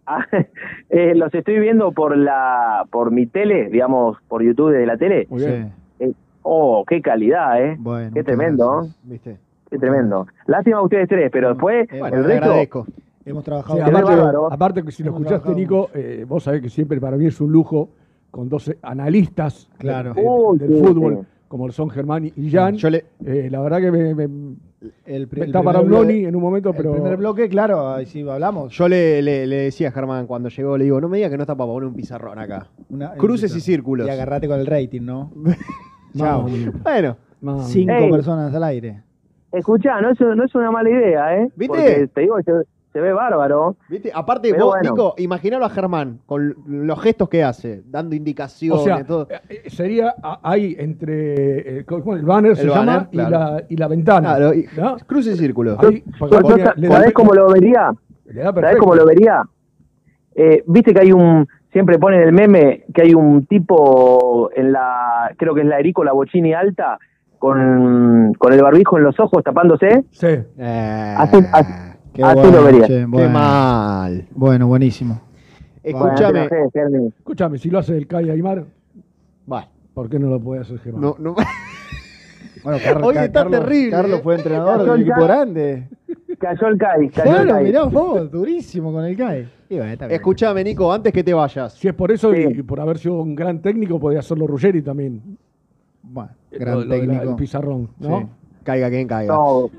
ah, eh, los estoy viendo por la por mi tele, digamos, por YouTube de la tele. Muy bien. Eh, oh, qué calidad, ¿eh? Bueno, qué tremendo, ¿eh? ¿Viste? qué tremendo. Lástima ustedes tres, pero después Bueno, el resto... agradezco. Hemos Sí, trabajado. Ve aparte, bárbaro. aparte que si lo escuchaste, Nico, eh, vos sabés que siempre para mí es un lujo con dos analistas de- Claro. de- del sí, fútbol, sí. como son Germán y Jan. Yo le- Eh, la verdad que me, me- El, me el está para un primer noni bloque- en un momento, El pero primer bloque, claro, ahí sí hablamos. Yo le, le- le decía a Germán cuando llegó, le digo, no me digas que no está para poner un pizarrón acá. Una- Cruces y círculos. Y agarrate con el rating, ¿no? Chao. Bueno, Cinco personas al aire. Escuchá, no es, no es una mala idea, ¿eh? ¿Viste? Porque te digo, se, se ve bárbaro. ¿viste? Aparte, Pero vos, bueno. Nico, imaginalo a Germán con los gestos que hace, dando o indicaciones, sea, todo. eh, sería a- ahí entre eh, ¿cómo- el banner se llama y, la, y la ventana. Claro, y- ¿no? Cruces y. Ahí, da- ¿Sabés cómo lo vería? ¿Sabés cómo lo vería? Eh, Viste que hay un, siempre ponen el meme que hay un tipo en la, creo que es la Erico, la Bochini alta, con, con el barbijo en los ojos tapándose. Sí. Eh, Así, así, Qué así bueno, lo vería. che, qué bueno. mal. Bueno, buenísimo. Escúchame. Bueno, Fermi. Escúchame, si lo hace el Kai Aymar, Bueno, ¿por qué no lo puede hacer Germán? no, no. Bueno, Carlos, Hoy está Carlos- terrible, Carlos eh. fue entrenador Cayó del el equipo grande. Cayó el CAI, cayó el Claro, CAI. mirá vos, durísimo con el bueno, bien. Escúchame, Nico, antes que te vayas. Si es por eso y, Sí. y por haber sido un gran técnico, podía hacerlo Ruggeri también. Bueno, Lo- gran lo de la- técnico. el pizarrón, ¿no? Sí. Caiga quien caiga. No,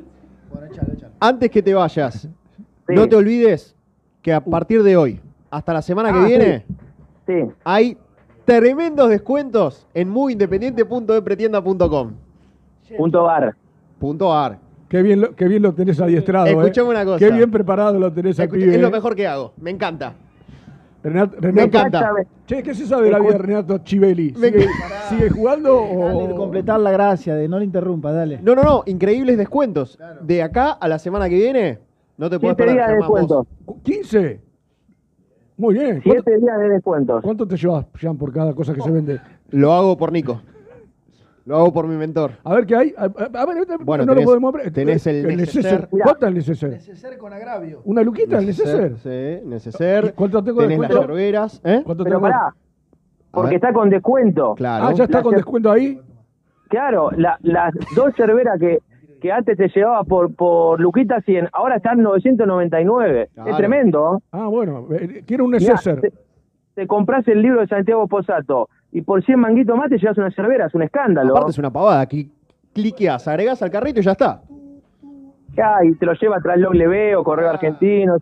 Antes que te vayas, Sí. no te olvides que a partir de hoy, hasta la semana que Ah, viene, sí. hay tremendos descuentos en muyindependiente.epretienda.com. Punto bar. Punto ar. Qué bien, lo, qué bien lo tenés adiestrado. Escuchame ¿eh? una cosa. Qué bien preparado lo tenés pibe, es lo ¿eh? mejor que hago. Me encanta. Renato, Me Renato- encanta. Che, ¿qué se sabe de la vida de Renato Chivelli? Me ¿Sigue, jugando Dale de o...? completar la gracia, de no le interrumpa, dale. No, no, no. Increíbles descuentos. De acá a la semana que viene, no te puedes Siete perder. días de Germán, vos. descuento. ¿15? Muy bien. ¿Cuánto, Siete días de descuentos. cuánto te llevas, Jean, por cada cosa que se vende? Lo hago por Nico. Lo hago por mi mentor. A ver qué hay. A, a- a ver, Bueno, no tenés- lo podemos abrir. tenés el neceser. neceser. ¿Cuánto es el neceser? Neceser con agravio. ¿Una luquita el neceser? Sí, neceser. ¿Cuánto tengo de Tenés las yerberas. ¿eh? ¿Cuánto Pero tengo? pará, porque está con descuento. Claro. Ah, ya está La con descuento ahí. Claro, la- las dos cerveras que, que antes te llevaba por, por Luquita 100, ahora están 999. Claro. Es tremendo. Ah, bueno. eh, Quiero un Mirá, neceser. te, te compras el libro de Santiago Posato y por 100 manguitos más te llevas una cervera, es un escándalo. Aparte es una pavada. Cli- cliqueás, agregás al carrito y ya está. Ah, y te lo lleva tras W o Correo Argentino.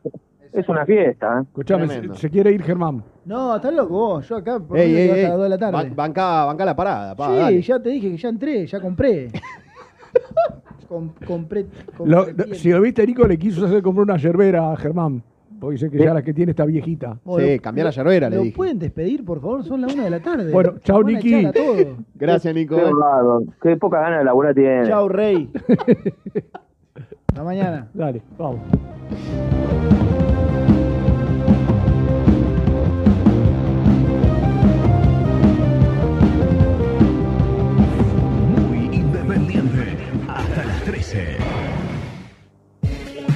es- una fiesta. ¿eh? Escuchame, se, se quiere ir Germán. No, estás loco vos. Yo acá por Ey, ey, las 2 de la tarde. Ban- Banca, banca la parada, pa, sí, dale. ya te dije que ya entré, ya compré. Com- compré, compré Lo- bien. si lo viste, Nico le quiso hacer comprar una yerbera a Germán. Porque dice que ya la que tiene está viejita. Bueno, Sí, cambiá la yerbera, le ¿Lo dije. pueden despedir, por favor? Son las 1 de la tarde. Bueno, chao, Nos van a Niki. echar a todos. Gracias, Nico. Qué, bárbaro, qué poca ganas de laburar tiene. Chao, Rey. Hasta mañana. Dale, vamos. Muy independiente. Hasta las 13.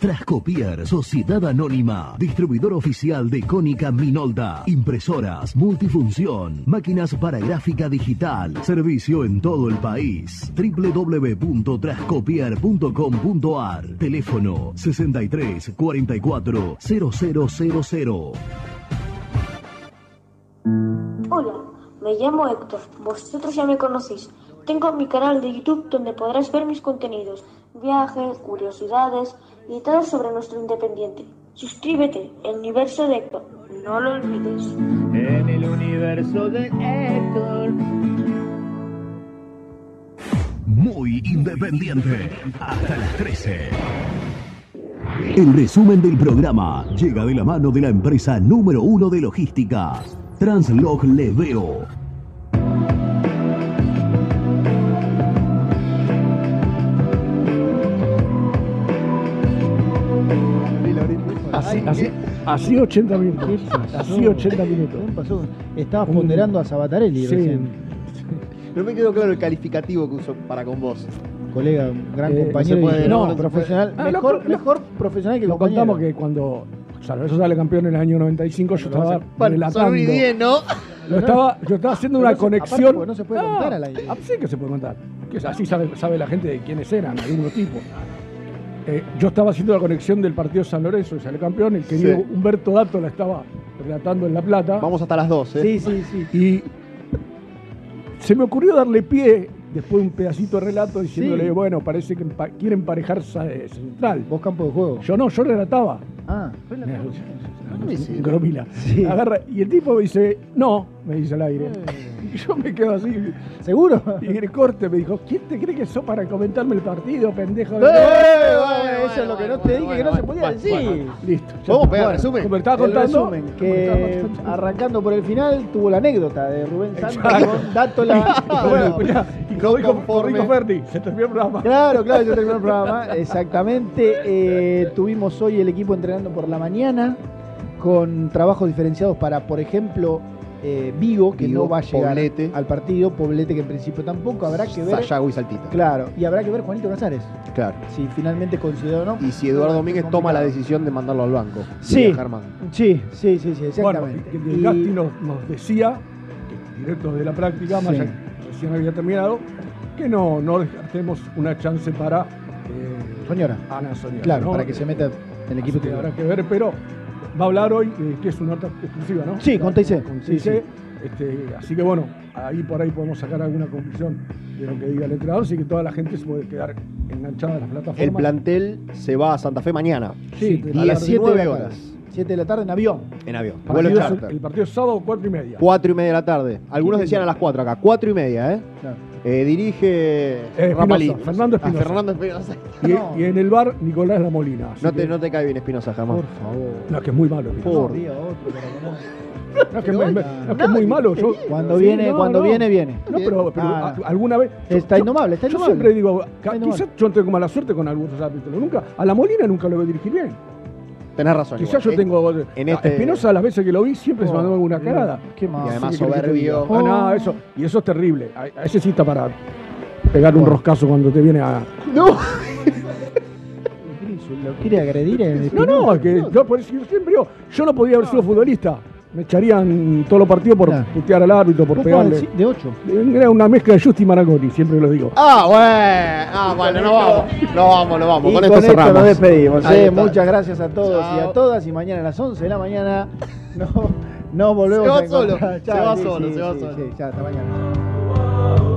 Trascopier, Sociedad Anónima, distribuidor oficial de Cónica Minolta, impresoras, multifunción, máquinas para gráfica digital, servicio en todo el país. www.trascopier.com.ar, teléfono 63 44 0000. Hola, me llamo Héctor. Vosotros ya me conocéis. Tengo mi canal de YouTube donde podrás ver mis contenidos, viajes, curiosidades y todo sobre nuestro independiente. Suscríbete, el universo de Héctor. No lo olvides. En el universo de Héctor. Muy independiente. Hasta las 13. El resumen del programa llega de la mano de la empresa número uno de logística, Translog Leveo. Así, así 80 minutos. Así 80 minutos. ¿Qué pasó? Estabas ponderando a Sabatarelli Sí. recién. No me quedó claro el calificativo que usó para con vos. Colega, un gran Eh, compañero no puede, no, profesional. Ah, mejor, mejor profesional que Lo compañero. contamos que cuando San Lorenzo sale campeón en el año 95, yo estaba Bueno, relatando. son y diez, ¿no? Lo estaba, yo estaba haciendo Pero una no se- aparte conexión. no se puede Ah, contar al aire. ah, sí que se puede contar. Que así sabe, sabe la gente de quiénes eran, algunos tipos. Eh, yo estaba haciendo la conexión del partido San Lorenzo y sale campeón. El querido Sí. Humberto Dato la estaba relatando en La Plata. Vamos hasta las 12. Sí, sí, sí. Y se me ocurrió darle pie después de un pedacito de relato diciéndole, Sí. bueno, parece que empa- quiere emparejarse a Central. Vos campo de juego. Yo no, yo relataba. Ah, fue la Un gromila. Agarra, y el tipo me dice, no, me dice al aire. Y yo me quedo así. ¿Seguro? Y en el corte me dijo, ¿quién te cree que sos para comentarme el partido, pendejo? ¡Eh! Bueno, eso es lo que no te dije que no se podía bueno, decir. bueno, listo. ¿Podemos está. pegar Bueno, resumen? Como estaba El contando. resumen, que arrancando por el final tuvo la anécdota de Rubén Santos con Dátola. Y como dijo, como conforme. dijo Ferdi, se terminó el programa. Claro, claro, yo terminé el programa. Exactamente. Eh, tuvimos hoy el equipo entrenando por la mañana con trabajos diferenciados para, por ejemplo, eh, Vigo, que Vigo, no va a llegar Poblete. al partido, Poblete, que en principio tampoco. Habrá que ver. Sayago y Saltita. Claro, y habrá que ver Juanito Casares, Claro. si finalmente consideró o no. Y si Eduardo Domínguez toma la decisión de mandarlo al banco. Sí. Sí, sí, sí, sí, Bueno, exactamente. Y- Gasti nos, nos decía, que directos de la práctica, más Sí. allá que recién había terminado, que no, no descartemos una chance para eh, Soñora. Ana Soñora. Claro, ¿no? para que se meta el equipo Así que habrá que ver, pero va a hablar hoy, eh, que es una nota exclusiva, ¿no? Sí, con TIC. Con Sí, TIC. sí. Este, así que bueno, ahí por ahí podemos sacar alguna conclusión de lo que diga el entrenador, así que toda la gente se puede quedar enganchada a las plataformas. El plantel se va a Santa Fe mañana. Sí, Y a las 7 de 19 la tarde. horas. 7 de la tarde en avión. En avión. Partido Vuelo charter. el partido es sábado, cuatro y media. Cuatro y media de la tarde. Algunos decían a las 4 acá. Cuatro y media, ¿eh? Claro. Eh, dirige Eh. Espinosa, Fernando A Espinosa. Fernando Espinosa. Y, y en el bar, Nicolás La Molina. No te, que- no te cae bien Espinosa, jamás. Por favor. No, que es muy malo. Por- otro, para no- No, es que, es muy- no, es que es muy malo. Yo, Cuando Sí, viene, no, cuando no. viene, viene. No, pero, pero Ah, a- alguna vez. yo- Está yo- indomable, está Yo indomable. siempre digo, quizás yo tengo mala suerte con algunos árbitros. Nunca, a la Molina nunca lo veo dirigir bien. Tenés razón. Quizás igual. yo tengo. en a este- Espinosa, las veces que lo vi, siempre se Oh, mandó alguna no, carada. Qué mal. Y además soberbio. Ah, no, eso, y eso es terrible. A, ese sí está para pegar un roscazo cuando te viene a. No. ¿Lo quiere agredir en el No, no, es que yo por eso yo siempre yo no podía haber sido futbolista. Me echarían todos los partidos por Claro. putear al árbitro, por pegarle. De 8. Era una mezcla de Justi y Marangoni, siempre lo digo. Ah, bueno. Ah, bueno, no vamos. No vamos, no vamos. Y Con con, esto esto cerramos. nos despedimos. Eh. Muchas gracias a todos y a Chao. todas. Y mañana a las 11 de la mañana no, nos volvemos Se va a solo, se Chao, va sí, solo, sí, se va sí, solo. sí, ya, hasta mañana.